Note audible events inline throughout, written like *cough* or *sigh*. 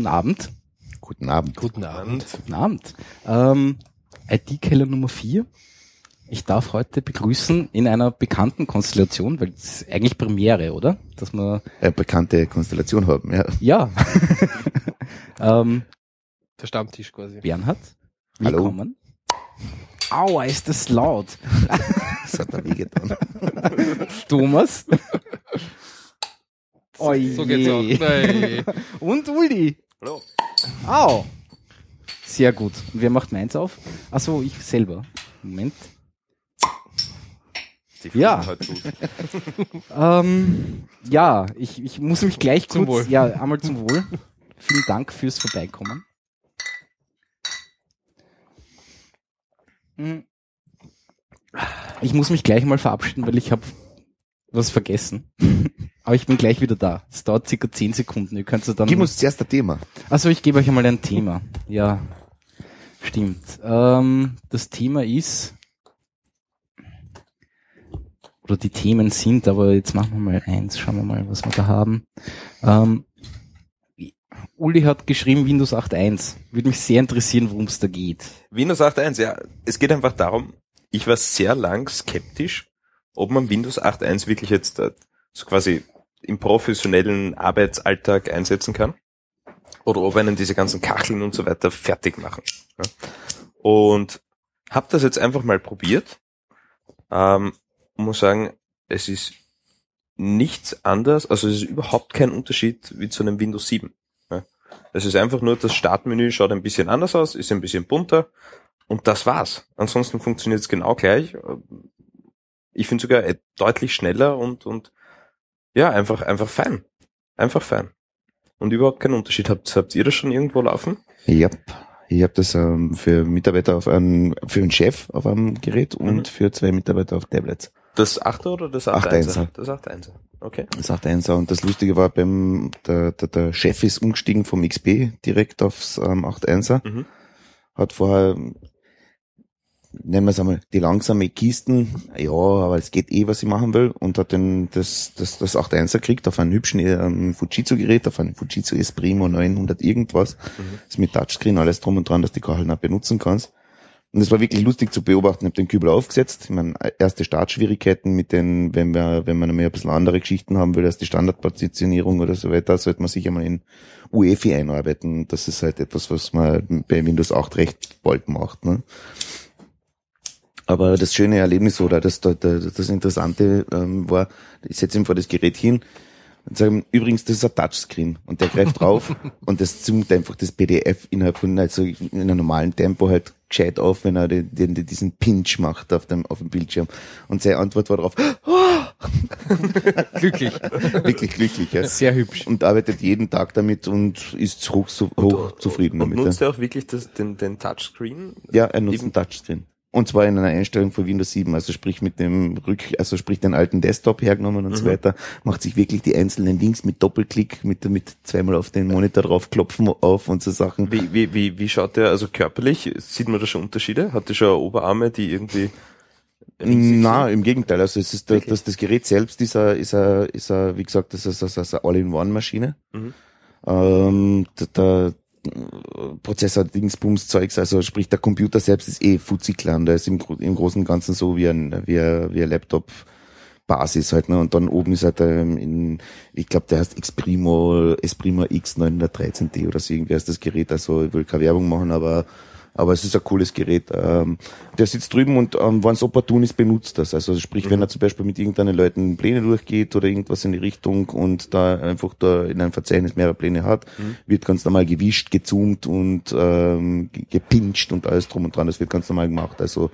Guten Abend. Guten Abend. Guten Abend. Guten Abend. Ähm, IT-Keller Nummer 4. Ich darf heute begrüßen in einer bekannten Konstellation, weil es ist eigentlich Premiere, oder? Dass wir Eine bekannte Konstellation haben, ja. ja. *laughs* ähm, Der Stammtisch quasi. Bernhard, Hallo. willkommen. Aua, ist das laut. Das hat er wehgetan. *laughs* Thomas. Oje. So geht's auch. Nein. Und Uli. Hallo. Au. Sehr gut. Und wer macht meins auf? Achso, ich selber. Moment. Ja. Halt. *laughs* Ähm, ja, ich, ich muss mich gleich Zum kurz, Wohl. ja, einmal zum Wohl. Vielen Dank fürs Vorbeikommen. Hm. Ich muss mich gleich mal verabschieden, weil ich habe was vergessen. *laughs* Aber ich bin gleich wieder da. Es dauert circa 10 Sekunden. Ihr könnt dann. Gib uns zuerst ein Thema. Also ich gebe euch einmal ein Thema. Ja, stimmt. Ähm, das Thema ist, oder die Themen sind, aber jetzt machen wir mal eins, schauen wir mal, was wir da haben. Ähm, Uli hat geschrieben Windows 8.1. Würde mich sehr interessieren, worum es da geht. Windows 8.1, ja. Es geht einfach darum, ich war sehr lang skeptisch, ob man Windows 8.1 wirklich jetzt äh, so quasi im professionellen Arbeitsalltag einsetzen kann. Oder ob einen diese ganzen Kacheln und so weiter fertig machen. Ja. Und habe das jetzt einfach mal probiert. Ähm, muss sagen, es ist nichts anders, also es ist überhaupt kein Unterschied wie zu einem Windows 7. Ja. Es ist einfach nur, das Startmenü schaut ein bisschen anders aus, ist ein bisschen bunter und das war's. Ansonsten funktioniert es genau gleich. Ich finde sogar äh, deutlich schneller und, und ja, einfach, einfach fein. Einfach fein. Und überhaupt keinen Unterschied. Habt, habt ihr das schon irgendwo laufen? Ja. Ich habe das ähm, für Mitarbeiter auf einem, für einen Chef auf einem Gerät und Mhm. für zwei Mitarbeiter auf Tablets. Das 8er oder das 8.1er? 8.1er? Das 8.1er. Okay. Das sagt eins und das Lustige war beim der, der, der Chef ist umgestiegen vom XP direkt aufs ähm, 8.1er. Mhm. Hat vorher nennen wir es einmal, die langsame Kisten, ja, aber es geht eh, was ich machen will, und hat dann das, das, das 8.1er gekriegt auf einem hübschen ähm, Fujitsu-Gerät, auf einem Fujitsu S-Primo 900 irgendwas, Mhm. ist mit Touchscreen, alles drum und dran, dass die Kacheln auch benutzen kannst. Und es war wirklich lustig zu beobachten. Ich habe den Kübel aufgesetzt. Ich meine, erste Startschwierigkeiten mit den, wenn wir, wenn man mehr ein bisschen andere Geschichten haben will, als die Standardpositionierung oder so weiter, sollte man sich einmal in UEFI einarbeiten. Das ist halt etwas, was man bei Windows 8 recht bald macht. Ne? Aber das schöne Erlebnis oder das, das, das Interessante ähm, war, ich setze ihm vor das Gerät hin und sage ihm, übrigens, das ist ein Touchscreen. Und der greift drauf *laughs* und das zoomt einfach das PDF innerhalb von, also in einem normalen Tempo halt gescheit auf, wenn er den, den, diesen Pinch macht auf dem, auf dem Bildschirm. Und seine Antwort war darauf, *laughs* Glücklich. wirklich glücklich, ja. Sehr hübsch. Und arbeitet jeden Tag damit und ist hoch, hoch zufrieden Und damit. nutzt ja. er auch wirklich das, den, den Touchscreen? Ja, er nutzt Eben- einen Touchscreen. Und zwar in einer Einstellung von Windows 7, also sprich mit dem Rück, also sprich den alten Desktop hergenommen und so Mhm. weiter, macht sich wirklich die einzelnen Links mit Doppelklick, mit, mit zweimal auf den Monitor draufklopfen auf und so Sachen. Wie, wie, wie, wie schaut der, also körperlich, sieht man da schon Unterschiede? Hat der schon Oberarme, die irgendwie Na, im Gegenteil, also es ist Wirklich? das, das Gerät selbst ist ein, ist ein, ist ein, wie gesagt, das ist, das ist eine All-in-One-Maschine. Mhm. Ähm, der, der Prozessor Dingsbums Zeugs, also sprich der Computer selbst ist eh fuzzi klein, der ist im, im Großen und Ganzen so wie ein, wie ein, wie ein Laptop Basis halt, ne, und dann oben ist halt ähm, in, ich glaube, der heißt Xprimo, Esprimo X 913D oder so irgendwie heißt das Gerät, also ich will keine Werbung machen, aber aber es ist ein cooles Gerät. Ähm, der sitzt drüben und ähm, wenn es opportun ist, benutzt das. Also sprich, wenn er zum Beispiel mit irgendeinen Leuten Pläne durchgeht oder irgendwas in die Richtung und da einfach da in einem Verzeichnis mehrere Pläne hat, wird ganz normal gewischt, gezoomt und ähm, ge- gepinscht und alles drum und dran. Das wird ganz normal gemacht. Also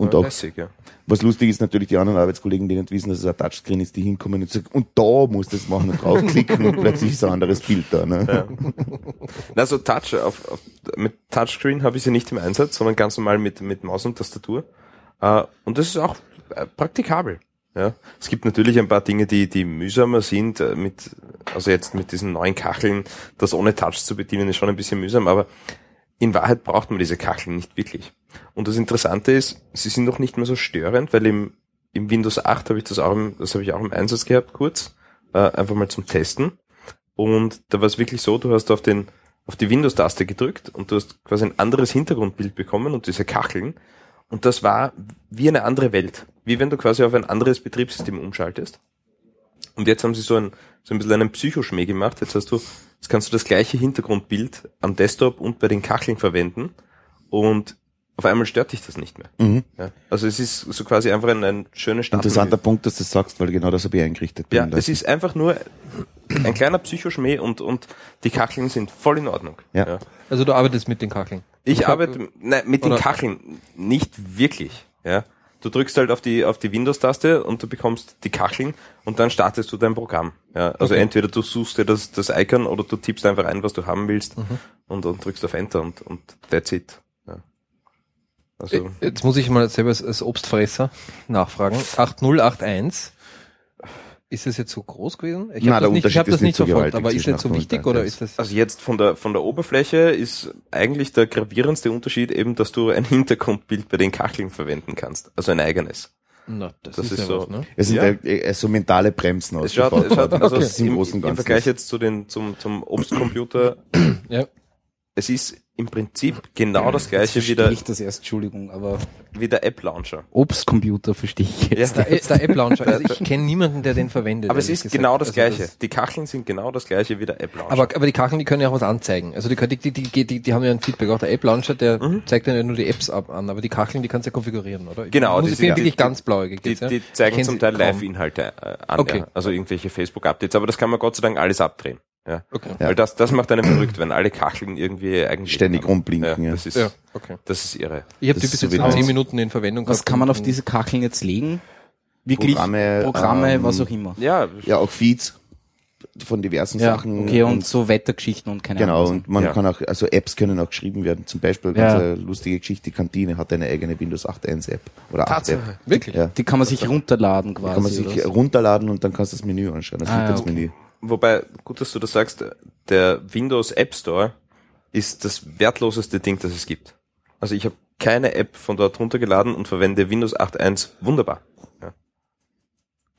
und auch lässig, ja. was lustig ist natürlich die anderen Arbeitskollegen, die nicht wissen, dass es ein Touchscreen ist, die hinkommen und sagen, und da muss das machen und draufklicken und plötzlich ist ein anderes Bild da. Ne? Ja. Also Touch, auf, auf, mit Touchscreen habe ich sie nicht im Einsatz, sondern ganz normal mit, mit Maus und Tastatur. Äh, und das ist auch äh, praktikabel. Ja. Es gibt natürlich ein paar Dinge, die, die mühsamer sind, äh, mit, also jetzt mit diesen neuen Kacheln, das ohne Touch zu bedienen, ist schon ein bisschen mühsam, aber in Wahrheit braucht man diese Kacheln nicht wirklich. Und das Interessante ist, sie sind noch nicht mehr so störend, weil im, im Windows 8 habe ich das auch, im, das habe ich auch im Einsatz gehabt, kurz, äh, einfach mal zum Testen. Und da war es wirklich so, du hast auf den auf die Windows-Taste gedrückt und du hast quasi ein anderes Hintergrundbild bekommen und diese Kacheln. Und das war wie eine andere Welt. Wie wenn du quasi auf ein anderes Betriebssystem umschaltest. Und jetzt haben sie so ein, so ein bisschen einen Psychoschmäh gemacht. Jetzt hast du, jetzt kannst du das gleiche Hintergrundbild am Desktop und bei den Kacheln verwenden. Und auf einmal stört dich das nicht mehr. Mhm. Ja. Also es ist so quasi einfach ein, ein schönes Start. Interessanter Punkt, dass du das sagst, weil genau das habe ich eingerichtet. Ja, bin. es ist einfach nur ein kleiner Psychoschmäh und, und die Kacheln sind voll in Ordnung. Ja. Also du arbeitest mit den Kacheln. Ich arbeite nein, mit den Oder- Kacheln nicht wirklich. Ja. Du drückst halt auf die auf die Windows-Taste und du bekommst die Kacheln und dann startest du dein Programm. Ja. Also Okay. entweder du suchst dir das, das Icon oder du tippst einfach ein, was du haben willst Mhm. und, und drückst auf Enter und, und that's it. Also Jetzt muss ich mal selber als, Obstfresser nachfragen. 8081. Ist das jetzt so groß gewesen? Ich habe das nicht, ich hab das nicht so verfolgt, aber ist das so 8 und wichtig 1. oder ist das? Also jetzt von der von der Oberfläche ist eigentlich der gravierendste Unterschied eben, dass du ein *laughs* Hintergrundbild bei den Kacheln verwenden kannst, also ein eigenes. Na, das, das ist, ist ja so- was, ne? Es sind Ja. ja. äh, so mentale Bremsen Es schaut, es schaut also Das ist im im. Vergleich jetzt zu den zum zum Obstcomputer, Ja. es ist im Prinzip genau das Jetzt gleiche wie der, ich das erst, Entschuldigung, aber wie der App Launcher. Obstcomputer verstehe ich jetzt. Der, der App Launcher. Also ich kenne niemanden, der den verwendet. Aber es ist gesagt. genau das Also gleiche. Die Kacheln sind genau das gleiche wie der App Launcher. aber, aber die Kacheln, die können ja auch was anzeigen. Also die, die, die, die, die, die haben ja ein Feedback. Auch der App Launcher, der Mhm. zeigt ja nur die Apps ab an, aber die Kacheln, die kannst du ja konfigurieren, oder? Ich Genau, Muss die sind- wirklich die- ganz blauäugig. die, jetzt, ja? die zeigen zum Teil. Live-Inhalte äh, an, Okay. ja. also irgendwelche Facebook-Updates, aber das kann man Gott sei Dank alles abdrehen. Ja. Okay. Ja. Weil das, das macht einen verrückt, wenn alle Kacheln irgendwie eigentlich Ständig rumblinken, ja. Das ist, Ja, okay. das ist irre. Ich habe die bis so jetzt das- 10 Minuten in Verwendung Was kann man auf und- diese Kacheln jetzt legen? Wirklich Programme, Programme ähm, was auch immer. Ja, Ja, auch Feeds von diversen Ja, Sachen. okay, und, so Wettergeschichten und keine Genau, Ahnung. und man Ja. kann auch, also Apps können auch geschrieben werden. Zum Beispiel, Ja. ganz eine lustige Geschichte, die Kantine hat eine eigene Windows 8.1 App. Oder 8 App. Tatsache. Wirklich? Ja. Die kann man sich runterladen quasi. Kann man sich so. runterladen und dann kannst du das Menü anschauen, das Ah, ja, Lieblingsmenü. Wobei, gut, dass du das sagst, der Windows App Store ist das wertloseste Ding, das es gibt. Also ich habe keine App von dort runtergeladen und verwende Windows 8.1 wunderbar. Ja.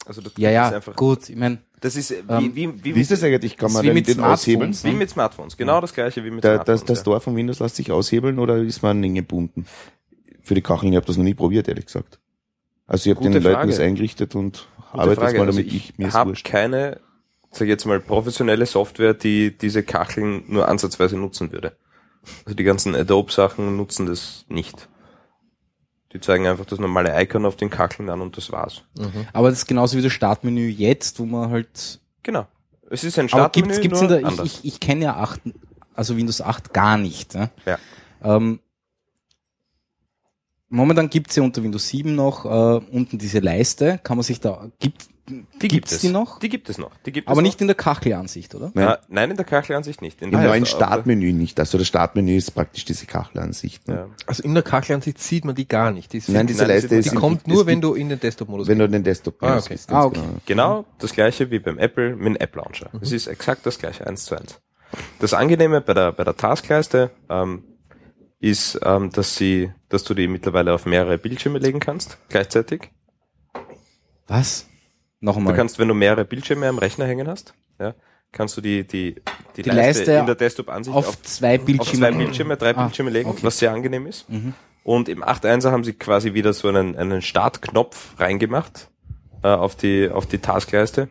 Also das Ja, ist ja, einfach, gut. Ich meine, das ist äh, Ähm, wie, wie, wie, Wie ist das eigentlich? Kann Ist man wie mit den aushebeln? Smartphones, wie mit Smartphones, genau das gleiche wie mit das, Smartphones. das ja. Store von Windows lässt sich aushebeln oder ist man gebunden? Für die Kacheln, ich habe das noch nie probiert, ehrlich gesagt. Also ich habe den Leuten Frage. das eingerichtet und Gute arbeite das Frage. mal Also damit, ich ich, mir ist habe keine, sag ich jetzt mal, professionelle Software, die diese Kacheln nur ansatzweise nutzen würde. Also die ganzen Adobe-Sachen nutzen das nicht. Die zeigen einfach das normale Icon auf den Kacheln an und das war's. Mhm. aber das ist genauso wie das Startmenü jetzt, wo man halt. Genau. Es ist ein Aber Startmenü, gibt's, gibt's nur in der, ich, anders. ich, ich kenne ja 8, also Windows 8 gar nicht. Ne? Ja. Ähm, momentan gibt's ja unter Windows 7 noch äh, unten diese Leiste. Kann man sich da, gibt, die gibt gibt's es. die noch? Die gibt es noch. Die gibt aber es nicht in der Kachelansicht, oder? Nein. Nein, in der Kachelansicht nicht. In Im neuen Startmenü nicht. Also das Startmenü ist praktisch diese Kachelansicht. Ne? Ja. Also in der Kachelansicht sieht man die gar nicht. Die, Nein, diese Nein, Leiste die ist die kommt nur, wenn du in den Desktop-Modus wenn du den Desktop Ah, benutzt, okay. ist ganz Ah, okay. genau. Genau das gleiche wie beim Apple mit dem App Launcher. Es ist exakt das gleiche, eins zu eins. Das Angenehme bei der, bei der Taskleiste ähm, ist, ähm, dass sie, dass du die mittlerweile auf mehrere Bildschirme legen kannst, gleichzeitig. Was? Noch Du kannst, wenn du mehrere Bildschirme am Rechner hängen hast, ja, kannst du die, die, die, Die Leiste, Leiste in der Desktop-Ansicht auf, auf, zwei auf Bildschirme. zwei Bildschirme, drei Ah, Bildschirme legen, okay. was sehr angenehm ist. Mhm. Und im 8.1er haben sie quasi wieder so einen, einen Startknopf reingemacht äh, auf die auf die Taskleiste,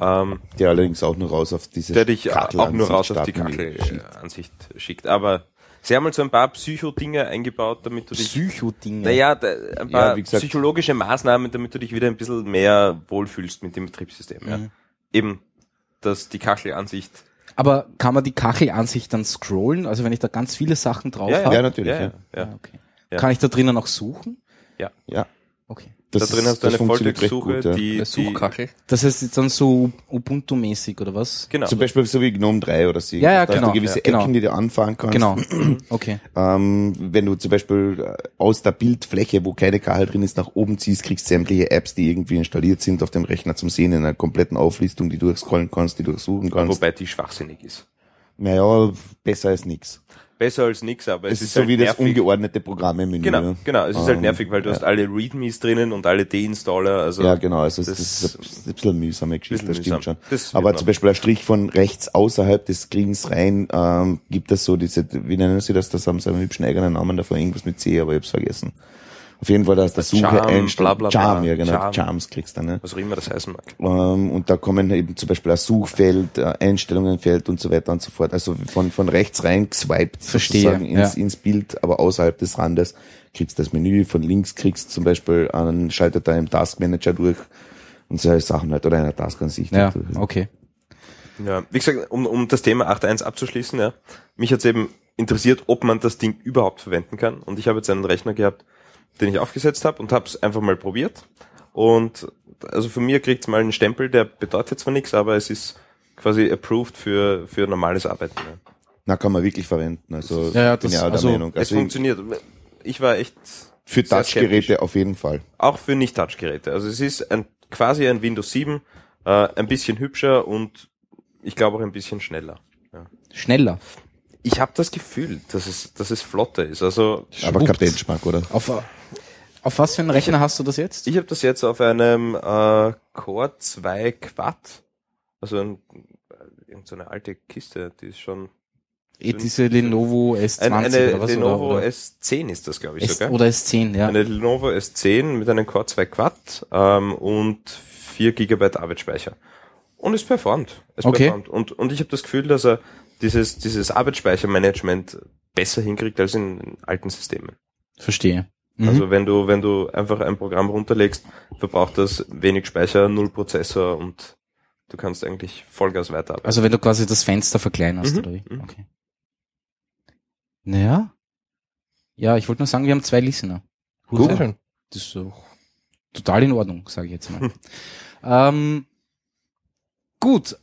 ähm, Der allerdings auch nur raus auf diese der dich auch nur raus auf die. Kachelansicht schickt. Aber sie haben halt so ein paar Psycho-Dinge eingebaut, damit du dich Psycho-Dinge. naja, ein paar Ja, wie gesagt- psychologische Maßnahmen, damit du dich wieder ein bisschen mehr wohlfühlst mit dem Betriebssystem. Ja. Mhm. Eben, dass die Kachelansicht Aber kann man die Kachelansicht dann scrollen? Also wenn ich da ganz viele Sachen drauf ja, habe? Ja, natürlich, Ja, ja. ja, ja. Ah, okay. Ja. Kann ich da drinnen auch suchen? Ja, Okay. Das da drin ist- hast du das eine funktioniert recht Volltextsuche, gut, ja. die, Eine die Suchkachel. Das heißt jetzt dann so Ubuntu-mäßig oder was? genau. Zum Beispiel so wie GNOME 3 oder so. Ja, ja, da genau, hast du gewisse ja, genau. Ecken, die du anfahren kannst. Genau. *clears throat* Okay. Ähm, wenn du zum Beispiel äh, aus der Bildfläche, wo keine Kachel drin ist, nach oben ziehst, kriegst du sämtliche Apps, die irgendwie installiert sind, auf dem Rechner zum Sehen in einer kompletten Auflistung, die du durchscrollen kannst, die du durchsuchen kannst. Wobei die schwachsinnig ist. Naja, besser als nix. Besser als nix, aber es, Es ist ist so halt wie das nervig. ungeordnete Programme-Menü. Genau, ja. genau. Es ist halt Ähm, nervig, weil du ja. hast alle Readmes drinnen und alle Deinstaller. Also Ja, genau, also das- das, ist ein- bisschen mühsame Geschichte, das stimmt schon. mühsam. Das wird Aber zum Beispiel ein Strich von rechts außerhalb des Screens rein, ähm, gibt es so diese, wie nennen sie das, das haben sie einen hübschen eigenen Namen davon, irgendwas mit C, aber ich hab's vergessen. Auf jeden Fall, dass der Suche Charm, einstellt. bla, bla, bla. Charm, ja genau, Charm. Charms kriegst du, ne? was auch immer das heißen mag. Ähm, und da kommen eben zum Beispiel ein Suchfeld, äh, Einstellungenfeld und so weiter und so fort. Also von, von rechts rein geswiped Verstehe, sozusagen ins, ja. ins Bild, aber außerhalb des Randes kriegst du das Menü. Von links kriegst du zum Beispiel einen, schaltet da im Taskmanager durch und solche Sachen halt, oder einer Taskansicht. Ja, durch. okay. Ja, wie gesagt, um, um das Thema 8.1 abzuschließen, ja, mich hat's eben interessiert, ob man das Ding überhaupt verwenden kann. Und ich habe jetzt einen Rechner gehabt, den ich aufgesetzt habe und habe es einfach mal probiert. Und also von mir kriegt's mal einen Stempel, der bedeutet zwar nichts, aber es ist quasi approved für, für normales Arbeiten. Ja. Na, kann man wirklich verwenden. Also, Ja, ja, bin das- der also, Meinung. Es Also funktioniert. Ich war echt für. Touchgeräte auf jeden Fall. Auch für Nicht-Touch-Geräte. Also es ist ein, quasi ein Windows 7, äh, ein bisschen hübscher und ich glaube auch ein bisschen schneller. Schneller. Ich habe das Gefühl, dass es, dass es flotter ist. Also Aber kein. Benchmark, oder? Auf, auf was für einen Rechner hast du das jetzt? ich habe das jetzt auf einem äh, Core 2 Quad, also ein, irgend so eine alte Kiste, die ist schon Eh, diese Lenovo S20 ein, eine oder was? Lenovo oder, oder, S10 ist das, glaube ich S sogar. oder S10, ja. Eine Lenovo S10 mit einem Core 2 Quad ähm, und 4 GB Arbeitsspeicher. Und es performt. Es Okay. performt. Und, und ich habe das Gefühl, dass er dieses, dieses Arbeitsspeichermanagement besser hinkriegt als in, alten Systemen. Verstehe. Mhm. Also wenn du, wenn du einfach ein Programm runterlegst, verbraucht das wenig Speicher, null Prozessor und du kannst eigentlich Vollgas weiterarbeiten. Also wenn du quasi das Fenster verkleinerst, Mhm, oder wie? mhm. Okay. Naja. Ja, ich wollte nur sagen, wir haben zwei Listener. Schön. Das ist doch total in Ordnung, sage ich jetzt mal. *laughs* ähm, gut.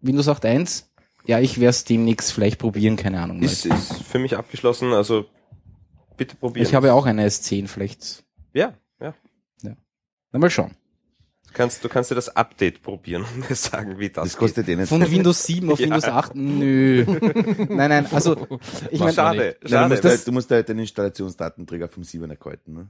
Windows 8.1. Ja, ich werde es demnächst vielleicht probieren, keine Ahnung. ist, ist für mich abgeschlossen, also bitte probieren. ich habe auch eine S10, vielleicht. ja, ja. Na, mal schauen. Du kannst, du kannst dir das Update probieren und mir sagen, wie das, Das kostet eh nicht. Von Windows 7 auf *laughs* Ja. Windows 8? Nö. *laughs* nein, nein, also ich geht. meine, Schade, Ja, du, schade. musst, halt- du musst halt den Installationsdatenträger vom 7er erhalten, ne?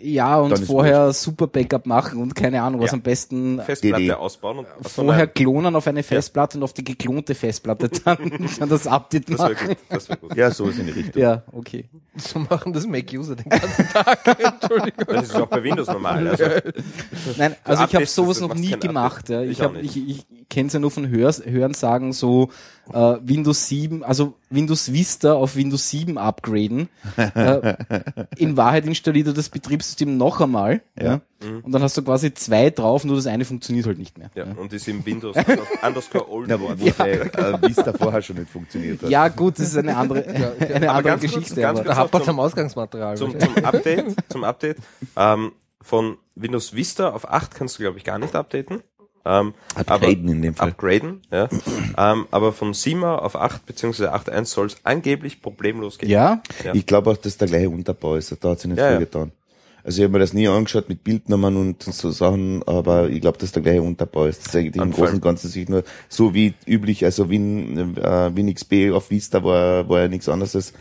Ja, und vorher super Backup machen und keine Ahnung, was Ja. am besten Festplatte DD. ausbauen und vorher nein, klonen auf eine Festplatte und auf die geklonte Festplatte *laughs* dann, dann das Update das wäre machen. gut, das wär gut. Ja, so ist in die Richtung. Ja, okay. So machen das Mac-User den ganzen Tag. *laughs* Entschuldigung. Das ist auch bei Windows normal. Also, *laughs* Nein, also ich habe sowas noch nie gemacht. Ja. Ich, Ich hab, ich, ich kenne es ja nur von Hörs, Hören sagen, so äh, Windows 7, also Windows Vista auf Windows 7 upgraden. äh, in Wahrheit installiert er das Betriebssystem noch einmal. Ja. Mhm. Und dann hast du quasi zwei drauf, nur das eine funktioniert halt nicht mehr. ja, Ja, und ist im Windows *laughs* underscore old Ja, wo, äh, Vista vorher schon nicht funktioniert hat. ja gut, das ist eine andere, eine Aber andere ganz kurz, Geschichte. ganz aber, Da hapert zum- am Ausgangsmaterial. Zum, zum Update, zum Update, ähm, von Windows Vista auf 8 kannst du, glaube ich, gar nicht updaten. Ähm, Upgraden in dem aber, Fall. upgraden, ja. ähm, aber von 7 auf 8 beziehungsweise 8.1 soll es angeblich problemlos gehen. ja, Ja. Ich glaube auch, dass der gleiche Unterbau ist. Da hat sich nicht Ja, viel ja. getan. Also ich habe mir das nie angeschaut mit Bildnummern und so Sachen, aber ich glaube, dass der gleiche Unterbau ist. Das ist eigentlich im. Großen und Ganzen sich nur so wie üblich, also Win, äh, WinXP auf Vista war, war ja nichts anderes.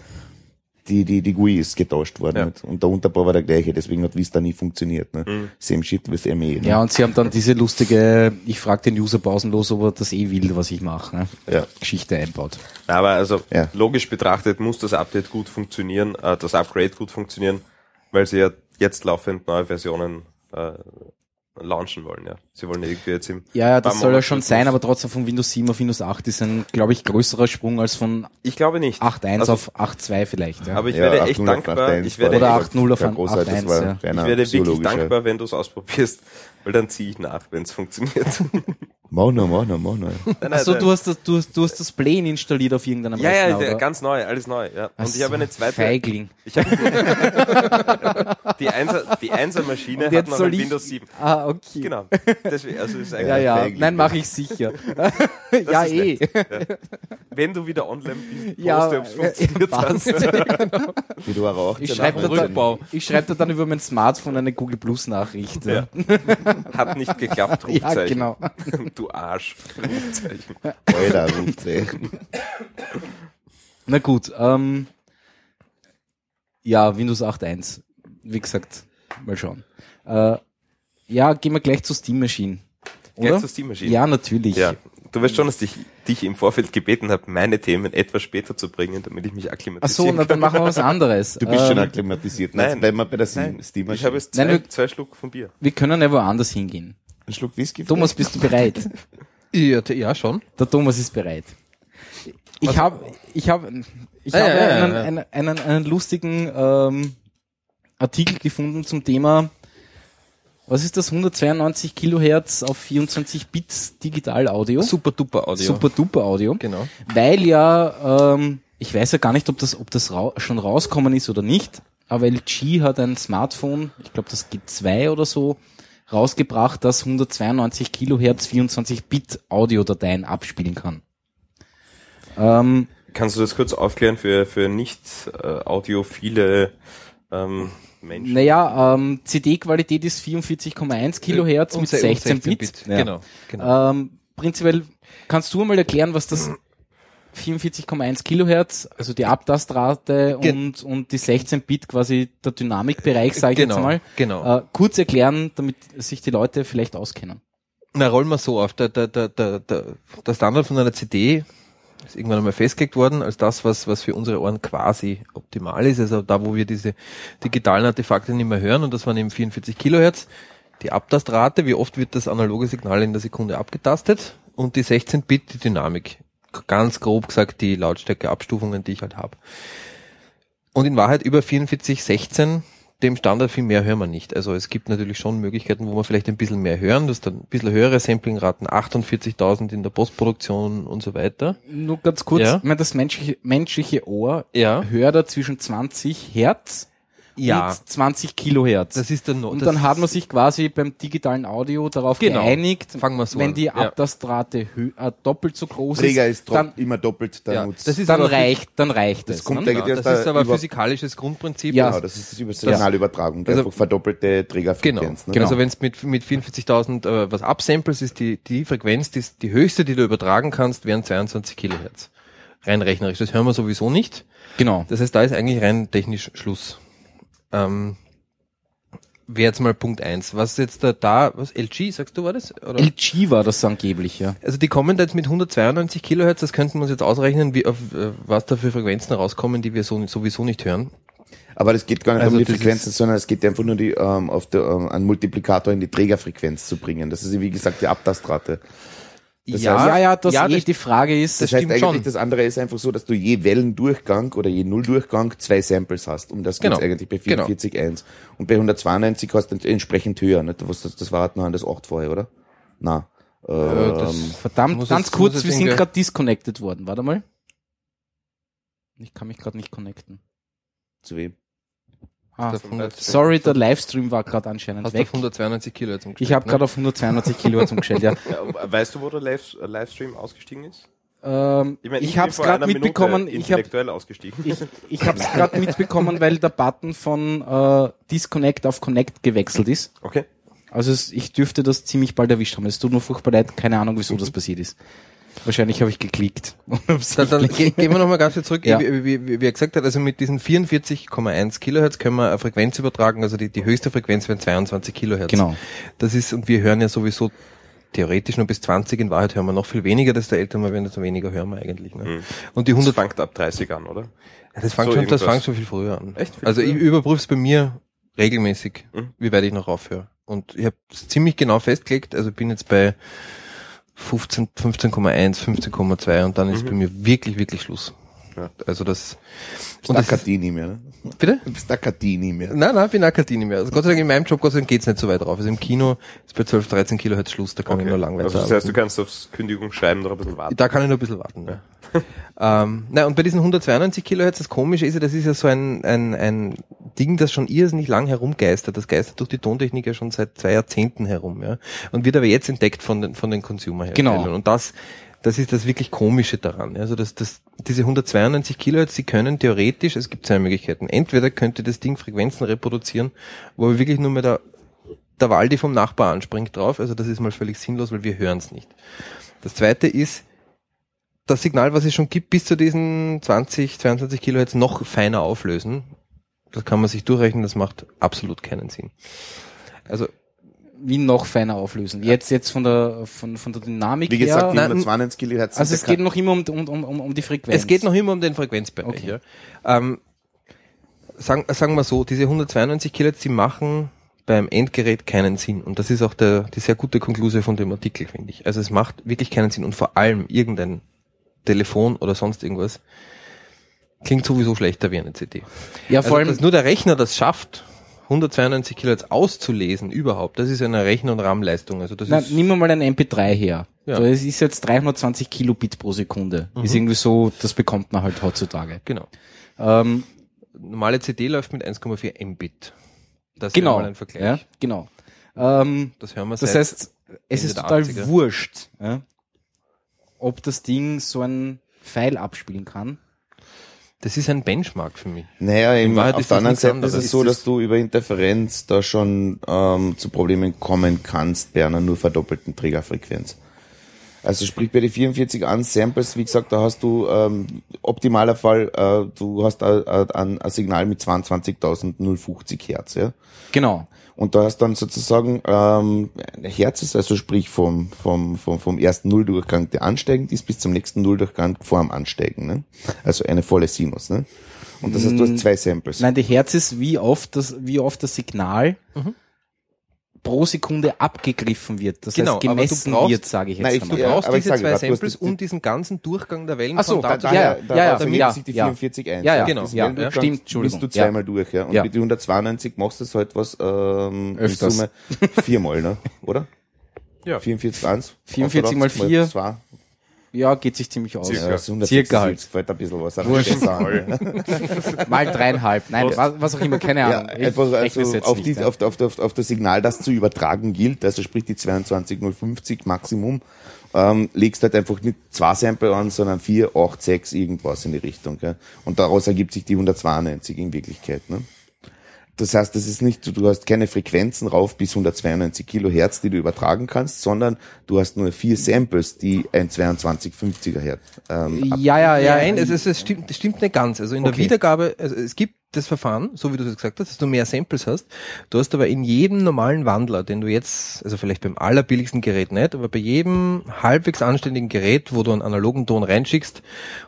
Die, die, die GUI ist getauscht worden. Ja. Nicht? Und der Unterbau war der gleiche, deswegen hat Vista nie funktioniert. Ne? Mhm. Same shit with ME. Ne? ja, und sie haben dann diese lustige, ich frage den User pausenlos, ob er das eh will, was ich mache, ne? Ja. Geschichte einbaut. Aber also Ja. logisch betrachtet muss das Update gut funktionieren, äh, das Upgrade gut funktionieren, weil sie ja jetzt laufend neue Versionen äh, launchen wollen. Ja, sie wollen irgendwie jetzt im Ja, ja, das soll ja schon sein, aber trotzdem von Windows 7 auf Windows 8 ist ein, glaube ich, größerer Sprung als von ich glaube nicht. 8.1 Also, auf 8.2 vielleicht. Ja. Aber ich Ja, werde 8.0 echt dankbar. 8.1 Ich werde, Oder echt, 8.0 auf kein großer, das 8.1, war ja. ich werde wirklich dankbar, wenn du es ausprobierst, weil dann ziehe ich nach, wenn es funktioniert. *laughs* Mach noch, mach noch, mach noch. Achso, du hast das, du hast, du hast das Plane installiert auf irgendeinem ja, ja, Rechner, ja, oder? ganz neu, alles neu. Ja. Und ich habe eine zweite. Feigling. Ich habe *laughs* die Einser, die Einser-Maschine hat noch ein ich- Windows 7. Ah, okay. Genau. Deswegen, also ist eigentlich, Ja, ja. Feigling. Nein, mache ich sicher. *laughs* *laughs* ja, eh. wenn du wieder online bist, Ja, poste, ob es funktioniert passt. hat. Wie du auch rauchst. Ich ja, schreibe Rückbau. dann- ich schreib dir dann über mein Smartphone eine Google Plus Nachricht. Ja. Hat nicht geklappt, ja Rufzeichen. genau. Du Arsch. Alter. *laughs* Na gut, ähm, ja, Windows 8.1. Wie gesagt, mal schauen. Äh, ja, gehen wir gleich zur Steam Machine. Oder? Gleich zur Steam Machine? Ja, natürlich. Ja. Du weißt schon, dass ich dich im Vorfeld gebeten habe, meine Themen etwas später zu bringen, damit ich mich Ach akklimatisieren so, na, dann machen wir was anderes. Du bist schon Ähm, akklimatisiert. nein. Nein, bleiben wir bei der Steam, Steam ich habe jetzt zwei, Nein, wir- zwei Schluck von Bier. wir können ja woanders hingehen. Einen Schluck Whisky. Thomas, bist du bereit? *laughs* Ja, ja schon. Der Thomas ist bereit. Ich habe, ich habe, ich Ah, habe ja, ja, einen, ja. Einen, einen, einen lustigen ähm, Artikel gefunden zum Thema, was ist das, 192 Kilohertz auf 24 Bit Digital Audio? Super duper Audio. Super duper Audio. Genau. Weil ja, ähm, ich weiß ja gar nicht, ob das, ob das rau schon rauskommen ist oder nicht, aber LG hat ein Smartphone, ich glaube das G2 oder so, rausgebracht, das 192 Kilohertz 24 Bit Audiodateien abspielen kann. Ähm, Kannst du das kurz aufklären für, für nicht äh, audiophile ähm, Menschen? naja, ähm, CD-Qualität ist 44,1 Kilohertz Und mit se- und 16 Bit. Ja. Genau. genau. Ähm, prinzipiell kannst du mal erklären, was das 44,1 Kilohertz, also die Abtastrate Ge- und, und die 16 Bit quasi der Dynamikbereich, sage ich genau, jetzt mal, Genau. äh, kurz erklären, damit sich die Leute vielleicht auskennen. Na, rollen wir so auf. Der, der, der, der, der, der Standard von einer CD ist irgendwann einmal festgelegt worden als das, was, was für unsere Ohren quasi optimal ist. Also da, wo wir diese digitalen Artefakte nicht mehr hören und das waren eben 44 Kilohertz. Die Abtastrate, wie oft wird das analoge Signal in der Sekunde abgetastet und die 16 Bit, die Dynamik. Ganz grob gesagt die Lautstärkeabstufungen, die ich halt habe. Und in Wahrheit über 44, 16 dem Standard viel mehr hören wir nicht. Also es gibt natürlich schon Möglichkeiten, wo wir vielleicht ein bisschen mehr hören. Du hast dann ein bisschen höhere Samplingraten, 48.000 in der Postproduktion und so weiter. Nur ganz kurz, Ja. ich meine, das menschliche, menschliche Ohr Ja. hört da zwischen 20 Hertz Ja. und 20 Kilohertz. Das ist der no und dann hat man sich quasi beim digitalen Audio darauf Genau. geeinigt, Fangen wir so wenn an. die Ja. Abtastrate hö- äh, doppelt so groß Träger ist, ist dann, immer doppelt, dann Ja, nutzt. das ist dann reicht, dann reicht Das es. kommt ne? Genau, das da ist aber über- physikalisches Grundprinzip. Ja. Genau, das ist das Signalübertragung, Also- einfach verdoppelte Genau. Trägerfrequenz. Ne? Genau. Also wenn es mit, mit 44.000 äh, was absamples, ist die, die Frequenz, die, die höchste, die du übertragen kannst, wären 22 Kilohertz. Rein rechnerisch. Das hören wir sowieso nicht. Genau. Das heißt, da ist eigentlich rein technisch Schluss. Ähm, Wäre jetzt mal Punkt eins. Was ist jetzt da, da, was, LG, sagst du, war das? Oder? LG war das angeblich, ja. Also die kommen da jetzt mit 192 Kilohertz, das könnten wir uns jetzt ausrechnen, wie, auf, äh, was da für Frequenzen rauskommen, die wir so, sowieso nicht hören. Aber das geht gar nicht Also um die Frequenzen, sondern es geht einfach nur die, ähm, auf der, ähm, einen Multiplikator in die Trägerfrequenz zu bringen. Das ist wie gesagt die Abtastrate. Das ja, heißt- ja, ja, das ja, eh das- die Frage ist, Das, Das heißt stimmt eigentlich, schon. das andere ist einfach so, dass du je Wellendurchgang oder je Nulldurchgang zwei Samples hast. Um das geht's Genau. eigentlich bei Genau. 44.1. Und bei 192 hast du ent- entsprechend höher. Nicht? Was, das, das war halt noch an das 8 vorher, oder? Na. Äh, das- ähm, verdammt, ganz jetzt- kurz, wir sind gerade disconnected worden. Warte mal. Ich kann mich gerade nicht connecten. zu wem? Ah, Hast du auf 100 sorry, der Livestream war gerade anscheinend Hast du weg. auf 192 Kilohertz umgestellt, Ich habe ne? gerade auf 192 Kilohertz umgestellt, ja. *laughs* Ja, weißt du, wo der Live äh, Livestream ausgestiegen ist? Ähm, meine, ich bin habe es gerade mitbekommen. Ich habe intellektuell ausgestiegen. ich, ich habe es gerade *laughs* mitbekommen, weil der Button von äh, Disconnect auf Connect gewechselt ist. Okay. Also es, ich dürfte das ziemlich bald erwischt haben. Es tut mir furchtbar leid, keine Ahnung, wieso das passiert ist. Wahrscheinlich habe ich geklickt. *laughs* Dann, dann ge gehen wir nochmal ganz kurz zurück, Ja. wie, wie, wie, wie er gesagt hat, also mit diesen 44,1 Kilohertz können wir eine Frequenz übertragen, also die, die höchste Frequenz wären 22 Kilohertz. Genau. Das ist, und wir hören ja sowieso theoretisch nur bis 20, in Wahrheit hören wir noch viel weniger, desto älter wir werden, desto weniger hören wir eigentlich. Ne? Mhm. Und die Das 100, fängt ab 30 an, oder? Ja, das fängt So schon, das fängt schon viel früher an. Echt? Viel Also ich früher? überprüfe es bei mir regelmäßig, Mhm. wie weit ich noch aufhöre. Und ich habe es ziemlich genau festgelegt, also bin jetzt bei 15, 15,1, 15,2 und dann ist Mhm. bei mir wirklich, wirklich Schluss. Ja. Also das, Bist und das ist, Akadie mehr, ne? bitte? Du bist Akadie mehr. Nein, nein, ich bin Akademie mehr. Also Gott sei Dank in meinem Job, Gott sei Dank geht's nicht so weit drauf. Also im Kino ist bei 12, 13 Kilohertz Schluss, da kann ich nur lang Also das heißt, du kannst aufs Kündigungsschreiben noch ein bisschen warten. Da kann ich noch ein bisschen warten. Ja. ähm, na, und bei diesen 192 Kilohertz, das Komische ist ja, das ist ja so ein, ein, ein Ding, das schon irrsinnig lang herumgeistert. Das geistert durch die Tontechnik ja schon seit zwei Jahrzehnten herum. Ja. Und wird aber jetzt entdeckt von den, von den Consumer-Herstellern. Genau. Und das, das ist das wirklich Komische daran. Also das, das, diese 192 Kilohertz, sie können theoretisch, es gibt zwei Möglichkeiten. Entweder könnte das Ding Frequenzen reproduzieren, wo wir wirklich nur mehr der, der Waldi vom Nachbar anspringt drauf. Also das ist mal völlig sinnlos, weil wir hören es nicht. Das zweite ist, das Signal, was es schon gibt, bis zu diesen 20, 22 Kilohertz noch feiner auflösen. Das kann man sich durchrechnen, das macht absolut keinen Sinn. Also Wie noch feiner auflösen. Jetzt, jetzt von der, von, von der Dynamik Wie gesagt, her. die Nein, 192 Kilohertz. Also es ja geht noch immer um, um, um, um die Frequenz. Es geht noch immer um den Frequenzbereich. Okay. Ja. Ähm, sagen, sagen wir so, diese 192 Kilohertz, die machen beim Endgerät keinen Sinn. Und das ist auch der, die sehr gute Konklusion von dem Artikel, finde ich. Also es macht wirklich keinen Sinn. Und vor allem irgendein Telefon oder sonst irgendwas klingt sowieso schlechter wie eine CD. Ja, Also, vor allem, dass nur der Rechner das schafft, 192 Kilohertz auszulesen überhaupt, das ist eine Rechner- und RAM-Leistung. Also das na, ist, nimm mal ein MP3 her. Ja. Das ist jetzt 320 Kilobit pro Sekunde. Ist irgendwie so, das bekommt man halt heutzutage. genau. Ähm, Normale CD läuft mit 1,4 Mbit. Das genau. wäre mal ein Vergleich. Ja, genau. Ähm, Das hören wir das heißt, es ist total 80er. wurscht, ja, ob das Ding so ein Pfeil abspielen kann. Das ist ein Benchmark für mich. Naja, In im, Wahrheit auf ist der das anderen Seite anderes. ist es so, dass du über Interferenz da schon ähm, zu Problemen kommen kannst bei einer nur verdoppelten Trägerfrequenz. Also sprich bei den 44 an Samples, wie gesagt, da hast du ähm, optimaler Fall, äh, du hast ein, ein, ein Signal mit 22.050 Hertz, ja. Genau. Und da hast dann sozusagen ähm, Herz ist also sprich vom, vom, vom, vom ersten Nulldurchgang, der ansteigend ist, bis zum nächsten Nulldurchgang vor dem Ansteigen. Ne? Also eine volle Sinus. Ne? Und das heißt, du hast zwei Samples. Nein, die Herz ist, wie oft das, wie oft das Signal Mhm. Pro Sekunde abgegriffen wird. Das Genau, heißt, du gemessen brauchst- wird, sage ich jetzt Nein, ich- Du einmal. Ja, brauchst ich diese zwei grad, du Samples, die- um diesen ganzen Durchgang der Wellen Ach so, da ja, Daher, ja, daher ja, verliert ja, sich die ja. 44 ein. Ja, ja, genau. Das ja, Weltdurchgang stimmt, Bist Entschuldigung. du zweimal durch, ja. Und Ja. mit die 192 machst du es halt was ähm, in Öfters. Summe viermal, ne? Oder? Ja. 44 1. 44 mal vier. Zwei. Ja, geht sich ziemlich aus. Circa. Ja, das ist 176, Circa halt. Fällt ein bisschen was. *laughs* Mal dreieinhalb. Nein, was, was auch immer, keine Ja, Ahnung. Einfach rechne es also auf, nicht, die, ja. auf, auf, auf, auf das Signal, das zu übertragen gilt, also sprich die 22050 Maximum, ähm, legst halt einfach nicht zwei Sample an, sondern vier, acht, sechs, irgendwas in die Richtung. Gell? Und daraus ergibt sich die 192 in Wirklichkeit. Ne? Das heißt, das ist nicht, du hast keine Frequenzen rauf bis 192 Kilohertz, die du übertragen kannst, sondern du hast nur vier Samples, die ein 2250er Hertz ähm, Ja, ja, ja. Nein, es, es, es stimmt, das stimmt nicht ganz. Also in der Okay. Wiedergabe, also es gibt das Verfahren, so wie du es gesagt hast, dass du mehr Samples hast. Du hast aber in jedem normalen Wandler, den du jetzt, also vielleicht beim allerbilligsten Gerät nicht, aber bei jedem halbwegs anständigen Gerät, wo du einen analogen Ton reinschickst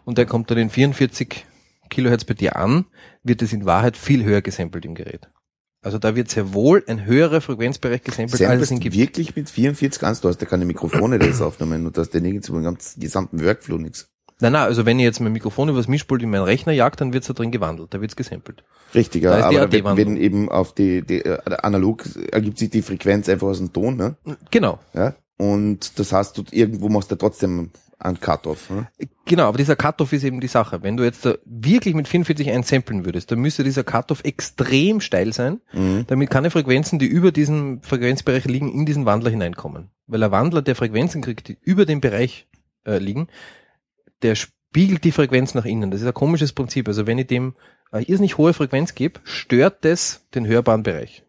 und der kommt dann in 44 Kilohertz bei dir an, wird es in Wahrheit viel höher gesampelt im Gerät. Also da wird sehr wohl ein höherer Frequenzbereich gesampelt, als es Samplest ihn gibt. wirklich mit 44 kannst, du hast ja keine Mikrofone, die das aufnehmen und hast ja nirgends über den gesamten Workflow nichts. Nein, nein, also wenn ich jetzt mein Mikrofon übers Mischpult in meinen Rechner jagt, dann wird's da drin gewandelt, da wird's gesampelt. Richtig, ja, aber wenn, wenn eben auf die, die äh, analog ergibt sich die Frequenz einfach aus dem Ton, ne? Genau. Ja? Und das heißt, du irgendwo machst du trotzdem einen Cut-off. Ne? Genau, aber dieser Cut-off ist eben die Sache. Wenn du jetzt da wirklich mit 44 einsampeln würdest, dann müsste dieser Cut-off extrem steil sein, Mhm. damit keine Frequenzen, die über diesen Frequenzbereich liegen, in diesen Wandler hineinkommen. Weil ein Wandler, der Frequenzen kriegt, die über dem Bereich äh, liegen, der spiegelt die Frequenz nach innen. Das ist ein komisches Prinzip. Also wenn ich dem eine irrsinnig hohe Frequenz gebe, stört das den hörbaren Bereich.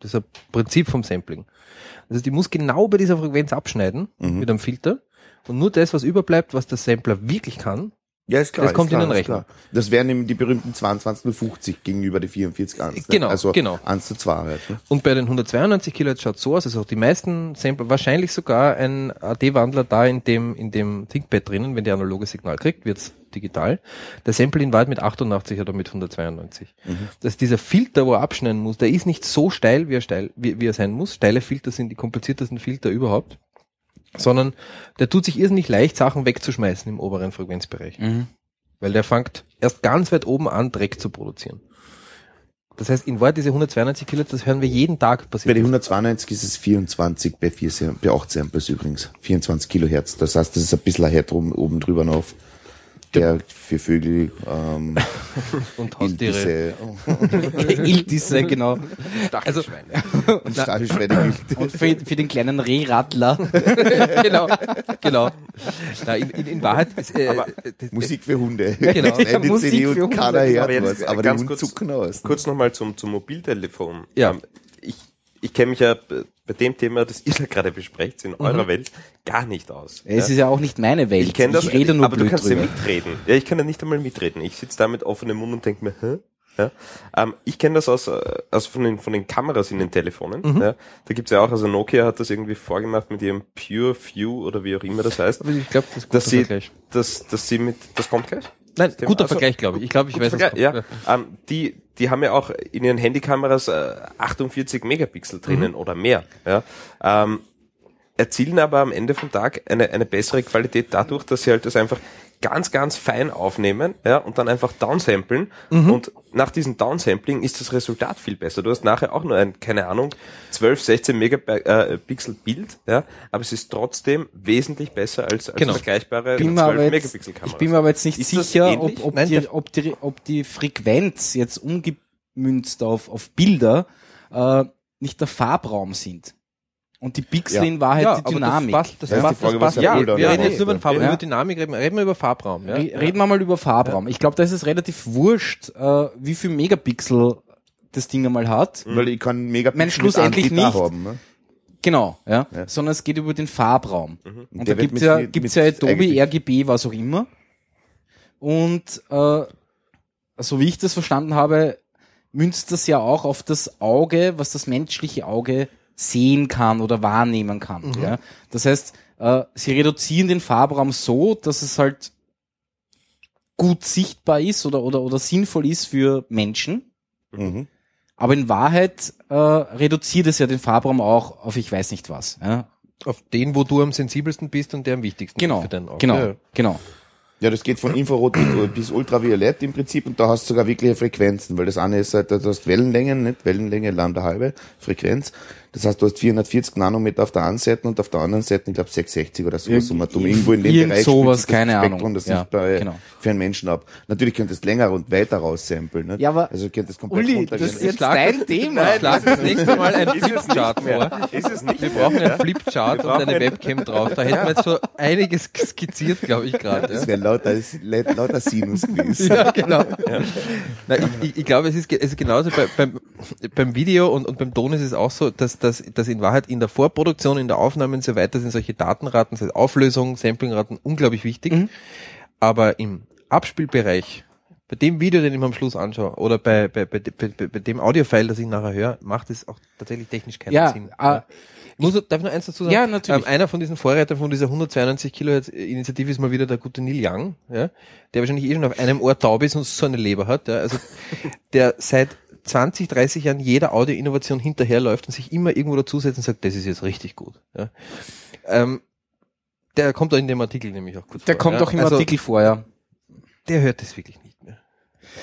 Das ist ein Prinzip vom Sampling. Das heißt, ich muss genau bei dieser Frequenz abschneiden Mhm. mit einem Filter und nur das, was überbleibt, was der Sampler wirklich kann, Ja, ist klar. Das ist kommt in klar, den ist Rechner. Das wären eben die berühmten 2250 gegenüber die 44 1. Genau, Also genau. 1 zu 2 halt. Ne? Und bei den 192 Kilohertz schaut so aus, also auch die meisten Sampler, wahrscheinlich sogar ein AD-Wandler da in dem, in dem ThinkPad drinnen, wenn der analoge Signal kriegt, wird's digital. Der Sample in Wahrheit mit 88 oder mit 192. Dass dieser Filter, wo er abschneiden muss, der ist nicht so steil, wie er steil, wie, wie er sein muss. Steile Filter sind die kompliziertesten Filter überhaupt. Sondern der tut sich irrsinnig leicht, Sachen wegzuschmeißen im oberen Frequenzbereich. Mhm. Weil der fängt erst ganz weit oben an, Dreck zu produzieren. Das heißt, in Wahrheit diese 192 Kilohertz, das hören wir jeden Tag Bei passieren. den 192 ist es 24 bei, 4, Sam- bei 8 Samples übrigens. 24 Kilohertz. Das heißt, das ist ein bisschen oben, oben drüber noch. Der für Vögel, ähm, *laughs* und Haustiere. Iltisse *laughs* Iltisse, genau. Also, *laughs* und Stachelschweine. Und für, für den kleinen Rehradler. genau, genau. Na, in, in, in Wahrheit, ist, äh, Aber äh, Musik für Hunde. Genau. Eine Musik CD für und Hunde. keiner hört Aber jetzt was, aber die ganz Hunde kurz- zucken aus. Kurz nochmal zum, zum Mobiltelefon. Ja. Ich kenne mich ja bei dem Thema, das ihr da gerade besprecht, in eurer Welt gar nicht aus. Es ist ja auch nicht meine Welt. Ich kenne das, ich rede nur aber du kannst drüber. ja mitreden. Ja, ich kann ja nicht einmal mitreden. Ich sitze da mit offenem Mund und denke mir, hä? Ja. Ähm, ich kenne das aus, äh, aus von, den, von den Kameras in den Telefonen. Mhm. Ja. Da gibt's ja auch, also Nokia hat das irgendwie vorgemacht mit ihrem Pure View oder wie auch immer das heißt. Aber ich glaube, das ein Dass guter sie, Vergleich. dass, dass sie mit, das kommt gleich? Nein, Thema- guter also- Vergleich, glaube ich. Ich glaube, ich weiß es. Vergleich, ja. Ähm, die, die haben ja auch in ihren Handykameras äh, 48 Megapixel drinnen oder mehr. Ja. Ähm, erzielen aber am Ende vom Tag eine, eine bessere Qualität dadurch, dass sie halt das einfach ganz, ganz fein aufnehmen ja, und dann einfach downsamplen. Und nach diesem Downsampling ist das Resultat viel besser. Du hast nachher auch nur ein, keine Ahnung, 12, 16 Megapixel Bild, ja, aber es ist trotzdem wesentlich besser als, als Genau. vergleichbare bin 12 mir aber jetzt, Megapixel Kameras. ich bin mir aber jetzt nicht Ist sicher, ob, ob, Nein, die, ob, die, ob die Frequenz jetzt umgemünzt auf, auf Bilder äh, nicht der Farbraum sind. Und die Pixel Ja. in Wahrheit ja, die Dynamik. Das, passt, das die passt, Frage, das was passt. Ja, wir reden jetzt nur über, den Farb, Ja. über Dynamik, reden, reden wir über Farbraum. Ja? Re- Reden wir mal über Farbraum. Ich glaube, da ist es relativ wurscht, äh, wie viel Megapixel das Ding einmal hat. Weil ich kann mega Mein schlussendlich nicht. haben. Ne? Genau, ja. Ja. Sondern es geht über den Farbraum. Und Und der da gibt's mit- ja, gibt's ja Adobe, RGB, was auch immer. Und äh, so wie ich das verstanden habe, münzt das ja auch auf das Auge, was das menschliche Auge sehen kann oder wahrnehmen kann. Mhm. Ja? Das heißt, äh, sie reduzieren den Farbraum so, dass es halt gut sichtbar ist oder, oder, oder sinnvoll ist für Menschen. Mhm. Aber in Wahrheit äh, reduziert es ja den Farbraum auch auf ich weiß nicht was. Ja? Auf den, wo du am sensibelsten bist und der am wichtigsten Genau, ist für dein Auge. genau, Ja. genau. Ja, das geht von Infrarot bis, bis Ultraviolett im Prinzip und da hast du sogar wirkliche Frequenzen, weil das eine ist halt, du hast Wellenlängen, nicht Wellenlänge, Lambda halbe, Frequenz. Das heißt, du hast 440 Nanometer auf der einen Seite und auf der anderen Seite, ich glaube 660 oder sowas, Irgend- um atom irgendwo in dem irgend Bereich sowas, keine Spektrum Ahnung. das Ja, sichtbare genau. für einen Menschen ab. Natürlich könntest du länger und weiter raussamplen, nicht? Ja, aber- also du könntest komplett Uli, das ist jetzt Schlag- dein Thema. Nein, Schlag das nächste Mal ein Flipchart vor. Ist es nicht Wir brauchen ja? einen Flipchart und eine ein- Webcam drauf. Da hätten wir jetzt schon einiges skizziert, glaube ich, gerade. das Ja. wäre lauter, lauter Sinus gewesen. Ja, genau. Nein, ich, ich, ich glaube, es ist, es ist genauso bei, beim, beim Video und, und beim Ton ist es auch so, dass, dass, dass in Wahrheit in der Vorproduktion, in der Aufnahme und so weiter sind solche Datenraten, das heißt Auflösung, Samplingraten unglaublich wichtig. Mhm. Aber im Abspielbereich, bei dem Video, den ich mir am Schluss anschaue, oder bei, bei, bei, bei, bei dem Audiofile, das ich nachher höre, macht es auch tatsächlich technisch keinen Ja, Sinn. äh, Muss, darf ich noch eins dazu sagen? Ja, natürlich. Ähm, einer von diesen Vorreitern von dieser 192 Kilohertz Initiative ist mal wieder der gute Neil Young, ja, der wahrscheinlich eh schon auf einem Ohr taub ist und so eine Leber hat, ja, also *laughs* der seit 20, 30 Jahren jeder Audioinnovation hinterherläuft und sich immer irgendwo dazusetzt und sagt, das ist jetzt richtig gut. Ja. Ähm, der kommt da in dem Artikel nämlich auch gut Der vor. kommt ja. doch im also, Artikel vor, ja. Der hört das wirklich nicht mehr.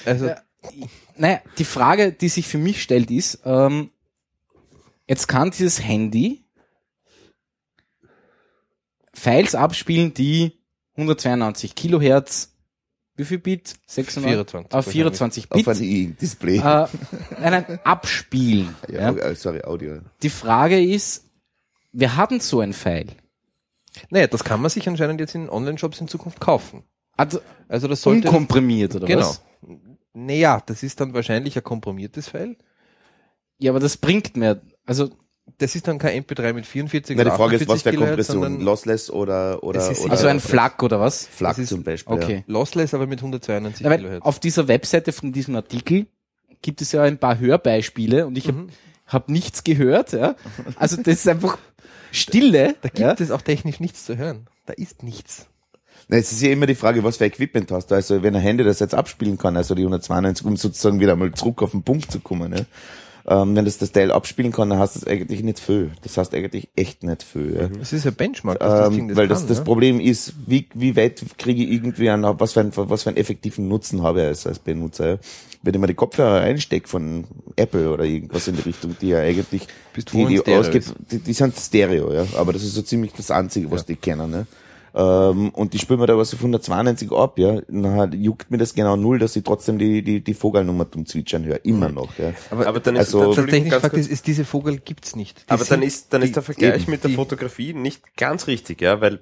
Also, Ja. Naja, die Frage, die sich für mich stellt, ist, ähm, jetzt kann dieses Handy Files abspielen, die 192 Kilohertz, wie viel Bit? 600? 24 Auf 24 Bit. Auf ein i-Display. Äh, nein, nein, abspielen. *laughs* ja, Ja. sorry, Audio. Die Frage ist, wir hatten so ein File. naja, das kann man sich anscheinend jetzt in Online-Shops in Zukunft kaufen. Also Also das sollte unkomprimiert, oder Genau. was? Naja, das ist dann wahrscheinlich ein komprimiertes File. Ja, aber das bringt mehr. Also, Das ist dann kein MP3 mit 44 Na, die oder Frage ist, was 48 für Kilohertz, Kompression? sondern Lossless oder, oder, ist oder also ein FLAC oder was? FLAC zum Beispiel. Okay. lossless, aber mit 192 Ja, Kilohertz. auf dieser Webseite von diesem Artikel gibt es ja ein paar Hörbeispiele und ich habe Mhm. hab nichts gehört. Ja? Also das ist einfach Stille. da gibt ja? es auch technisch nichts zu hören. Da ist nichts. Na, es ist ja immer die Frage, was für Equipment hast du. Also wenn ein Handy das jetzt abspielen kann, also die 192, um sozusagen wieder mal zurück auf den Punkt zu kommen, ne? Ähm, wenn das das Teil abspielen kann, dann hast du es eigentlich nicht viel. Das heißt eigentlich echt nicht viel. Ja? Das ist ein Benchmark, dass das Ding Ähm, das weil kann, das, das ne? Problem ist, wie, wie weit kriege ich irgendwie einen, was für einen, was für einen effektiven Nutzen habe ich als, als Benutzer. Ja? Wenn ich mir die Kopfhörer einstecke von Apple oder irgendwas in die Richtung, die ja eigentlich, Bist die, die, ist. die, die sind Stereo, ja. Aber das ist so ziemlich das Einzige, was die kennen, ne. Ähm, und die spielen mir da was auf 192 ab, ja. Dann juckt mir das genau null, dass ich trotzdem die, die, die Vogelnummer zum Zwitschern höre. Immer noch, ja. Aber dann ist, Also- dann, Der Entschuldigung, technische ganz Fakt ist, ist, diese Vogel gibt's nicht. Die aber dann ist, dann die- ist der Vergleich eben, mit der die- Fotografie nicht ganz richtig, ja, weil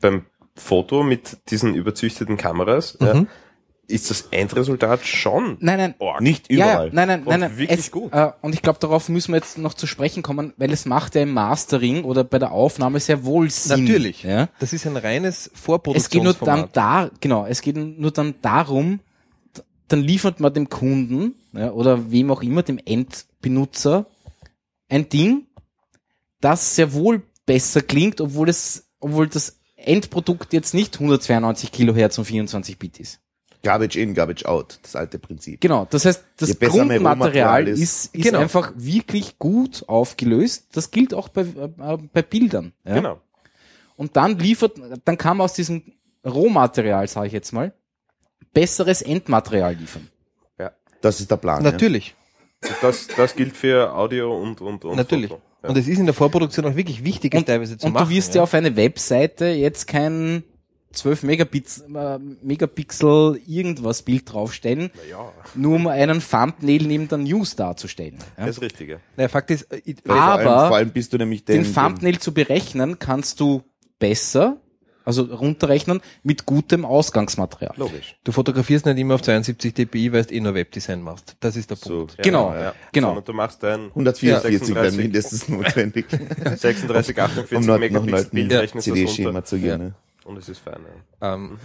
beim Foto mit diesen überzüchteten Kameras, ja, Mhm. Ist das Endresultat schon Nein, nein. arg. Nicht überall. ja, nein, nein, Und nein, nein. wirklich es, gut. Äh, und ich glaube, darauf müssen wir jetzt noch zu sprechen kommen, weil es macht ja im Mastering oder bei der Aufnahme sehr wohl Sinn. Natürlich. Ja? Das ist ein reines Es geht nur dann Vorproduktionsformat. da, genau, es geht nur dann darum, dann liefert man dem Kunden ja, oder wem auch immer, dem Endbenutzer, ein Ding, das sehr wohl besser klingt, obwohl es, obwohl das Endprodukt jetzt nicht 192 Kilohertz und 24 Bit ist. Garbage in, Garbage out, das alte Prinzip. Genau, das heißt, das Grundmaterial Rohmaterial ist, ist- ist Genau. einfach wirklich gut aufgelöst. Das gilt auch bei, äh, bei Bildern. Ja? Genau. Und dann liefert, dann kann man aus diesem Rohmaterial, sage ich jetzt mal, besseres Endmaterial liefern. Das ist der Plan. Natürlich, Das, das gilt für Audio und, und, und natürlich. Foto. Ja. Und es ist in der Vorproduktion auch wirklich wichtig, es Und, teilweise zu und machen. du wirst ja. auf eine Webseite jetzt kein 12 Megabits, äh, Megapixel irgendwas Bild draufstellen, Ja, nur um einen Thumbnail neben der News darzustellen. Ja? das ist richtig. Ja. Naja, Fakt ist, äh, Ja. Vor allem, Aber vor allem bist du nämlich den, den Thumbnail zu berechnen kannst du besser, also runterrechnen, mit gutem Ausgangsmaterial. Logisch. du fotografierst nicht immer auf 72 dpi, weil du eh nur Webdesign machst. Das ist der den, so Punkt. Ja, Genau, ja. genau. Sondern du machst ein 144 wären 36. mindestens notwendig, *laughs* 36, 48 um einen Megapixel Bild neuen rechnest das CD-Schema zu gehen. ne? Und es ist fein. Ja. Ähm,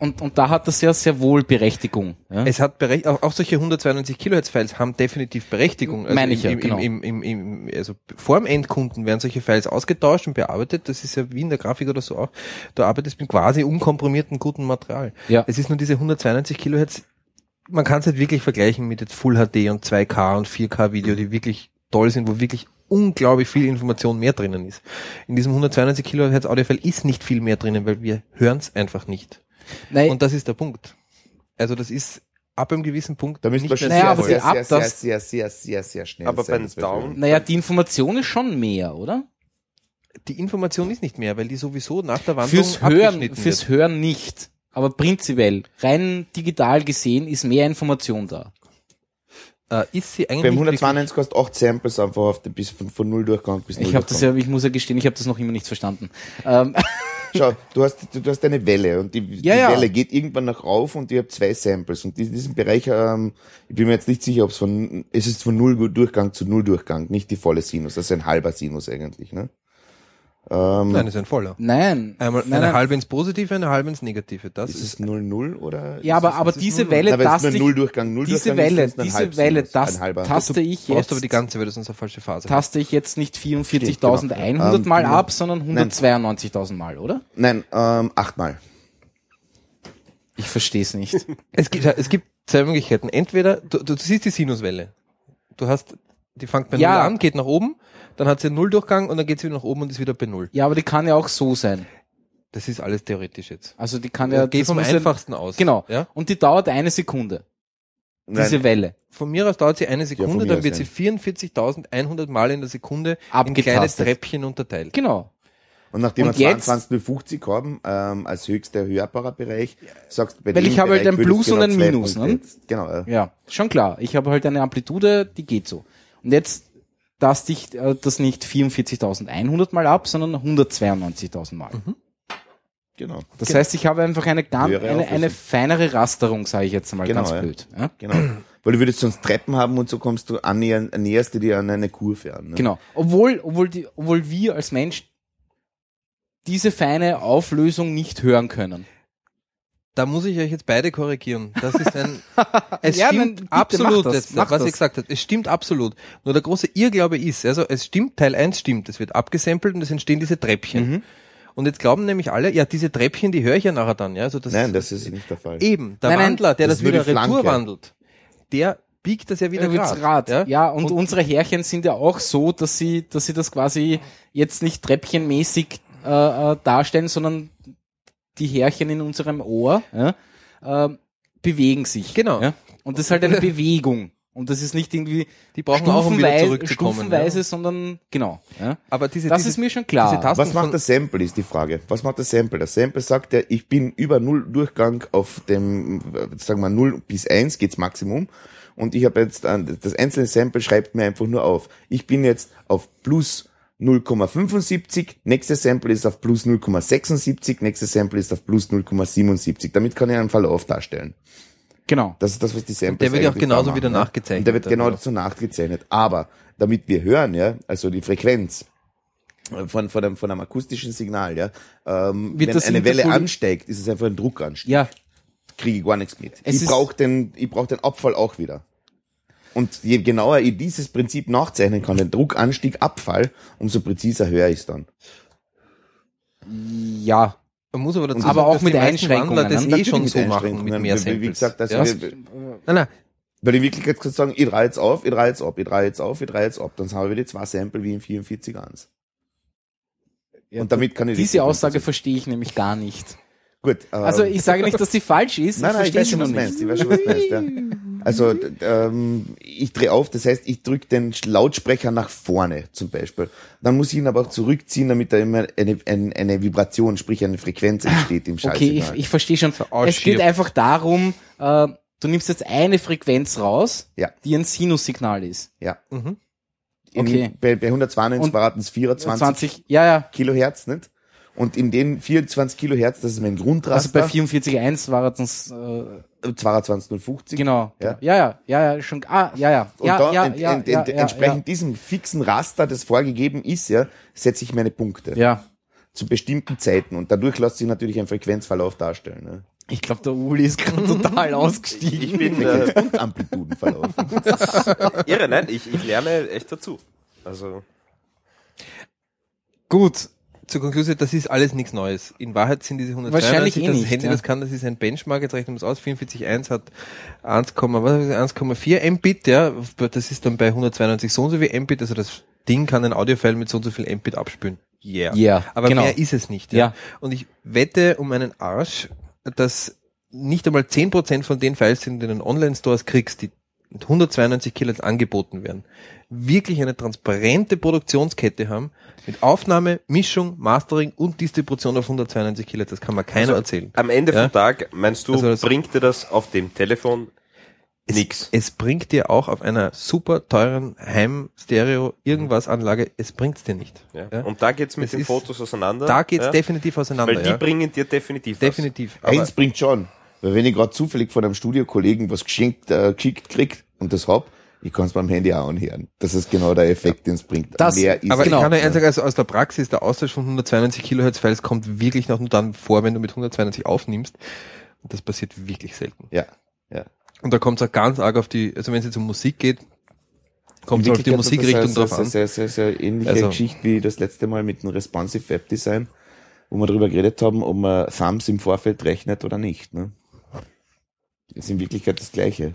Und, und da hat das ja sehr wohl Berechtigung. Ja? Es hat Berech auch, auch solche 192 Kilohertz Files haben definitiv Berechtigung. Also Meine ich ja, im, genau. im, im, im, im, also vor dem Endkunden werden solche Files ausgetauscht und bearbeitet. Das ist ja wie in der Grafik oder so auch. Du arbeitest mit quasi unkomprimiertem guten Material. Ja. Es ist nur diese 192 Kilohertz. Man kann es nicht wirklich vergleichen mit jetzt Full HD und 2K und 4K Video, die wirklich toll sind, wo wirklich unglaublich viel Information mehr drinnen ist. In diesem 192 Kilohertz Audiofile ist nicht viel mehr drinnen, weil wir hören es einfach nicht. Nein, Und das ist der Punkt. Also das ist ab einem gewissen Punkt Da müsste man nicht schon mehr Naja, sehr, aber sehr, sehr, sehr, das- sehr, sehr, sehr, sehr schnell Aber beim Down- naja, die Information ist schon mehr, oder? die Information ist nicht mehr, weil die sowieso nach der Wandlung Fürs Hören, abgeschnitten fürs wird. Hören nicht. Aber prinzipiell, rein digital gesehen, ist mehr Information da. Äh, ist sie eigentlich Beim wirklich- 192 kostet 8 Samples einfach auf den, bis von, von 0 Durchgang bis 0 Ich habe das ja, ich muss ja gestehen, ich habe das noch immer nicht verstanden. Ähm, *laughs* Schau, du hast, du, du hast eine Welle und die, Ja, die ja. Welle geht irgendwann nach rauf und ich habe zwei Samples und in diesem Bereich, ähm, ich bin mir jetzt nicht sicher, ob es von, es ist von Null Durchgang zu Null Durchgang, nicht die volle Sinus, das ist ein halber Sinus eigentlich, ne? Ähm, Nein, das ist ein voller. nein, Einmal nein, eine nein. halbe ins Positive, eine halbe ins Negative. Das ist ist, es 0-0 oder? Ja, ist aber, es, aber ist diese null. Welle na, wenn es taste ich, Null Durchgang, Null diese Durchgang Welle, diese Welle, das taste ich jetzt, aber die ganze, weil das unsere falsche Phase. taste ich jetzt nicht Stimmt, 44.100 genau. Ähm, Mal nur- ab, sondern 192.000 Mal, oder? Nein, ähm, achtmal. Ich verstehe es nicht. *laughs* Es gibt, es gibt zwei Möglichkeiten. Entweder, du, du siehst die Sinuswelle. Du hast, die fängt bei Ja. Null an, geht nach oben, dann hat sie einen Nulldurchgang und dann geht sie wieder nach oben und ist wieder bei Null. Ja, aber die kann ja auch so sein. Das ist alles theoretisch jetzt. Also die kann ja, Geh das vom ja- einfachsten aus. Genau. Ja? Und die dauert eine Sekunde, diese Nein, Welle. Von mir aus dauert sie eine Sekunde, mir dann wird ja. sie 44.100 Mal in der Sekunde in kleine Treppchen unterteilt. Genau. und nachdem Und wir jetzt- 22.050 haben, ähm, als höchster hörbarer Bereich, sagst du bei Weil ich habe halt ein Plus du und genau ein Minus, ne? Genau, ja. Ja, schon klar. Ich habe halt eine Amplitude, die geht so. Und jetzt taste ich äh, das nicht 44.100 Mal ab, sondern 192.000 Mal. genau. Das heißt, ich habe einfach eine, ganz, eine, eine feinere Rasterung, sage ich jetzt mal Genau, ganz ja. blöd. Ja? Genau. *clears throat* Weil du würdest sonst Treppen haben und so kommst du annähern, näherst du dir an eine Kurve an. Ne? Genau. Obwohl, obwohl, die, obwohl wir als Mensch diese feine Auflösung nicht hören können. Da muss ich euch jetzt beide korrigieren. Das ist ein, *laughs* es Ja, stimmt bitte, absolut, das, jetzt, mach was das. ich gesagt habe. Es stimmt absolut. Nur der große Irrglaube ist, also es stimmt, Teil 1 stimmt, es wird abgesampelt und es entstehen diese Treppchen. Mhm. Und jetzt glauben nämlich alle, ja, diese Treppchen, die höre ich ja nachher dann, ja, also das Nein, das ist nicht der Fall. eben, der Nein, nein, Wandler, der das das, ist wieder retour wandelt, der biegt das ja wieder Ja, wird's grad, Rad. Ja, Ja? und, unsere Härchen sind ja auch so, dass sie, dass sie das quasi jetzt nicht treppchenmäßig äh, äh, darstellen, sondern die Härchen in unserem Ohr ja, äh, bewegen sich. Genau. Ja? Und das ist halt eine *laughs* Bewegung. Und das ist nicht irgendwie Die brauchen auch, um wieder zurückzukommen. stufenweise Ja. sondern genau. Ja? Aber diese, Das diese, ist mir schon klar. Was macht das Sample, ist die Frage. Was macht das Sample? Das Sample sagt ja, ich bin über Null Durchgang auf dem, sagen wir 0 bis 1 geht's Maximum. Und ich habe jetzt, äh, das einzelne Sample schreibt mir einfach nur auf. Ich bin jetzt auf plus 0,75, nächstes Sample ist auf plus 0,76, nächstes Sample ist auf plus 0,77. Damit kann ich einen Verlauf darstellen. Genau. Das ist das, was die Samples der wird ja auch genauso machen, wieder ne? nachgezeichnet Und der wird genau dazu nachgezeichnet. Aber damit wir hören, ja, also die Frequenz äh, von, von, einem, von einem akustischen Signal, ja, ähm, Wird wenn eine Welle ansteigt, ist es einfach ein Druckanstieg. Ja, Kriege ich gar nichts mit. Es ich brauche den, ich brauch den Abfall auch wieder. Und je genauer ich dieses Prinzip nachzeichnen kann, den Druckanstieg, Abfall, umso präziser höre ich es dann. ja. Man muss aber dazu Aber sagen, auch dass mit Einschränkungen, Wandler das ne? eh Natürlich schon so machen, mit mehr Wie- Samples. Wie gesagt, also ja? wir, Nein, nein, Weil in Wirklichkeit kannst du sagen, ich drehe jetzt auf, ich drehe jetzt ab, ich drehe jetzt auf, ich drehe jetzt ab. Dann haben wir die zwei Sample wie in 44.1. Und damit kann ich die Diese Aussage verstehe ich nämlich gar nicht. Gut. Also ähm, ich sage nicht, dass sie falsch ist, Nein, nein, ich verstehe weiß sie schon, noch was meinst. Ich weiß schon, was du meinst, ja. *laughs* Also, d- ähm, ich drehe auf, das heißt, ich drücke den Lautsprecher nach vorne, zum Beispiel. Dann muss ich ihn aber auch zurückziehen, damit da immer eine, eine, eine Vibration, sprich eine Frequenz entsteht im Okay, Schallsignal. ich, ich verstehe schon. Es geht einfach darum, äh, du nimmst jetzt eine Frequenz raus, Ja. die ein Sinussignal ist. ja. Mhm. In, okay. Bei, bei 192 Und waren es 24 20, ja, ja. Kilohertz, nicht? Und in den 24 Kilohertz, das ist mein Also Grundraster, bei 44.1 war es äh, 22,050. genau. Ja. Ja, ja, ja, ja, schon. Ah, ja, ja. Und ja, da ja, ent, ent, ja, ent, ja, entsprechend diesem fixen Raster, das vorgegeben ist, ja, setze ich meine Punkte Ja. zu bestimmten Zeiten und dadurch lässt sich natürlich ein Frequenzverlauf darstellen. Ne? Ich glaube, der Uli ist gerade total *laughs* ausgestiegen. Ich bin äh, und Amplitudenverlauf. *laughs* irre, nein, ich, ich lerne echt dazu. Also, Gut. Zur Konklusion, das ist alles nichts Neues. In Wahrheit sind diese Wahrscheinlich 192, eh das nicht, Handy, ja. das kann, das ist ein Benchmark, jetzt rechnen wir es aus, 44.1 hat 1, was ist das, 1,4 Mbit, ja, das ist dann bei 192 so und so viel Mbit, also das Ding kann ein Audiofile mit so und so viel Mbit abspülen. Yeah. Yeah, Aber genau. mehr ist es nicht. Ja. Ja. Und ich wette um einen Arsch, dass nicht einmal 10% von den Files, die du in den Online-Stores kriegst, die mit 192 Kilohertz angeboten werden, wirklich eine transparente Produktionskette haben, mit Aufnahme, Mischung, Mastering und Distribution auf 192 Kilohertz. Das kann mir keiner Also, erzählen. am Ende Ja. vom Tag, meinst du, Also das- bringt dir das auf dem Telefon nix? Es bringt dir auch auf einer super teuren Heim-Stereo-Irgendwas-Anlage, es bringt's dir nicht. Ja. Ja. Und da geht's mit Es den ist- Fotos auseinander. Da geht's ja? definitiv auseinander. Weil die ja. bringen dir definitiv was. definitiv. Aber Eins bringt schon, wenn ich gerade zufällig von einem Studiokollegen was geschenkt, äh, geschickt krieg und das hab, ich kann es beim Handy auch anhören. Das ist genau der Effekt, den es bringt. Das- Mehr ist Aber Genau. ich kann euch eins sagen, also aus der Praxis, der Austausch von 192 Kilohertz Files kommt wirklich noch nur dann vor, wenn du mit 192 aufnimmst. Und das passiert wirklich selten. Ja, ja. Und da kommt es auch ganz arg auf die, also wenn es jetzt um Musik geht, kommt es auf die Wirklichkeit ist Musikrichtung das drauf eine an. Sehr, sehr, sehr, sehr ähnliche Also- Geschichte wie das letzte Mal mit dem Responsive Web Design, wo wir darüber geredet haben, ob man Thumbs im Vorfeld rechnet oder nicht. Ne? Das ist in Wirklichkeit das Gleiche.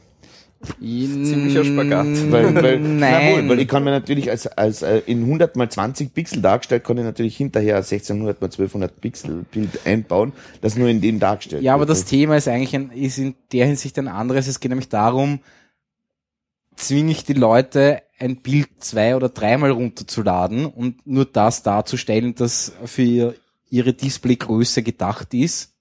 *laughs* Ziemlicher Spagat. Weil, weil, *laughs* Nein. Jawohl, weil ich kann mir natürlich als, als äh, in 100 mal 20 Pixel dargestellt, kann ich natürlich hinterher ein 1600 mal 1200 Pixel Bild einbauen, das nur in dem dargestellt Ja, aber wird. das Thema ist eigentlich ein, ist in der Hinsicht ein anderes. Es geht nämlich darum, zwinge ich die Leute, ein Bild zwei- oder dreimal runterzuladen und nur das darzustellen, das für ihr, ihre Displaygröße gedacht ist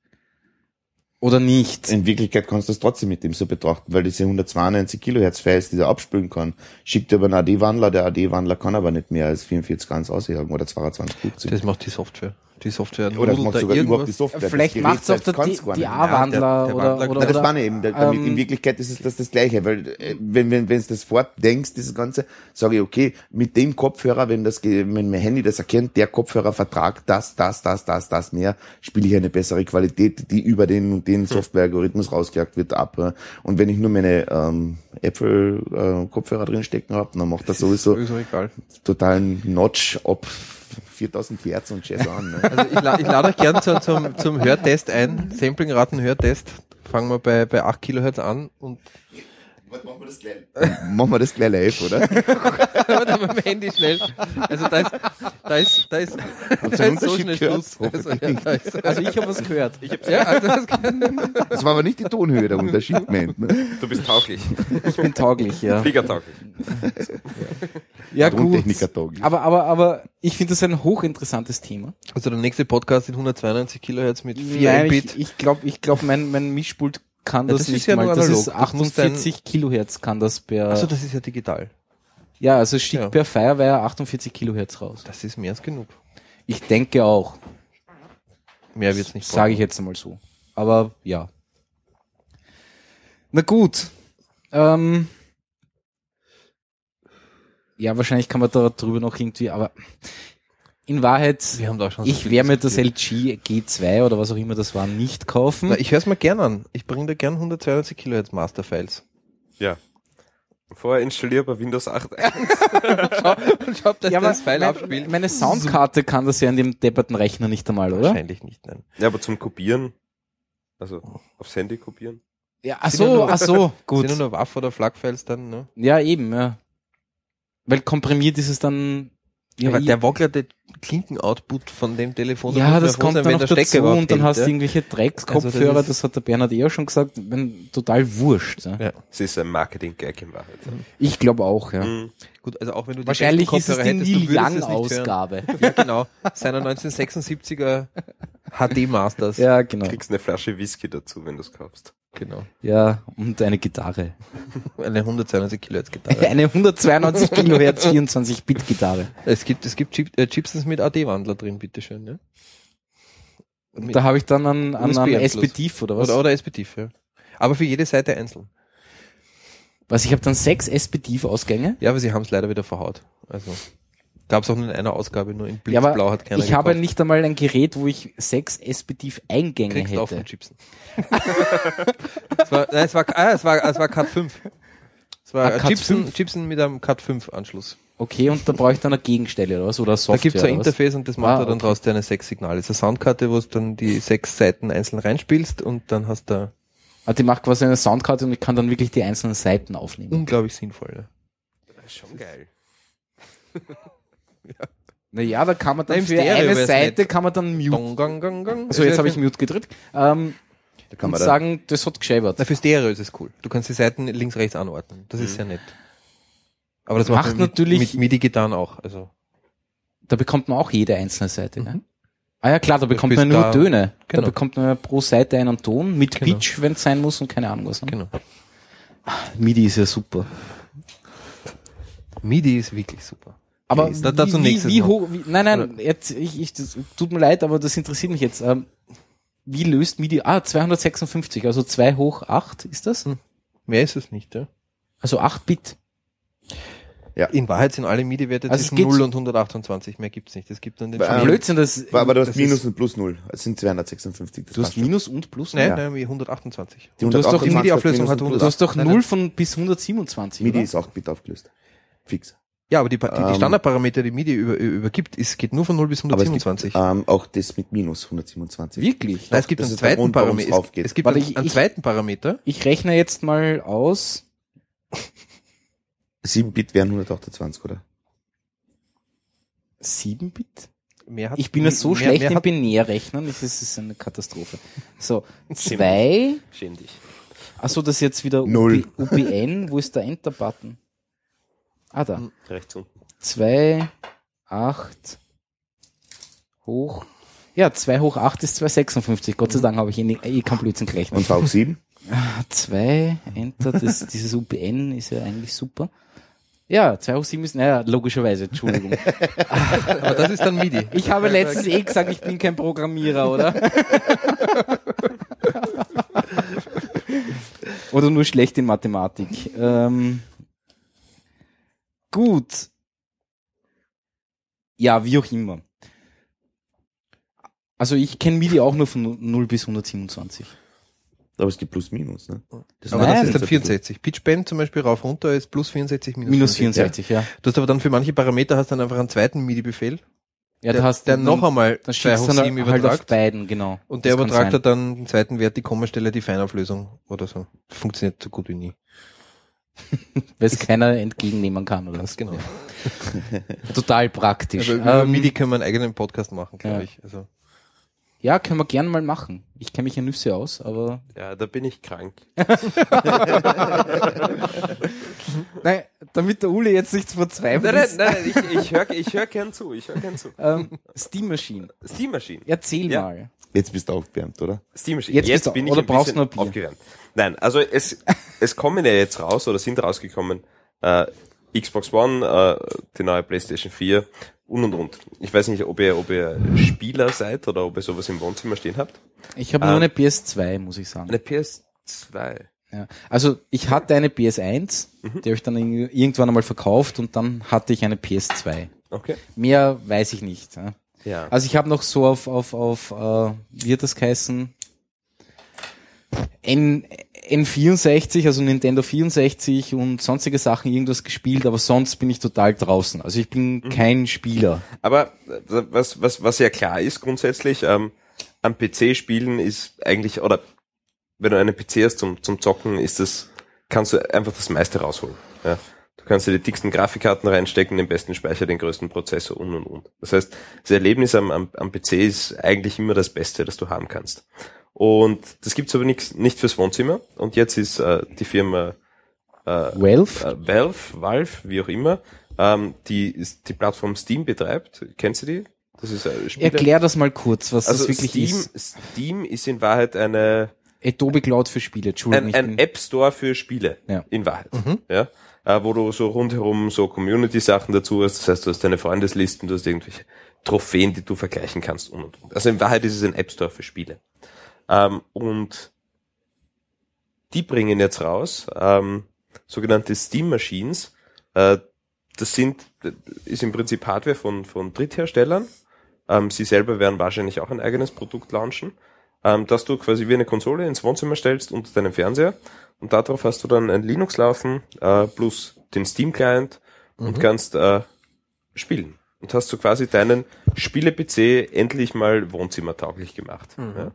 oder nicht. In Wirklichkeit kannst du das trotzdem mit dem so betrachten, weil diese 192 Kilohertz Files, die er abspülen kann, schickt er über einen AD-Wandler. Der AD-Wandler kann aber nicht mehr als 44 ganz ausjagen oder 2250. Das macht die Software. Die Software oder das macht sogar überhaupt die. Software. Vielleicht Das macht es auch der die nicht. A-Wandler Ja, der- der oder, oder, Na, das oder meine ich eben. Da- Damit, ähm, in Wirklichkeit ist es das, das Gleiche, weil äh, wenn wenn wenn es das fortdenkst, dieses Ganze, sage ich, okay, mit dem Kopfhörer, wenn das wenn mein Handy das erkennt, der Kopfhörer vertragt das, das, das, das, das mehr, spiele ich eine bessere Qualität, die über den und den Software-Algorithmus rausgejagt wird, ab. äh. Und wenn ich nur meine ähm, Apple-Kopfhörer drin stecken habe, dann macht das sowieso auch egal. totalen Notch ab 4000 Hertz und Jazz an. Ne? Also ich, la ich lade euch gern zu, zum, zum Hörtest ein. Sampling-Raten-Hörtest. Fangen wir bei, bei 8 Kilohertz an und Machen wir das gleich. Machen wir das gleich live, oder? Warte mal, mein Handy schnell. Also da ist, da ist, da ist, da ist so Unterschied schnell gehört? Schluss. Also, ja, da ist, also ich habe was gehört. ja, also das Das war aber nicht die Tonhöhe der Unterschied. Ne? Du bist tauglich. Ich bin tauglich, ja. Fliegertauglich. Ja, gut. Tontechniker tauglich. Aber, aber, aber ich finde das ein hochinteressantes Thema. also der nächste Podcast in 192 Kilohertz mit 4 Nein, Mbit. ich, ich glaube, ich glaub, mein, mein Mischpult kann Ja, das, das ist nicht ja mal. Das ist Das muss dein- 48 Kilohertz kann das per. Achso, das ist ja digital. Ja, also es schickt Ja. per Firewire 48 Kilohertz raus. Das ist mehr als genug. Ich denke auch, Mehr wird's nicht sage ich jetzt einmal so. Aber ja. Na gut. Ähm, ja, wahrscheinlich kann man da drüber noch irgendwie, aber in Wahrheit, Wir haben da auch schon so ich werde mir das. LG G2 oder was auch immer das war nicht kaufen. Na, ich höre es mir gern an. Ich bringe da gern 192 Kilohertz Masterfiles. Ja. Vorher installiere bei Windows 8 Und *laughs* schau, ob das ja, das File mein, abspielt. meine Soundkarte kann das ja in dem depperten Rechner nicht einmal, oder? Wahrscheinlich nicht, nein. Ja, aber zum Kopieren. Also aufs Handy kopieren. Ja, ach so, nur- ach so, gut. Sind ja nur WAF oder FLAC-Files dann, ne? Ja, eben, ja. Weil komprimiert ist es dann. Ja, aber der wacklerte Klinken-Output von dem Telefon. da ja, das kommt sein, dann noch der dazu und dann hält, hast du ja. irgendwelche Dreckskopfhörer, Also das das, hat der Bernhard eh auch schon gesagt, wenn, total wurscht. Ja. Ja. Es ist ein Marketing-Gag in Wahrheit. Ich glaube auch, ja. Mhm. Gut, also auch wenn du die Wahrscheinlich ist es Kopfhörer die hättest, du Neil würdest Young es nicht hören. Ausgabe. *laughs* Ja, genau. Seiner 1976er HD Masters. ja, genau. Kriegst eine Flasche Whisky dazu, wenn du es kaufst. Genau. Ja, und eine Gitarre. *laughs* Eine 192 Kilohertz Gitarre. *laughs* Eine 192 Kilohertz 24 Bit Gitarre. es gibt, es gibt Chip, äh, Chipsons mit AD-Wandler drin, bitteschön, ne? Mit- Da habe ich dann an, an, an. SPTIF oder was? Oder, oder SPTIF, ja. Aber für jede Seite einzeln. Was, ich habe dann sechs SPTIF-Ausgänge? Ja, aber sie haben es leider wieder verhaut. Also gab es auch nur in einer Ausgabe, nur in Ja, aber Blitzblau hat keiner ich habe gekauft. nicht einmal ein Gerät, wo ich sechs SPTIF-Eingänge Kriegst du auch hätte. von Chipsen. *laughs* es war, nein, es war, ah, es war, es war Cut 5. Es war Ah, ein 5? Chipsen mit einem Cut 5 Anschluss. Okay, und da brauche ich dann eine Gegenstelle oder was? Oder Da Software gibt's ein? Interface und das macht Ah, er dann okay. draus deine sechs Signale. Es ist eine Soundkarte, wo du dann die sechs Seiten einzeln reinspielst und dann hast du Ah, die macht quasi eine Soundkarte und ich kann dann wirklich die einzelnen Seiten aufnehmen. unglaublich sinnvoll. Ja. Schon geil. *laughs* Naja, da kann man dann Im für Stereo eine Seite nett. kann man dann mute. Gong, gong, gong, gong. Also jetzt habe ich Mute gedrückt. Ähm, Da kann und man da, sagen, das hat gescheibert. Na, für Stereo ist es cool. Du kannst die Seiten links, rechts anordnen. Das ist sehr nett. Aber das Macht macht, man mit, natürlich- mit MIDI-Gitarren auch. Also Da bekommt man auch jede einzelne Seite. Ne? Ah ja, klar, da bekommt man nur da- Töne. Da genau. bekommt man pro Seite einen Ton mit Genau. Pitch, wenn es sein muss und keine Ahnung was. Ne? genau. MIDI ist ja super. MIDI ist wirklich super. Aber Okay, da- dazu wie, wie hoch, wie, nein, nein, jetzt, ich, ich, das, tut mir leid, aber das interessiert mich jetzt. Ähm, wie löst MIDI? Ah, 256, also 2 hoch 8 ist das? Hm. Mehr ist es nicht, ja. Also 8 Bit. In Wahrheit sind alle MIDI-Werte Also zwischen geht- 0 und 128. Mehr gibt's nicht. Es gibt dann den Ähm, Blödsinn, das, aber du hast das Minus ist, und Plus Null. Es sind 256. Das du hast. Minus und Plus. Nein, Ja. nein, wie 128. Die du hast doch 128 die MIDI-Auflösung hat und 100. Du hast doch Nein, 0 nein. von bis 127, MIDI oder? ist 8 Bit aufgelöst. Fix. Ja, aber die, die, die Ähm, Standardparameter, die MIDI über, übergibt, ist, geht nur von 0 bis Aber es gibt 127. ähm, auch das mit Minus 127. Wirklich? Nein, es gibt einen zweiten Parameter. Es, aufgeht. es gibt Warte, einen, ich- einen zweiten Parameter. Ich rechne jetzt mal aus. 7 Bit wären 128, oder? 7 Bit? Mehr hat, Ich bin ja so mehr, schlecht mehr im Binärrechnen, das ist eine Katastrophe. So, 2, *laughs* Schäm dich. achso, das ist jetzt wieder Null. UB, UBN, wo ist der Enter-Button? Ah, da. Rechts unten. 2, 8, hoch. Ja, 2 hoch 8 ist 256. Gott sei Dank habe ich eh, eh keinen Blödsinn gerechnet. Und V7? 2, *laughs* Enter, das, dieses UBN ist ja eigentlich super. Ja, 2 hoch 7 ist, naja, logischerweise, Entschuldigung. *laughs* aber das ist dann MIDI. Ich habe letztens eh gesagt, ich bin kein Programmierer, oder? *laughs* oder nur schlecht in Mathematik. Ähm, gut. Ja, wie auch immer. Also ich kenne MIDI auch nur von 0 bis 127. Aber es gibt Plus Minus, ne? Das Aber Nein, das ist dann ein 64. Pitchbend zum Beispiel rauf runter ist plus 64 minus, Minus 64, ja. Du hast aber dann für manche Parameter hast dann einfach einen zweiten MIDI-Befehl, Ja, der, hast der noch einmal dann 2 schickst hoch du 7 dann halt auf übertragt. beiden, genau. und der Das übertragt dann den zweiten Wert die Kommastelle, die Feinauflösung oder so. Funktioniert so gut wie nie. *laughs* Weil es keiner entgegennehmen kann, oder was? Genau. *laughs* Total praktisch. Aber über Ähm, MIDI können wir einen eigenen Podcast machen, glaube ja. ich. Also, Ja, können wir gern mal machen. Ich kenne mich ja Nüsse aus, aber Ja, da bin ich krank. *laughs* nein, damit der Uli jetzt nicht verzweifelt nein, nein, nein ich, ich höre ich hör gern zu. Ich höre gern zu. Ähm, Steam Machine. Steam Machine. Erzähl Ja. mal. Jetzt bist du aufgewärmt, oder? Steam Machine. Jetzt bist du- bin ich oder ein brauchst aufgewärmt. Nein, also es, *laughs* es kommen ja jetzt raus oder sind rausgekommen äh, Xbox One, äh, die neue PlayStation 4 und und und. Ich weiß nicht, ob ihr, ob ihr Spieler seid oder ob ihr sowas im Wohnzimmer stehen habt. Ich habe nur Ähm, eine PS2, muss ich sagen. Eine PS2. Ja. Also ich hatte eine PS1, Mhm. die habe ich dann irg- irgendwann einmal verkauft und dann hatte ich eine PS2. Okay. Mehr weiß ich nicht. Ja. Ja. Also ich habe noch so auf, auf, auf äh, wie hat das geheißen? N, N64, also Nintendo 64 und sonstige Sachen irgendwas gespielt, aber sonst bin ich total draußen. Also ich bin Mhm. kein Spieler. Aber äh, was, was, was ja klar ist grundsätzlich, ähm, am PC spielen ist eigentlich, oder wenn du einen PC hast zum, zum Zocken, ist das, kannst du einfach das meiste rausholen. Ja. Du kannst dir die dicksten Grafikkarten reinstecken, den besten Speicher, den größten Prozessor und und und. Das heißt, das Erlebnis am, am, am PC ist eigentlich immer das Beste, das du haben kannst. Und das gibt's aber nix, nicht fürs Wohnzimmer. Und jetzt ist äh, die Firma Valve? äh, Valve, Valve, wie auch immer, ähm, die ist die Plattform Steam betreibt. Kennst du die? Das ist äh, Spiele. Erklär das mal kurz, was also das wirklich Steam, ist. Steam ist in Wahrheit eine Adobe Cloud für Spiele, Entschuldigung. ein, ein App Store für Spiele. Ja. In Wahrheit. Ja. Äh, wo du so rundherum so Community-Sachen dazu hast. Das heißt, du hast deine Freundeslisten, du hast irgendwelche Trophäen, die du vergleichen kannst und und und. Also in Wahrheit ist es ein App Store für Spiele. Ähm, und die bringen jetzt raus ähm, sogenannte Steam Machines. Äh, das sind ist im Prinzip Hardware von von Drittherstellern. Ähm, sie selber werden wahrscheinlich auch ein eigenes Produkt launchen, ähm, dass du quasi wie eine Konsole ins Wohnzimmer stellst unter deinem Fernseher und darauf hast du dann ein Linux laufen äh, plus den Steam Client und kannst äh, spielen und hast du quasi deinen Spiele-PC endlich mal wohnzimmertauglich gemacht. Ja?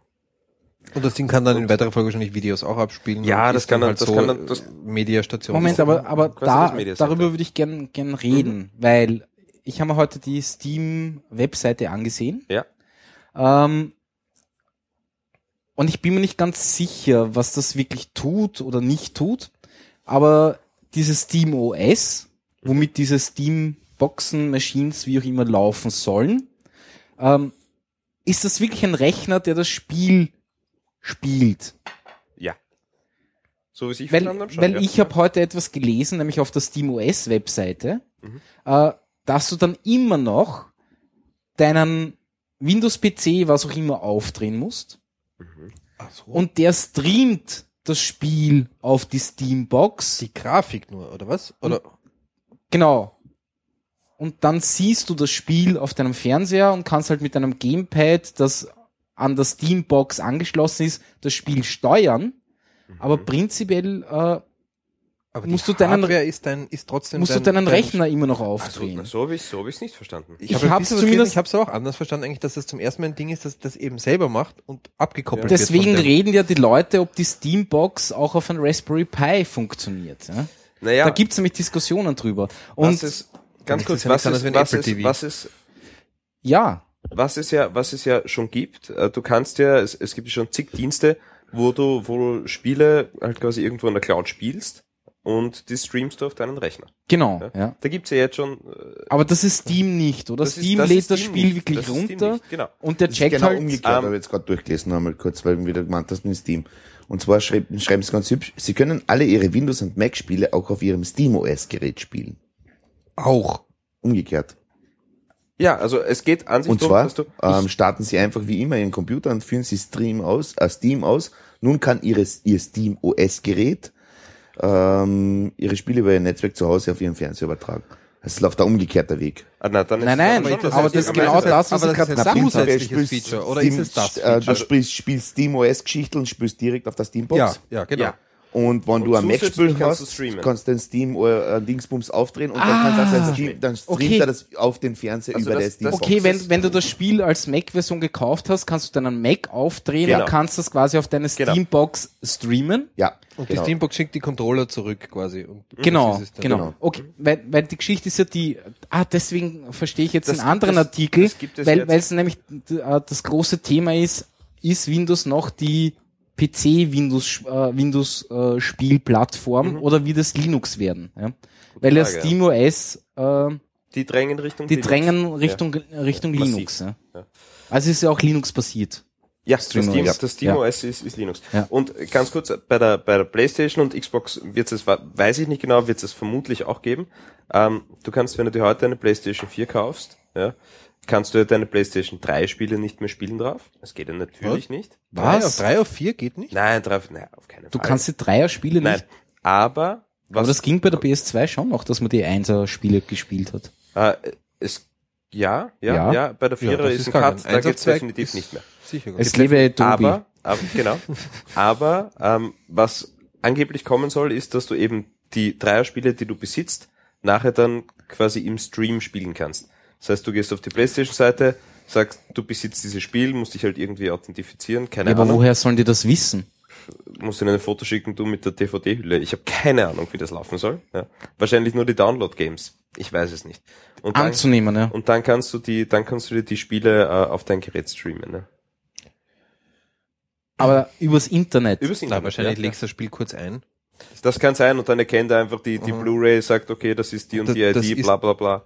Und das Ding kann dann in weiterer Folge wahrscheinlich Videos auch abspielen. Ja, und das kann dann halt das so kann dann- das- Mediastation. Moment, aber, aber da, darüber würde ich gern, gern reden, weil ich habe mir heute die Steam-Webseite angesehen. Ja. Ähm, und ich bin mir nicht ganz sicher, was das wirklich tut oder nicht tut. Aber dieses Steam OS, womit diese Steam Boxen, Machines, wie auch immer laufen sollen, ähm, ist das wirklich ein Rechner, der das Spiel spielt? ja. So wie ich Weil, verstanden habe weil ja. ich habe heute etwas gelesen, nämlich auf der SteamOS Webseite, Mhm. äh, dass du dann immer noch deinen Windows PC, was auch immer, aufdrehen musst. Ach so. Und der streamt das Spiel auf die Steambox. die Grafik nur, oder was? Oder? Genau. Und dann siehst du das Spiel auf deinem Fernseher und kannst halt mit deinem Gamepad, das an der Steambox angeschlossen ist, das Spiel steuern. Aber Mhm. prinzipiell äh, Aber Musst die du deinen- Hardware ist dein, ist trotzdem musst dein, du deinen dein- Rechner immer noch Also, aufdrehen. so habe ich so hab ich's nicht verstanden. Ich, Ich habe hab's hab's zumindest- ich habe es auch anders verstanden eigentlich, dass das zum ersten Mal ein Ding ist, dass das eben selber macht und abgekoppelt Deswegen wird. von dem- reden ja die Leute, ob die Steambox auch auf einem Raspberry Pi funktioniert. Ja? Naja, Da gibt's nämlich Diskussionen drüber. Und was ist, ganz ist kurz, ja was anderes ist, was ist, was ist, ja, was es ja, was es ja schon gibt, äh, du kannst ja, es, es gibt ja schon zig Dienste, wo du, wo du Spiele halt quasi irgendwo in der Cloud spielst und die streamst du auf deinen Rechner. genau. Ja. Ja. Da gibt's ja jetzt schon, äh, Aber das ist Steam nicht, oder? das ist- Steam das lädt ist das Steam Spiel nicht. wirklich Das ist Steam runter nicht, Genau. und der Das ist checkt genau halt. umgekehrt, ähm, habe ich jetzt gerade durchgelesen, einmal kurz, weil du wieder gemeint hast mit Steam. Und zwar schreiben, schreiben sie ganz hübsch, sie können alle ihre Windows- und Mac-Spiele auch auf ihrem SteamOS-Gerät spielen. auch. Umgekehrt. Ja, also es geht an sich Und darum, zwar dass du, ähm, starten Sie einfach wie immer Ihren Computer und führen Sie Stream aus, äh, Steam aus. Nun kann Ihres, Ihr Steam OS-Gerät ähm, Ihre Spiele über Ihr Netzwerk zu Hause auf Ihren Fernseher übertragen. Es läuft der umgekehrte Weg. Ah, na, dann Nein, nein, aber was- das ist aber genau das, was aber ich gerade gesagt habe. zusätzliches Feature, oder ist es das Äh, Feature? du spielst, spielst Steam OS-Geschichte und spielst direkt auf der Steambox. Ja, ja, genau. Ja. Und wenn Und du ein zusätzlich Mac-Spiel kannst du hast, streamen. kannst du den Steam äh, Dingsbums aufdrehen und Ah. dann kannst du das Steam, dann streamt Okay. er das auf den Fernseher Also über das- das- Okay, Das wenn, wenn du das Spiel als Mac-Version gekauft hast, kannst du deinen Mac aufdrehen Genau. und kannst das quasi auf deine Genau. Steambox streamen. Ja, Und genau. die Steambox schickt die Controller zurück quasi. Und Genau, dann. genau. Genau. Okay, weil, weil die Geschichte ist ja die, ah, deswegen verstehe ich jetzt Das einen anderen Artikel, das gibt es weil weil es nämlich äh, das große Thema ist, ist Windows noch die PC Windows äh, Windows äh, Spielplattform oder wird es Linux werden? Ja? Weil ja Frage, ja. SteamOS äh, Die drängen Richtung die Linux. drängen Richtung Richtung Massiv. Linux. Ja. Ja. Also ist ja auch Linux basiert. Ja, das SteamOS. Steam, Ja. das SteamOS ist, ist Linux. Ja. Und ganz kurz, bei der, bei der Playstation und Xbox wird es, weiß ich nicht genau, wird es vermutlich auch geben. Ähm, du kannst, wenn du dir heute eine Playstation 4 kaufst, ja, kannst du deine Playstation 3 Spiele nicht mehr spielen drauf. Das geht ja natürlich nicht. Drei Was? auf, drei auf vier geht nicht? Nein, drauf, nein, auf keinen Du Fall. kannst die Dreier-Spiele Nein, nicht. aber, was, Aber das ging bei der PS2 schon noch, dass man die Einser-Spiele gespielt hat. äh, es, ja, ja, Ja. ja, bei der Vierer das ist ein. Cut, da auf geht's definitiv nicht mehr. Sicher. Es lebe Tobi. Aber, aber genau. aber ähm, was angeblich kommen soll, ist, dass du eben die Dreierspiele, die du besitzt, nachher dann quasi im Stream spielen kannst. Das heißt, du gehst auf die Playstation-Seite, sagst, du besitzt dieses Spiel, musst dich halt irgendwie authentifizieren, keine Ja, aber Ahnung, woher sollen die das wissen? musst ihnen ein Foto schicken, du mit der DVD-Hülle. Ich habe keine Ahnung, wie das laufen soll. Ja. Wahrscheinlich nur die Download-Games. Ich weiß es nicht. Und dann, Anzunehmen, ja. und dann kannst du die, dann kannst du dir die Spiele äh, auf dein Gerät streamen. Ne? Aber übers Internet. Übers Internet, wahrscheinlich ja. legst du das Spiel kurz ein. Das kann sein und dann erkennt er einfach die, die Blu-ray, sagt, okay, das ist die und Das- die ID, bla bla bla.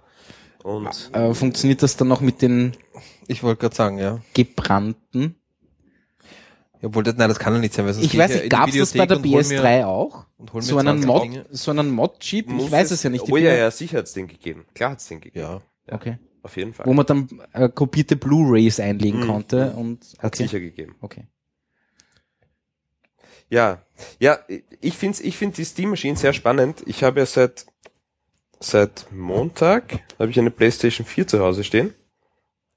Und äh, funktioniert das dann noch mit den Ich wollte gerade sagen, ja. gebrannten? Obwohl, das, nein, das kann ja nicht sein, weil sonst Ich weiß ja nicht, in die gab's das bei Videothek der und hol mir- PS3 auch? und hol mir So einen 20 Mod, Dinge. so einen Mod-Chip? Ich muss weiß es ja nicht. Ich Oh bin ja, ja, sicher hat's den gegeben. Klar hat's den gegeben. Ja. Okay. Auf jeden Fall. Wo man dann äh, kopierte Blu-Rays einlegen Mhm. konnte und Hat okay. sicher gegeben. Okay. Ja, ja, ich finde ich find die Steam Machine sehr spannend. Ich habe ja seit seit Montag habe ich eine PlayStation 4 zu Hause stehen,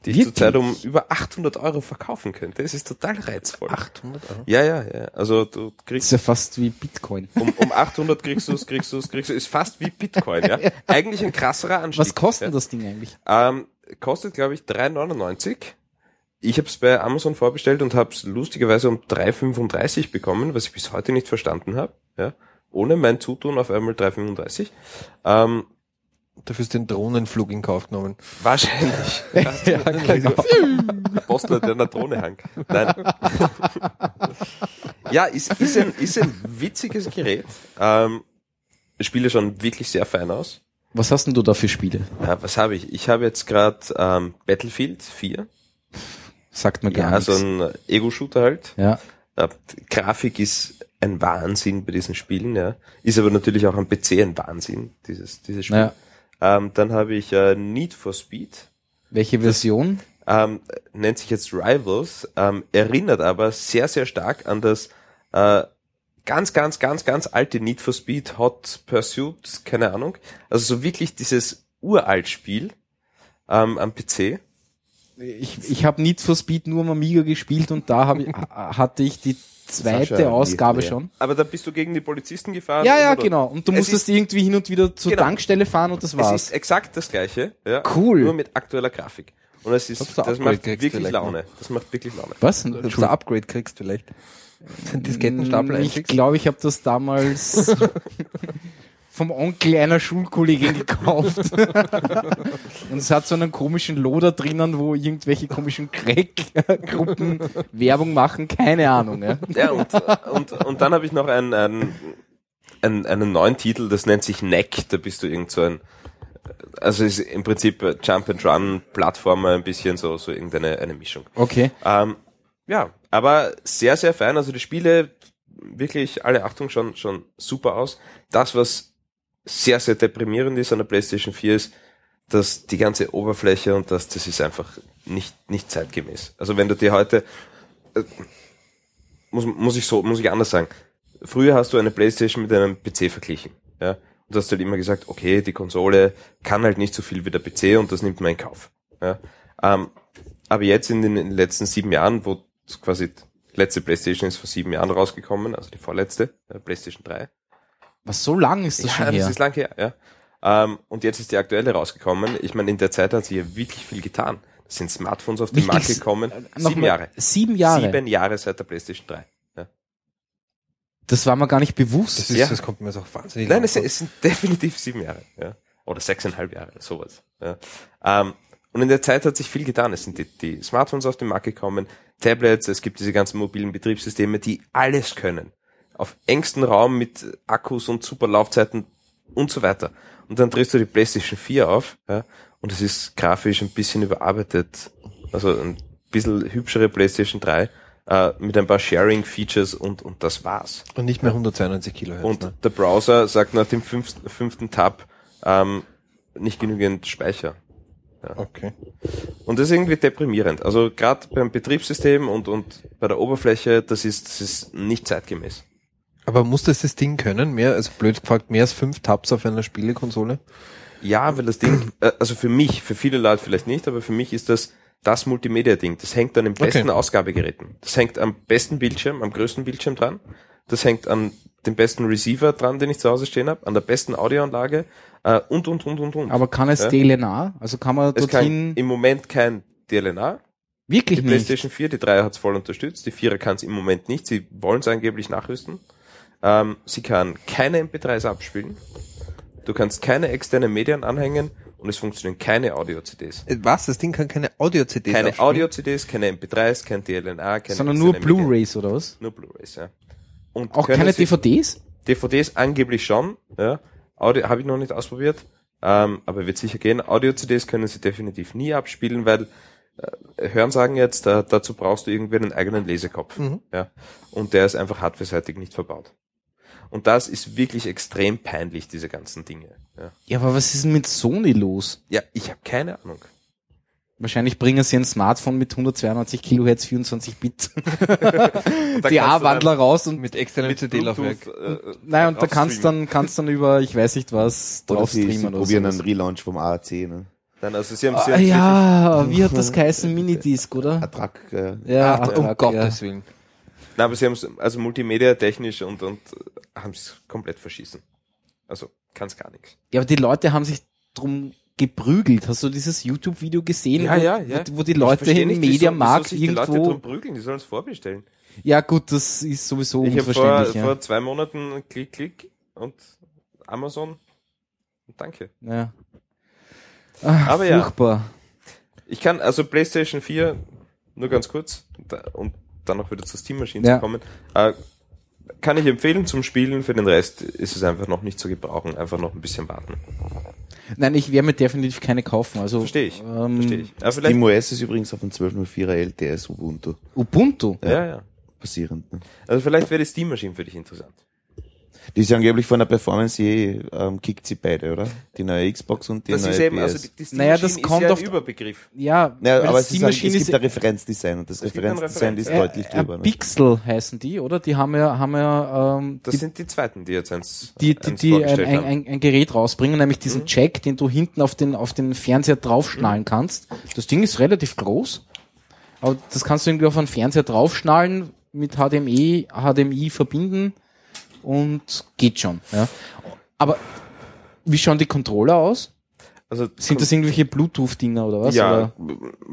die ich zurzeit um über 800 Euro verkaufen könnte. Das ist total reizvoll. 800 Euro. Ja, ja, ja. Also du Das ist kriegst ja fast wie Bitcoin. um, um 800 kriegst du es, kriegst du es, kriegst du Ist fast wie Bitcoin, *laughs* ja. Eigentlich ein krasserer Anstieg. Was kostet ja. das Ding eigentlich? Ähm, kostet, glaube ich, 3,99. Ich habe es bei Amazon vorbestellt und habe es lustigerweise um 3,35 bekommen, was ich bis heute nicht verstanden habe. Ja? Ohne mein Zutun auf einmal 3,35. Ähm, Dafür ist den Drohnenflug in Kauf genommen. wahrscheinlich. *laughs* ja, genau. Postler, der an der Drohne hang. Nein. ja, ist, ist, ein, ist ein witziges Gerät. Ähm, Spiele schon wirklich sehr fein aus. Was hast denn du da für Spiele? Ja, was habe ich? Ich habe jetzt gerade ähm, Battlefield 4. Sagt mir gar Ja, nichts. so ein Ego-Shooter halt. ja. Ja, die Grafik ist ein Wahnsinn bei diesen Spielen, ja. Ist aber natürlich auch am PC ein Wahnsinn, dieses, dieses Spiel. Naja. Ähm, dann habe ich äh, Need for Speed, Welche Version? ähm, nennt sich jetzt Rivals, ähm, erinnert aber sehr, sehr stark an das äh, ganz, ganz, ganz, ganz alte Need for Speed Hot Pursuit, keine Ahnung. Also so wirklich dieses uralt Spiel ähm, am PC. Ich, ich habe Need for Speed nur am Amiga gespielt und da hab ich, ha- *laughs* hatte ich die zweite Sascha, Ausgabe ja. schon. Aber da bist du gegen die Polizisten gefahren. Ja, ja, oder- genau. Und du Es musstest irgendwie hin und wieder zur Genau. Tankstelle fahren und das Es war's. ist exakt das gleiche, ja. Cool. Nur mit aktueller Grafik. Und es ist, das Upgrade macht wirklich Laune. Das macht wirklich Laune. Was? Ob du ein Upgrade kriegst vielleicht. *laughs* Diskettenstapel Ich einschickst. glaube, ich habe das damals *laughs* vom Onkel einer Schulkollegin gekauft. *laughs* und es hat so einen komischen Loader drinnen, wo irgendwelche komischen Crack-Gruppen Werbung machen. Keine Ahnung. Ja. Ja, und, und, und dann habe ich noch einen, einen, einen, einen neuen Titel, das nennt sich Neck. Da bist du irgend so ein, also ist im Prinzip Jump and Run Plattformer, ein bisschen so, so irgendeine eine Mischung. Okay. Ähm, ja, aber sehr, sehr fein. Also die Spiele, wirklich alle Achtung, schon, schon super aus. Das, was sehr, sehr deprimierend ist an der PlayStation 4 ist, dass die ganze Oberfläche und das, das ist einfach nicht, nicht zeitgemäß. Also wenn du dir heute, äh, muss, muss ich so, muss ich anders sagen. Früher hast du eine PlayStation mit einem PC verglichen, ja. Und hast halt immer gesagt, okay, die Konsole kann halt nicht so viel wie der PC und das nimmt man in Kauf, ja. Ähm, aber jetzt in den letzten sieben Jahren, wo quasi letzte PlayStation ist vor sieben Jahren rausgekommen, also die vorletzte, äh, PlayStation 3. Was so lang ist das ja, schon das her? ist lang her, ja. Ähm, und jetzt ist die aktuelle rausgekommen. Ich meine, in der Zeit hat sich ja wirklich viel getan. Es sind Smartphones auf den? Markt gekommen. Noch Sieben mal- Jahre. Sieben Jahre. Sieben Jahre seit der PlayStation 3. Ja. Das war mir gar nicht bewusst. Das, ist, Ja. das kommt mir so wahnsinnig Nein, es, es sind definitiv sieben Jahre. Ja. Oder sechseinhalb Jahre, sowas. Ja. Ähm, und in der Zeit hat sich viel getan. Es sind die, die Smartphones auf den Markt gekommen, Tablets, es gibt diese ganzen mobilen Betriebssysteme, die alles können. Auf engstem Raum mit Akkus und super Laufzeiten und so weiter. Und dann drehst du die PlayStation 4 auf, ja, und es ist grafisch ein bisschen überarbeitet. Also ein bisschen hübschere PlayStation 3. äh, mit ein paar Sharing-Features und, und das war's. Und nicht mehr 192 Kilohertz. Und ne? der Browser sagt nach dem fünften, fünften Tab ähm, nicht genügend Speicher. Okay. Und das ist irgendwie deprimierend. Also gerade beim Betriebssystem und, und bei der Oberfläche, das ist, das ist nicht zeitgemäß. Aber muss das das Ding können? Mehr, also blöd gefragt, mehr als fünf Tabs auf einer Spielekonsole? Ja, weil das Ding, äh, also für mich, für viele Leute vielleicht nicht, aber für mich ist das das Multimedia-Ding. Das hängt an den besten Okay. Ausgabegeräten. Das hängt am besten Bildschirm, am größten Bildschirm dran. Das hängt an dem besten Receiver dran, den ich zu Hause stehen habe, an der besten Audioanlage äh, und, und, und, und, und. Aber kann es Ja. DLNA? Also kann man es kann dorthin im Moment kein DLNA. wirklich Die nicht? PlayStation 4, die 3 hat es voll unterstützt, die 4er kann es im Moment nicht, sie wollen es angeblich nachrüsten. Ähm, sie kann keine MP3s abspielen, du kannst keine externen Medien anhängen und es funktionieren keine Audio-CDs. Äh, Was? Das Ding kann keine Audio-CDs Keine? Audio-CDs, keine MP3s, kein DLNA, keine Sondern nur. Blu-Rays oder was? Nur Blu-rays, ja. Und Auch keine DVDs? DVDs angeblich schon, ja. Audio habe ich noch nicht ausprobiert, ähm, aber wird sicher gehen. Audio-CDs können sie definitiv nie abspielen, weil äh, Hören sagen jetzt, äh, dazu brauchst du irgendwie einen eigenen Lesekopf, Mhm. ja. Und der ist einfach hardware-seitig nicht verbaut. Und das ist wirklich extrem peinlich, diese ganzen Dinge. Ja, Ja, aber was ist denn mit Sony los? ja ich habe keine Ahnung. Wahrscheinlich bringen sie ein Smartphone mit 192 Kilohertz 24 Bit da du DA-Wandler raus und Mit externem dann CD-Laufwerk. Äh, nein, und da drauf kannst streamen. dann kannst dann über ich weiß nicht was Oder drauf sie, sie streamen oder probieren so. einen Relaunch vom AAC, ne? Nein, also sie haben, sie Ah, haben ja, wie hat das geheißen? Minidisc, oder? Attrack, äh, Ja, Ach, um Gottes ja. Willen. Nein, aber sie haben es also multimedia technisch und, und äh, haben es komplett verschießen. Also kann's gar nichts. Ja, aber die Leute haben sich drum geprügelt. Hast du dieses YouTube-Video gesehen, Ja, wo, ja, ja. Wo, wo die Ich Leute im Mediamarkt sich die Leute irgendwo... drum prügeln, die sollen es vorbestellen. Ja gut, das ist sowieso ich habe vor, unverständlich. Ja. vor zwei Monaten Klick, Klick und Amazon. Danke. ja. Ach, Aber ja. furchtbar. Ich kann, also PlayStation 4, nur ganz kurz, da, und dann noch wieder zur Steam Machine Ja. zu kommen, äh, kann ich empfehlen zum Spielen, für den Rest ist es einfach noch nicht zu gebrauchen, einfach noch ein bisschen warten. Nein, ich werde mir definitiv keine kaufen. Also Verstehe ich, Ähm, verstehe ich. Aber vielleicht, SteamOS ist übrigens auf dem 12.04er LTS Ubuntu Ubuntu. ja, ja. basierend. Ne? Also vielleicht wäre die Steam Machine für dich interessant. Die ist ja angeblich von der Performance je, ähm, kickt sie beide, oder? Die neue Xbox und die Das neue ist eben, PS. also die, die Naja, das kommt ist ja auf- Überbegriff. Ja, ja, weil aber es, ist ein, es gibt ist ein Referenzdesign und das Referenzdesign ist Referenz. deutlich äh, drüber. äh, Ne? Pixel heißen die, oder? Die haben ja, haben ja ähm, Das die, sind die zweiten, die jetzt eins, die, die, eins die ein, ein, ein, ein Gerät rausbringen, nämlich Mhm. diesen Jack, den du hinten auf den, auf den Fernseher draufschnallen kannst. Das Ding ist relativ groß, aber das kannst du irgendwie auf einen Fernseher draufschnallen, mit HDMI, HDMI verbinden und geht schon. Ja. Aber wie schauen die Controller aus? Also Sind das irgendwelche Bluetooth-Dinger oder was? ja,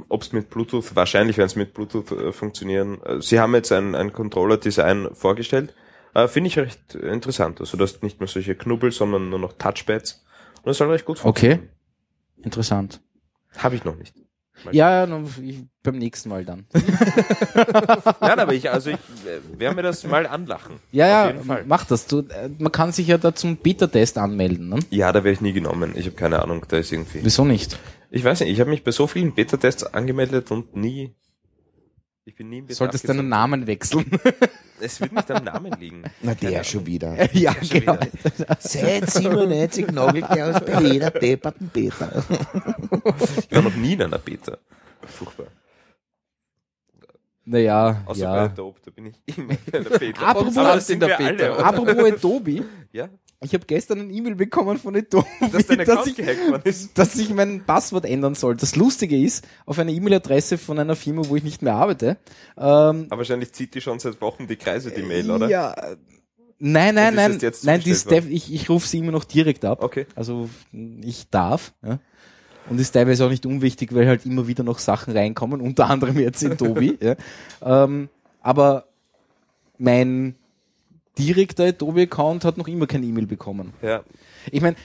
ob es mit Bluetooth, wahrscheinlich werden es mit Bluetooth äh, funktionieren. Äh, Sie haben jetzt ein, ein Controller-Design vorgestellt. Äh, Finde ich recht interessant. Also das nicht mehr solche Knubbel, sondern nur noch Touchpads. Und das soll recht gut Okay. Interessant. Habe ich noch nicht. Ja, ich, beim nächsten Mal dann. *laughs* Nein, aber ich, also ich äh, werde mir das mal anlachen. Ja, ja, mach das. Du, äh, man kann sich ja da zum Beta-Test anmelden. Ne? Ja, da wäre ich nie genommen. Ich habe keine Ahnung, da ist irgendwie. Wieso nicht? Ich weiß nicht, ich habe mich bei so vielen Beta-Tests angemeldet und nie. Ich bin Betracht Solltest deinen gezogen. Namen wechseln. Es wird nicht am Namen liegen. *laughs* Na, der Keine schon wieder. *laughs* ja, Schon genau. wieder. *laughs* Seit 97 nagelt der aus bei jeder depperten Beta. Ich war noch nie in einer Beta. Furchtbar. Naja, Außer bei ja. Adobe, da bin ich immer in einer Beta. Apropos Aber in der Beta. alle? Apropos Adobe, Ja, ich habe gestern ein E-Mail bekommen von Adobe, *laughs* dass dein dass ich, ist. *laughs* dass ich mein Passwort ändern soll. Das Lustige ist, auf einer E-Mail-Adresse von einer Firma, wo ich nicht mehr arbeite, ähm, Aber wahrscheinlich zieht die schon seit Wochen die Kreise, die Mail, oder? Ja. Nein, nein, nein, nein, die ist ich, ich rufe sie immer noch direkt ab. Okay. Also ich darf. Ja. Und ist teilweise auch nicht unwichtig, weil halt immer wieder noch Sachen reinkommen, unter anderem jetzt in Tobi. *laughs* ja. ähm, aber mein direkter Adobe-Account hat noch immer kein E-Mail bekommen. Ja. Ich meine,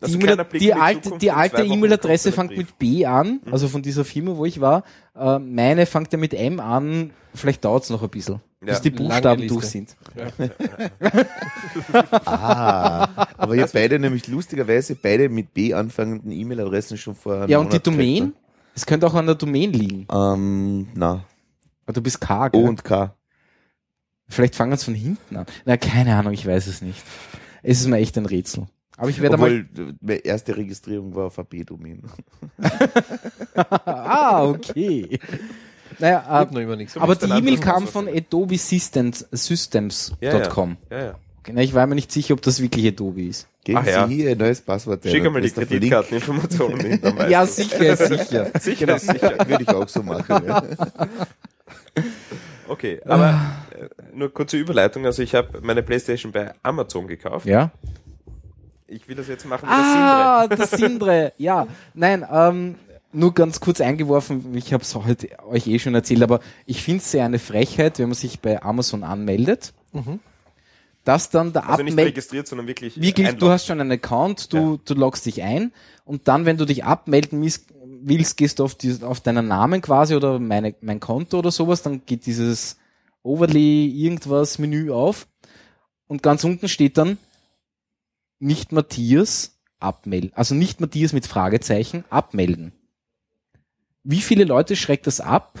Also die, Blick die die alte, die alte E-Mail-Adresse fängt. Mhm. mit B an, also von dieser Firma, wo ich war. Äh, meine fängt ja mit M an. Vielleicht dauert's noch ein bisschen, bis Ja. die Lange Buchstaben durch sind. *laughs* Ah, aber ihr beide nämlich lustigerweise beide mit B anfangenden E-Mail-Adressen schon vor einem Ja, und die Monat Domain? Es könnte auch an der Domain liegen. ne? Ähm, na. Aber du bist K, O gell? und K. Vielleicht fangen wir es von hinten an. Na, keine Ahnung, ich weiß es nicht. Es ist mir echt ein Rätsel. Aber ich werde mal. Obwohl, die erste Registrierung war auf AP-Domain. *laughs* ah, okay. Naja, äh, noch immer nichts. aber die E-Mail kam von Adobe Systems, Systems.com. Ja, ja. Ja, ja. Okay, na, ich war mir nicht sicher, ob das wirklich Adobe ist. Geben Ach ja. Sie hier ein neues Passwort. Schick einmal die. Kreditkarteninformationen hin. *laughs* Ja, sicher, sicher. *laughs* Sicher, sicher. Würde ich auch so machen. Ja. Okay, aber äh, nur kurze Überleitung. Also ich habe meine Playstation bei Amazon gekauft. Ja? Ich will das jetzt machen wie Ah, das Sindre. Ja, nein, ähm, nur ganz kurz eingeworfen, ich habe es heute euch eh schon erzählt, aber ich finde es sehr eine Frechheit, wenn man sich bei Amazon anmeldet, dass dann der das Sindre. Also nicht registriert, sondern wirklich wirklich, du einloggen. hast schon einen Account, du, du loggst dich ein und dann, wenn du dich abmelden willst, gehst du auf, die, auf deinen Namen quasi oder meine, mein Konto oder sowas, dann geht dieses Overlay irgendwas Menü auf und ganz unten steht dann nicht Matthias abmelden, also nicht Matthias mit Fragezeichen abmelden. Wie viele Leute schreckt das ab,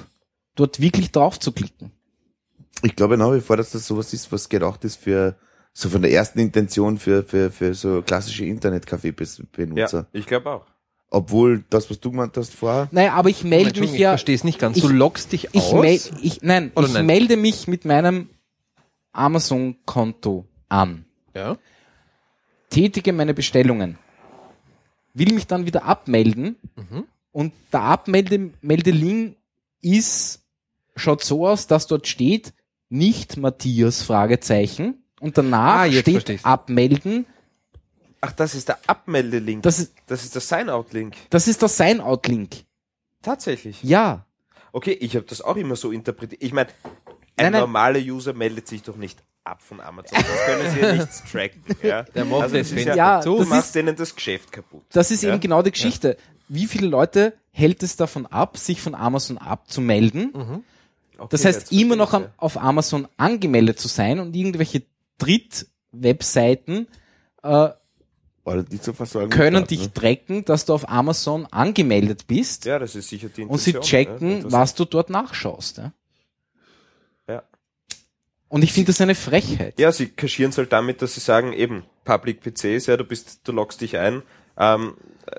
dort wirklich drauf zu klicken? Ich glaube nach wie vor, dass das sowas ist, was gedacht ist für so von der ersten Intention für, für, für so klassische Ja, Internet-Café-Benutzer. ich glaube auch. Obwohl das, was du gemeint hast vorher, Naja, aber ich melde mich ich ja, verstehe es nicht ganz. ich- du loggst dich Ich, aus. mel ich, nein, Oder ich nein? melde mich mit meinem Amazon-Konto an, ja. tätige meine Bestellungen, will mich dann wieder abmelden Mhm. und der Abmeldelink ist, schaut so aus, dass dort steht, nicht Matthias, Fragezeichen, und danach Ah, steht abmelden, Ach, das ist der Abmeldelink. das ist, Das ist der Sign-Out-Link. das ist der Sign-Out-Link. Tatsächlich. Ja. Okay, ich habe das auch immer so interpretiert. Ich meine, ein Nein, nein. normaler User meldet sich doch nicht ab von Amazon. Das können sie ja nichts tracken. *laughs* Ja? Der macht also das, ist ja, Ja, du machst ist- denen das Geschäft kaputt. Das ist Ja? eben genau die Geschichte. Wie viele Leute hält es davon ab, sich von Amazon abzumelden? Okay, Das heißt, immer noch an, auf Amazon angemeldet zu sein und irgendwelche Drittwebseiten äh, oder die zur Versorgung. können dich ne? tracken, dass du auf Amazon angemeldet bist. Ja, das ist sicher die und sie Intention, ja. checken, Interessant. was du dort nachschaust. Ja? Ja. Und ich finde das eine Frechheit. Ja, sie kaschieren es halt damit, dass sie sagen, eben, Public PCs, ja, du bist, du loggst dich ein, ähm, äh,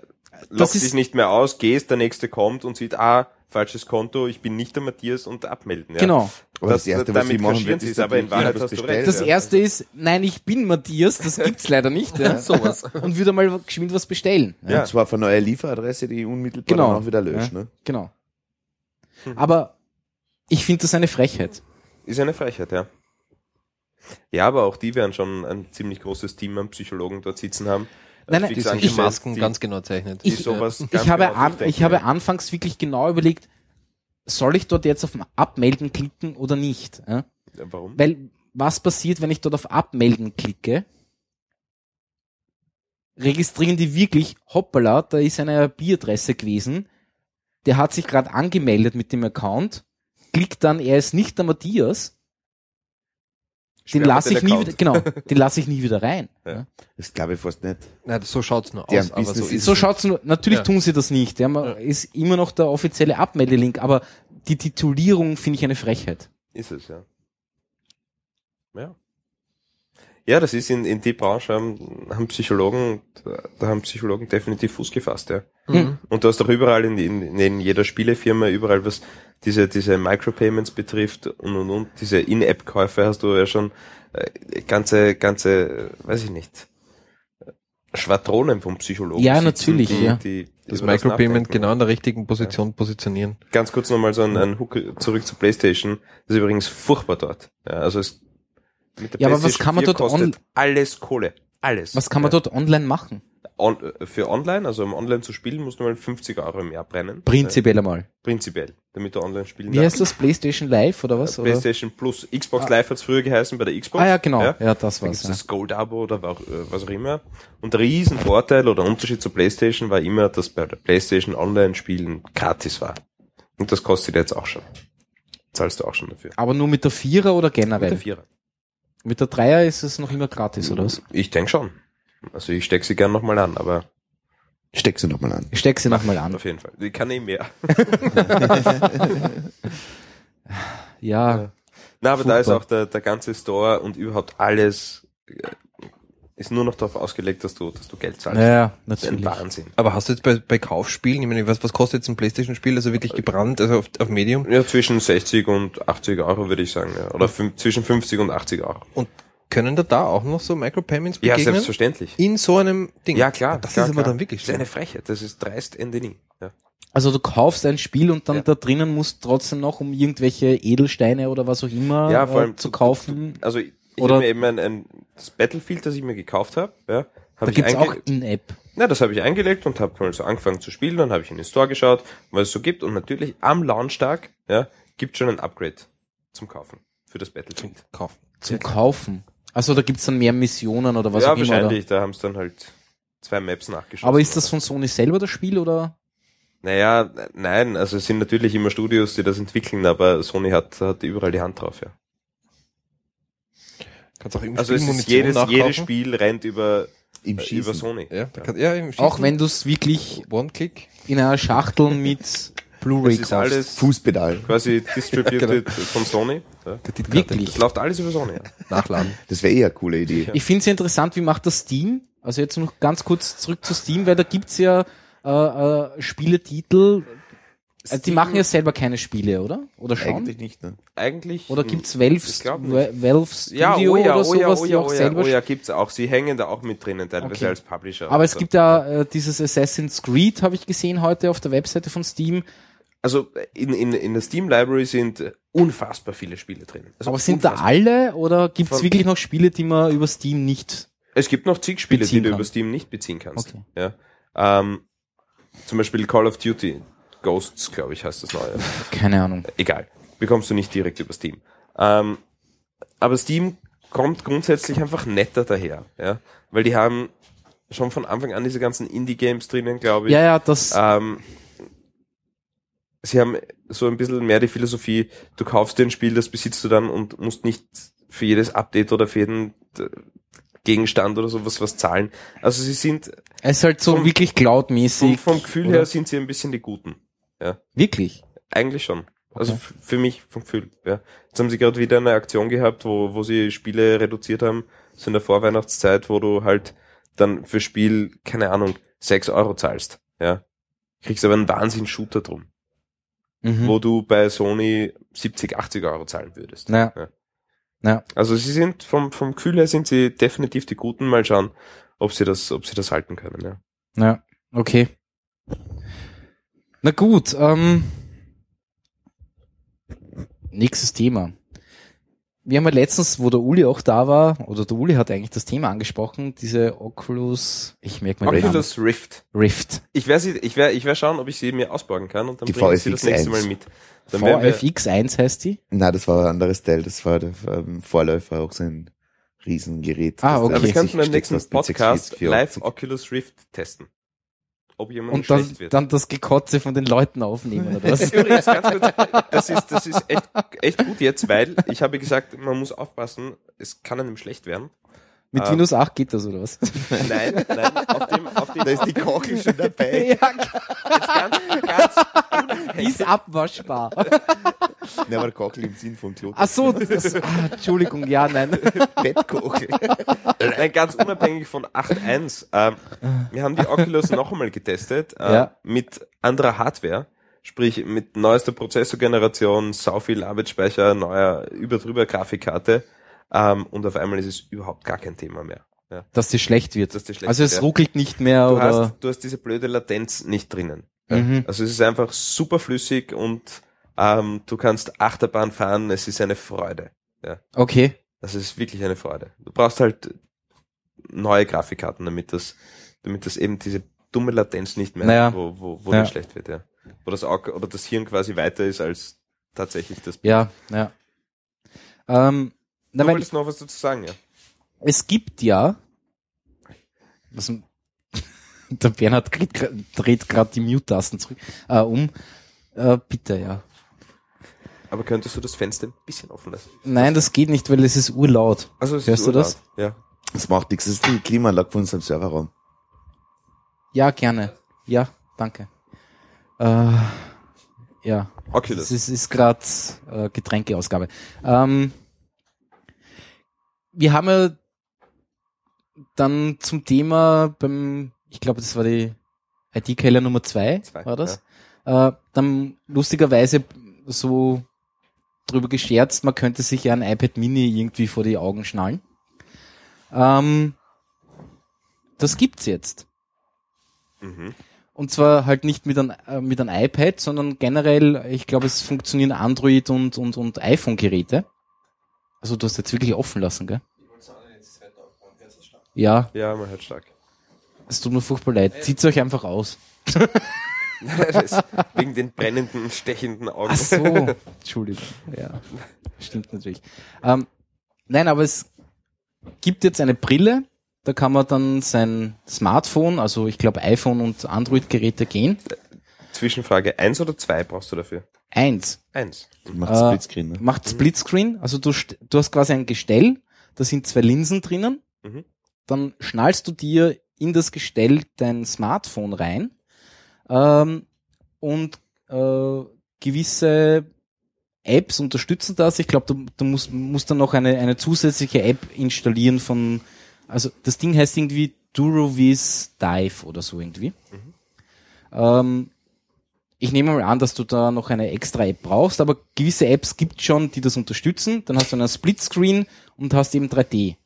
loggst dich nicht mehr aus, gehst, der nächste kommt und sieht, ah, falsches Konto, ich bin nicht der Matthias und abmelden. Ja. Genau. Das, Das- erste, was sie machen, wird, ist aber in Wahrheit was hast du bestellt, recht. Das erste ist, nein, ich bin Matthias, das gibt's leider nicht. Ja? Sowas. Und würde mal geschwind was bestellen. Ja. Und zwar von neuer Lieferadresse, die unmittelbar Genau. dann auch wieder löscht. Ja. Ne? Genau. Aber ich finde das eine Frechheit. Ist eine Frechheit, ja. Ja, aber auch die werden schon ein ziemlich großes Team an Psychologen dort sitzen haben. Nein, nein, Die angestellt, Masken die, ganz genau zeichnet. die Ich- Ich ganz habe, genau an, durchdenken, ich habe anfangs wirklich genau überlegt, soll ich dort jetzt auf Abmelden klicken oder nicht? Ja? Ja, Warum? Weil was passiert, wenn ich dort auf Abmelden klicke? Registrieren die wirklich, hoppala, da ist eine IP-Adresse gewesen, der hat sich gerade angemeldet mit dem Account, klickt dann, er ist nicht der Matthias, den lasse ich nie wieder, genau, *laughs* den lasse ich nie wieder rein. Ja. Das glaube ich fast nicht. Nein, so schaut's nur Deren aus, aber so So schaut's nur, natürlich Ja. tun sie das nicht, ja, man Ja. ist immer noch der offizielle Abmeldelink, aber die Titulierung finde ich eine Frechheit. Ist es, ja. Ja. Ja, das ist in, in die Branche haben, haben Psychologen, da, haben Psychologen definitiv Fuß gefasst, ja. Mhm. Und du hast doch überall in, in, in jeder Spielefirma, überall was diese, diese Micropayments betrifft und und und, diese In-App-Käufe hast du ja schon äh, ganze, ganze, weiß ich nicht, äh, Schwadronen vom Psychologen. Ja, sitzen, natürlich, die, ja. Die, Das über Micropayment genau in der richtigen Position positionieren. Ganz kurz nochmal so ein, ein Hook zurück zur Playstation. Das ist übrigens furchtbar dort. Ja, also es, Ja, aber was kann man 4 dort kostet on- alles Kohle. Alles. Was kann man ja. dort online machen? On, äh, für online, also um online zu spielen, musst du mal 50 Euro im Jahr brennen. Prinzipiell einmal. Prinzipiell, damit du online spielen Wie heißt das? PlayStation Live oder was? Oder? PlayStation Plus. Xbox Live hat's früher geheißen bei der Xbox. Ah ja, genau. Ja, Ja. das Da war's. gibt's Ja. das Gold-Abo oder äh, was auch immer. Und der Riesenvorteil oder Unterschied zur Playstation war immer, dass bei der Playstation Online-Spielen gratis war. Und das kostet jetzt auch schon. Zahlst du auch schon dafür. Aber nur mit der Vierer oder Mit der generell? Vierer. Mit der Dreier ist es noch immer gratis, oder was? Ich denke schon. Also ich steck sie gern nochmal an, aber Steck sie nochmal an. Ich steck sie nochmal an. auf jeden Fall. Die kann eh mehr. *laughs* ja. Na, aber da ist auch der, der ganze Store und überhaupt alles äh, ist nur noch darauf ausgelegt, dass du, dass du Geld zahlst. Ja, das ist ein natürlich. Wahnsinn. Aber hast du jetzt bei, bei Kaufspielen, ich meine, was, was kostet jetzt ein Playstation-Spiel, also wirklich gebrannt, also auf, auf Medium? Ja, zwischen 60 und 80 Euro würde ich sagen, ja. Oder fün- zwischen 50 und 80 Euro. Und können da da auch noch so Micropayments Ja, begegnen? selbstverständlich. In so einem Ding? Ja, klar. Das klar, ist aber klar. dann wirklich Das ist eine schlimm. Frechheit. Das ist dreist Ende nie. Ja. Also du kaufst ein Spiel und dann Ja. da drinnen musst trotzdem noch, um irgendwelche Edelsteine oder was auch immer Ja, vor äh, allem zu du- kaufen. Also ich, habe mir eben ein, ein das Battlefield, das ich mir gekauft habe, ja, Da habe ich gibt's auch einge In-App. ja, das habe ich eingelegt und habe mal so angefangen zu spielen, dann habe ich in den Store geschaut, was es so gibt und natürlich am Launchtag, ja, gibt schon ein Upgrade zum Kaufen für das Battlefield. Kaufen. Zum Kaufen. Also da gibt's dann mehr Missionen oder was ja, auch immer. Oder? wahrscheinlich, da haben sie dann halt zwei Maps nachgeschossen. Aber ist das von Sony selber das Spiel oder? Naja, nein, also es sind natürlich immer Studios, die das entwickeln, aber Sony hat, hat überall die Hand drauf, ja. Kannst auch irgendwie Also es ist jedes, nachkaufen. jedes Spiel rennt über, Im äh, Schießen. über Sony. Ja, da kann, ja, im Auch Schießen. wenn du es wirklich One-Click. in einer Schachtel mit Blu-ray kaufst. alles Fußpedal. quasi *laughs* distributed Genau. von Sony. Ja. Wirklich. Das läuft alles über Sony. Ja. Nachladen. Das wäre eher eine coole Idee. Ich finde es interessant, wie macht das Steam? Also jetzt noch ganz kurz zurück zu Steam, weil da gibt's ja äh, äh, Spieletitel. Also die machen ja selber keine Spiele, oder? Oder schon? Eigentlich nicht, ne? Eigentlich. Oder gibt's Valve, Ich glaub nicht. Val- Valve Studio ja, oh ja, oder oh ja, sowas, oh die ja, auch oh ja, selber oh ja, gibt's auch. Sie hängen da auch mit drinnen, teilweise Okay. als Publisher. Aber es Also- gibt ja äh, dieses Assassin's Creed, habe ich gesehen heute auf der Webseite von Steam. Also in, in, in der Steam Library sind unfassbar viele Spiele drin. Also Aber sind da unfassbar. alle oder gibt's Von- wirklich noch Spiele, die man über Steam nicht? Es gibt noch zig Spiele, die du kann. über Steam nicht beziehen kannst. Okay. Ja. Ähm, zum Beispiel Call of Duty Ghosts, glaube ich, heißt das neue. Keine Ahnung. Egal. Bekommst du nicht direkt über Steam. Ähm, aber Steam kommt grundsätzlich einfach netter daher, ja. Weil die haben schon von Anfang an diese ganzen Indie-Games drinnen, glaube ich. Ja, ja, das. Ähm, sie haben so ein bisschen mehr die Philosophie, du kaufst dir ein Spiel, das besitzt du dann und musst nicht für jedes Update oder für jeden äh, Gegenstand oder sowas was zahlen. Also sie sind es ist halt so vom- wirklich cloudmäßig. vom Gefühl oder? her sind sie ein bisschen die Guten. Wirklich. Eigentlich schon. Also Okay. f- für mich vom Gefühl. Ja. Jetzt haben sie gerade wieder eine Aktion gehabt, wo, wo sie Spiele reduziert haben, so in der Vorweihnachtszeit, wo du halt dann für Spiel, keine Ahnung, 6 Euro zahlst. Ja. Kriegst aber einen Wahnsinn-Shooter drum, Mhm. wo du bei Sony 70, 80 Euro zahlen würdest. Ja. Ja. Ja. Also sie sind vom, vom Gefühl her sind sie definitiv die Guten. Mal schauen, ob sie das, ob sie das halten können. Ja. Ja, okay. Na gut, ähm, nächstes Thema. Wir haben ja letztens, wo der Uli auch da war, oder der Uli hat eigentlich das Thema angesprochen, diese Oculus, ich merke mal den Namen. Oculus Rift. Rift. Ich werde sie, ich werde, ich werde schauen, ob ich sie mir ausborgen kann und dann Die bringe ich sie das VFX1. nächste Mal mit. Dann werden wir, VFX1 heißt die? Na, das war ein anderes Teil. Das war der ähm, Vorläufer, auch so ein Riesengerät. Ah, okay. Aber wir sich könnten beim nächsten Podcast 640, live Oculus Rift testen. Ob jemand Und dann, wird. dann das Gekotze von den Leuten aufnehmen, oder was? *laughs* Übrigens, ganz kurz, das ist, das ist echt, echt gut jetzt, weil ich habe gesagt, man muss aufpassen, es kann einem schlecht werden. Mit Ah. Windows 8 geht das, oder was? *laughs* Nein, nein, auf dem, auf dem, Da ist die Kochel schon dabei. *laughs* ja, ganz, ganz, *laughs* die ist abwaschbar. Na, aber Kochel im Sinn von Klo. Ach so, das, ah, Entschuldigung, ja, nein. Bettkochel. nein, ganz unabhängig von 8.1. Ähm, wir haben die Oculus noch einmal getestet, äh, Ja. mit anderer Hardware. Sprich, mit neuester Prozessorgeneration, sau viel Arbeitsspeicher, neuer über-drüber Grafikkarte. Ähm, und auf einmal ist es überhaupt gar kein Thema mehr. Ja. Dass dir schlecht wird. Dass dir schlecht also es wird, ja. ruckelt nicht mehr, Du oder? hast, du hast diese blöde Latenz nicht drinnen. Ja. Mhm. Also es ist einfach super flüssig und ähm, du kannst Achterbahn fahren, es ist eine Freude. Okay. Also es ist wirklich eine Freude. Du brauchst halt neue Grafikkarten, damit das, damit das eben diese dumme Latenz nicht mehr, Naja. wo, wo, wo Ja. dir schlecht wird, ja. Wo das Auge oder das Hirn quasi weiter ist als tatsächlich das. Ja, ja. Ähm, na, Du wolltest noch was dazu sagen, ja. es gibt ja, was, *laughs* der Bernhard dreht, gerade die Mute-Tasten zurück, äh, um. Äh, bitte, ja. Aber könntest du das Fenster ein bisschen offen lassen? Nein, das geht nicht, weil es ist urlaut. Also es Hörst ist du das? urlaut. Ja. Das macht nichts. Das ist die Klimaanlage von unserem Serverraum. Ja, gerne. Ja, danke. Äh, Ja, Oculus. das ist, ist gerade äh, Getränkeausgabe. Ähm, wir haben ja dann zum Thema beim, ich glaube, das war die IT-Keller Nummer zwei, Zwei, war das? Äh, dann lustigerweise so drüber gescherzt, man könnte sich ja ein iPad Mini irgendwie vor die Augen schnallen. Ähm, das gibt's jetzt. Mhm. Und zwar halt nicht mit einem, äh, mit einem iPad, sondern generell, ich glaube, es funktionieren Android und, und, und iPhone-Geräte. Also du hast jetzt wirklich offen lassen, gell? Ja, Ja, man hört stark. es tut mir furchtbar leid. Zieht's euch einfach aus. *laughs* Wegen den brennenden, stechenden Augen. Ach so. Entschuldigung. Ja, stimmt natürlich. Ähm, nein, aber es gibt jetzt eine Brille, da kann man dann sein Smartphone, also ich glaube iPhone und Android-Geräte gehen. Zwischenfrage, eins oder zwei brauchst du dafür? Eins. Eins. Macht Äh, Splitscreen, ne? macht Splitscreen, also du, du hast quasi ein Gestell, da sind zwei Linsen drinnen, Mhm. dann schnallst du dir in das Gestell dein Smartphone rein ähm, und äh, gewisse Apps unterstützen das. Ich glaube, du, du musst, musst dann noch eine, eine zusätzliche App installieren von, also das Ding heißt irgendwie Durovis Dive oder so irgendwie. Ähm, ich nehme mal an, dass du da noch eine extra App brauchst, aber gewisse Apps gibt schon, die das unterstützen. Dann hast du einen Splitscreen und hast eben 3D.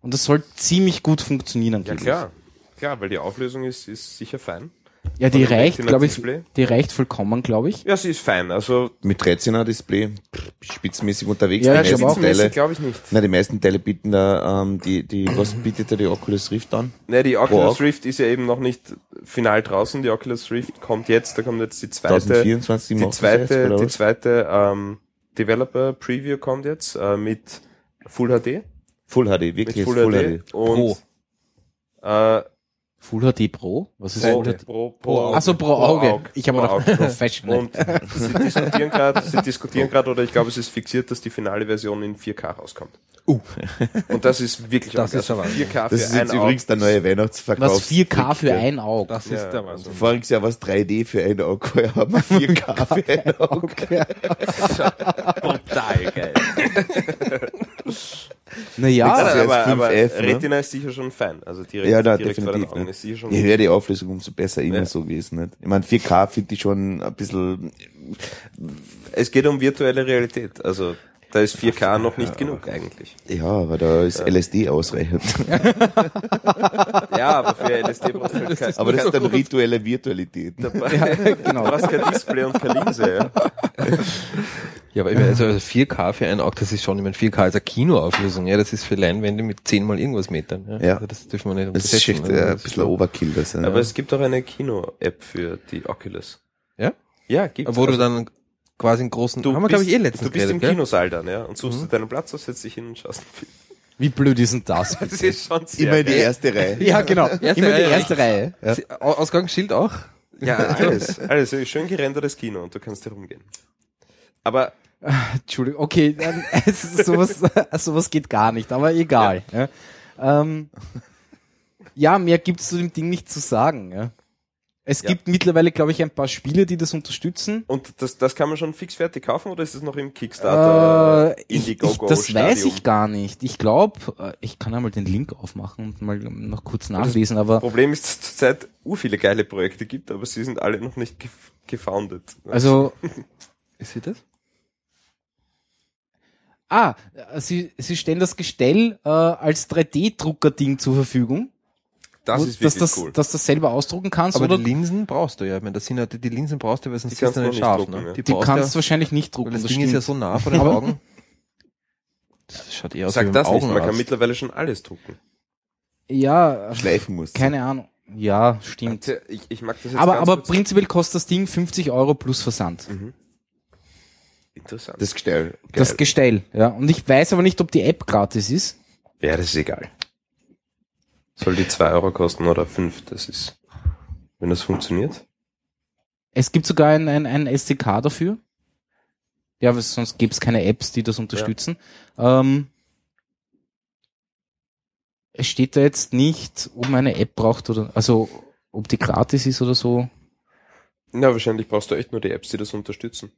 Und das soll ziemlich gut funktionieren. Ja, angeblich. klar. Klar, weil die Auflösung ist, ist sicher fein. Ja, die reicht, glaube ich, die reicht vollkommen, glaube ich. Ja, sie ist fein. Also, Mit Retina-Display, pff, spitzenmäßig unterwegs. Ja, die meisten auch. Teile, glaube ich nicht. na, die meisten Teile bieten da, ähm, die, die, was bietet da die Oculus Rift an? Ne, die Oculus auch? Rift ist ja eben noch nicht final draußen. Die Oculus Rift kommt jetzt, da kommt jetzt die zweite, 2024 die zweite, jetzt, die zweite ähm, Developer Preview kommt jetzt äh, mit Full HD. Full HD, Mit wirklich Full, Full, HD. HD. Und äh, Full HD Pro? Was ist Pro, Full HD? pro, pro, Achso, pro Auge. Auge. Ich habe Pro Auge. Professional. Und sie diskutieren gerade, sie diskutieren gerade, oder ich glaube, es ist fixiert, dass die finale Version in 4K rauskommt. Uh. Und das ist wirklich Das ist aber- 4K Das ist für ein jetzt übrigens der neue Weihnachtsverkauf. Was 4K für ein Auge. Das Ja, ist der also- Wahnsinn. Voriges Jahr war es 3D für ein Auge, heuer haben wir 4K für ein Auge. *laughs* Total geil. *laughs* Naja, ist aber, jetzt aber 5F, ne? Retina ist sicher schon fein. Also direkt, Ja, da, direkt vor den definitiv. Augen Ne? ist sicher schon Je höher die Auflösung, umso besser immer Ja. so gewesen. Nicht? Ich meine, 4K finde ich schon ein bisschen, Es geht um virtuelle Realität. Also da ist 4K noch nicht genug eigentlich. ja, aber da ist LSD ausreichend. *laughs* Ja, aber für LSD brauchst du halt kein, Aber das ist dann rituelle Virtualität. *laughs* ja, du genau. brauchst kein Display und keine Linse. Ja. *laughs* Ja, aber ich meine, also 4K für ein Auge, das ist schon, ich meine, 4K ist eine Kinoauflösung, ja, das ist für Leinwände mit 10 mal irgendwas Metern. Ja. Ja. Also das dürfen wir nicht Das ist echt unterschätzen, äh, also ein das bisschen Overkill. Das, Aber ja. es gibt auch eine Kino-App für die Oculus. Ja? Ja, gibt's. Wo du Also, dann quasi einen großen, du haben wir bist, glaube ich eh letztens du bist im geredet, gell? Mhm. Kinosaal dann, ja, und suchst dir deinen Platz aus, setzt dich hin und schaust einen Film. Wie blöd ist denn das? *laughs* Das ist schon sehr Immer in die erste Reihe. Ja, genau. Immer die Reihe, erste Reihe. Ja. Ausgangsschild auch? Ja, *laughs* alles. Alles. Schön gerendertes Kino und du kannst herumgehen. Aber *laughs* Entschuldigung, okay, ähm, *laughs* es ist sowas, *laughs* sowas geht gar nicht, aber egal. Ja, ähm, ja mehr gibt's zu dem Ding nicht zu sagen. Ja. Es Ja. gibt mittlerweile, glaube ich, ein paar Spiele, die das unterstützen. Und das, das kann man schon fix fertig kaufen oder ist es noch im Kickstarter Äh, ich, ich, Indiegogo das weiß Stadium? ich gar nicht. Ich glaube, ich kann einmal den Link aufmachen und mal noch kurz nachlesen, aber Problem ist, dass es zurzeit u viele geile Projekte gibt, aber sie sind alle noch nicht gef gefoundet. also Ist sie das? Ah, sie, sie stellen das Gestell äh, als 3D-Drucker-Ding zur Verfügung, das ist dass wirklich das, cool. dass das selber ausdrucken kannst Aber oder die Linsen brauchst du ja. Ich meine, das sind ja, die, die Linsen brauchst du, weil sonst Die ist du nicht scharf. drucken, ne? ja. Die, die kannst du ja, wahrscheinlich nicht weil drucken. das Das Ding ist ja stimmt. so nah vor den Augen. Das schaut eher aus wie Sag ein das nicht, man kann Augenarzt. mittlerweile schon alles drucken. Ja, Schleifen muss. keine Ahnung. Ja, stimmt. Ich, ich mag das jetzt Aber, ganz aber prinzipiell kostet das Ding 50 Euro plus Versand. Interessant. Das Gestell. Das Geil. Gestell, ja. Und ich weiß aber nicht, ob die App gratis ist. ja, das ist egal. Soll die zwei Euro kosten oder fünf, das ist, wenn das funktioniert. Es gibt sogar ein, ein, ein SDK dafür. Ja, aber sonst gäbe es keine Apps, die das unterstützen. Ähm, es steht da jetzt nicht, ob man eine App braucht oder, also, ob die gratis ist oder so. Na, wahrscheinlich brauchst du echt nur die Apps, die das unterstützen.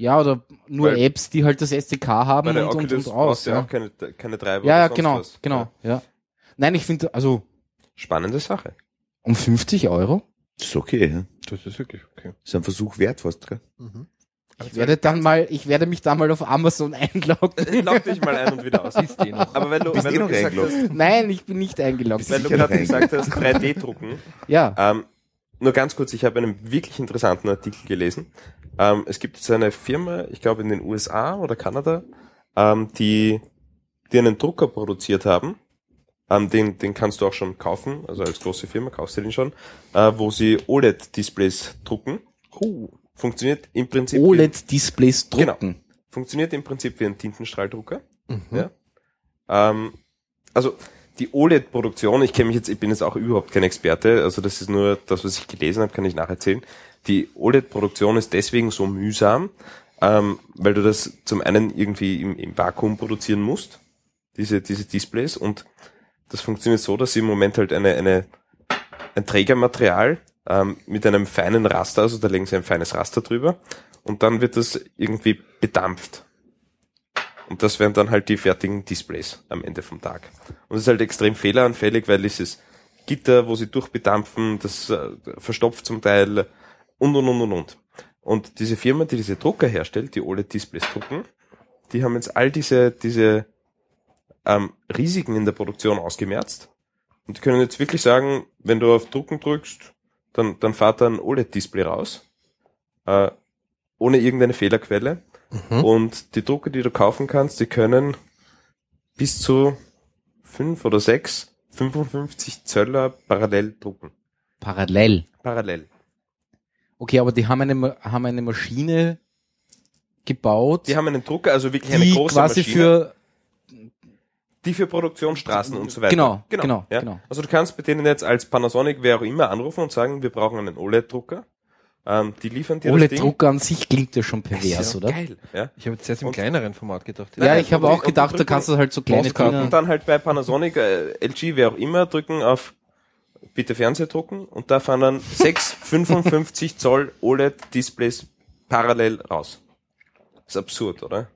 Ja, oder nur Weil- Apps, die halt das SDK haben Bei der und, und, Oculus und aus. ja Ja, auch keine, keine Treiber ja, ja sonst genau, was. genau, Ja. ja. Nein, ich finde, also Spannende Sache. um 50 Euro. Das ist okay, ja. Das ist wirklich okay. Das ist ein Versuch wert fast, gell? Ich werde dann mal, ich werde mich dann mal auf Amazon *laughs* einloggen. Log dich mal ein und wieder aus. Ist eh noch. Aber wenn du, Bist wenn eh du noch gesagt eingeloggt. hast, Nein, ich bin nicht eingeloggt. wenn du gerade gesagt hast, 3D-Drucken, Ja. ähm, nur ganz kurz, ich habe einen wirklich interessanten Artikel gelesen. Ähm, es gibt jetzt eine Firma, ich glaube in den USA oder Kanada, ähm, die, die einen Drucker produziert haben. Ähm, den, den kannst du auch schon kaufen, also als große Firma kaufst du den schon, äh, wo sie OLED-Displays drucken. Funktioniert im Prinzip OLED-Displays Genau. drucken. funktioniert im Prinzip wie ein Tintenstrahldrucker. Mhm. Ja. Ähm, also die OLED-Produktion, ich kenne mich jetzt, ich bin jetzt auch überhaupt kein Experte, also das ist nur das, was ich gelesen habe, kann ich nacherzählen. Die OLED-Produktion ist deswegen so mühsam, ähm, weil du das zum einen irgendwie im, im Vakuum produzieren musst, diese, diese Displays, und das funktioniert so, dass sie im Moment halt eine, eine, ein Trägermaterial ähm, mit einem feinen Raster, also da legen sie ein feines Raster drüber, und dann wird das irgendwie bedampft. Und das wären dann halt die fertigen Displays am Ende vom Tag. Und es ist halt extrem fehleranfällig, weil dieses Gitter, wo sie durchbedampfen, das äh, verstopft zum Teil und und und und und. Und diese Firma, die diese Drucker herstellt, die OLED-Displays drucken, die haben jetzt all diese, diese ähm, Risiken in der Produktion ausgemerzt und die können jetzt wirklich sagen, wenn du auf Drucken drückst, dann, dann fährt da ein OLED-Display raus, äh, ohne irgendeine Fehlerquelle. Mhm. Und die Drucker, die du kaufen kannst, die können bis zu fünf oder sechs 55 Zöller parallel drucken. Parallel. Parallel. Okay, aber die haben eine, haben eine Maschine gebaut, Die haben einen Drucker, also wirklich eine die große quasi Maschine, für, die für Produktionsstraßen und so weiter. Genau, genau, ja. genau. Also du kannst bei denen jetzt als Panasonic, wer auch immer, anrufen und sagen, wir brauchen einen OLED-Drucker. Ähm, die liefern dir. OLED-Drucker an sich klingt ja schon Das ist pervers, ja oder? Geil, ja. Ich habe jetzt erst im Und- kleineren Format gedacht. Ja, Nein, ich habe auch gedacht, da kannst du halt so kleine Dinger. Und dann halt bei Panasonic, äh, LG, wer auch immer, drücken auf bitte Fernseher drucken und da fahren dann sechs *laughs* 55 Zoll OLED-Displays parallel raus. ist absurd, oder?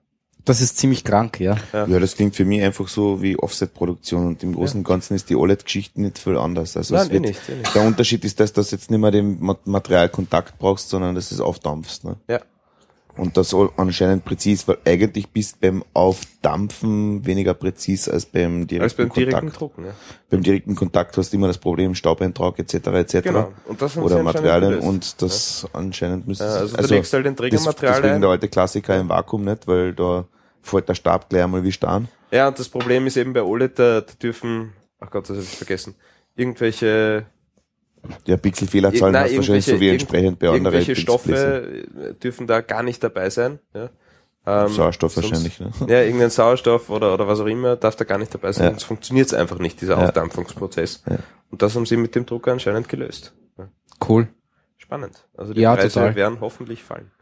Das ist ziemlich krank, ja. Ja, das klingt für mich einfach so wie Offset-Produktion und im Großen und Ganzen ist die OLED-Geschichte nicht viel anders. Also Nein, es eh wird, nicht, eh nicht. Der Unterschied ist, dass du jetzt nicht mehr den Ma- Materialkontakt brauchst, sondern dass es aufdampfst. Ne? Ja. Und das soll anscheinend präzis, weil eigentlich bist beim Aufdampfen weniger präzis als beim direkten Als beim Kontakt. direkten Drucken, ja. Beim direkten Kontakt hast du immer das Problem Staubeintrag etc. etc. Genau. Und das Oder Materialien und das anscheinend müsste Ja, also, du legst halt den das, Trägermaterial deswegen ein. der alte Klassiker im Vakuum nicht, weil da fällt der Stab gleich einmal wie Stein. Ja, und das Problem ist eben bei OLED, da, da dürfen, ach Gott, das habe ich vergessen, irgendwelche, Ja, Pixelfehlerzahlen hast wahrscheinlich so wie entsprechend bei anderen irgendwelche Stoffe Displays. äh, dürfen da gar nicht dabei sein. Ja. Ähm, Sauerstoff sonst- wahrscheinlich. Ne? Ja, irgendein Sauerstoff oder, oder was auch immer darf da gar nicht dabei sein. Ja. Sonst funktioniert es einfach nicht, dieser Ja. Aufdampfungsprozess. Ja. Und das haben sie mit dem Drucker anscheinend gelöst. Ja. Cool. Spannend. Also die Ja, Preise total. werden hoffentlich fallen. *laughs*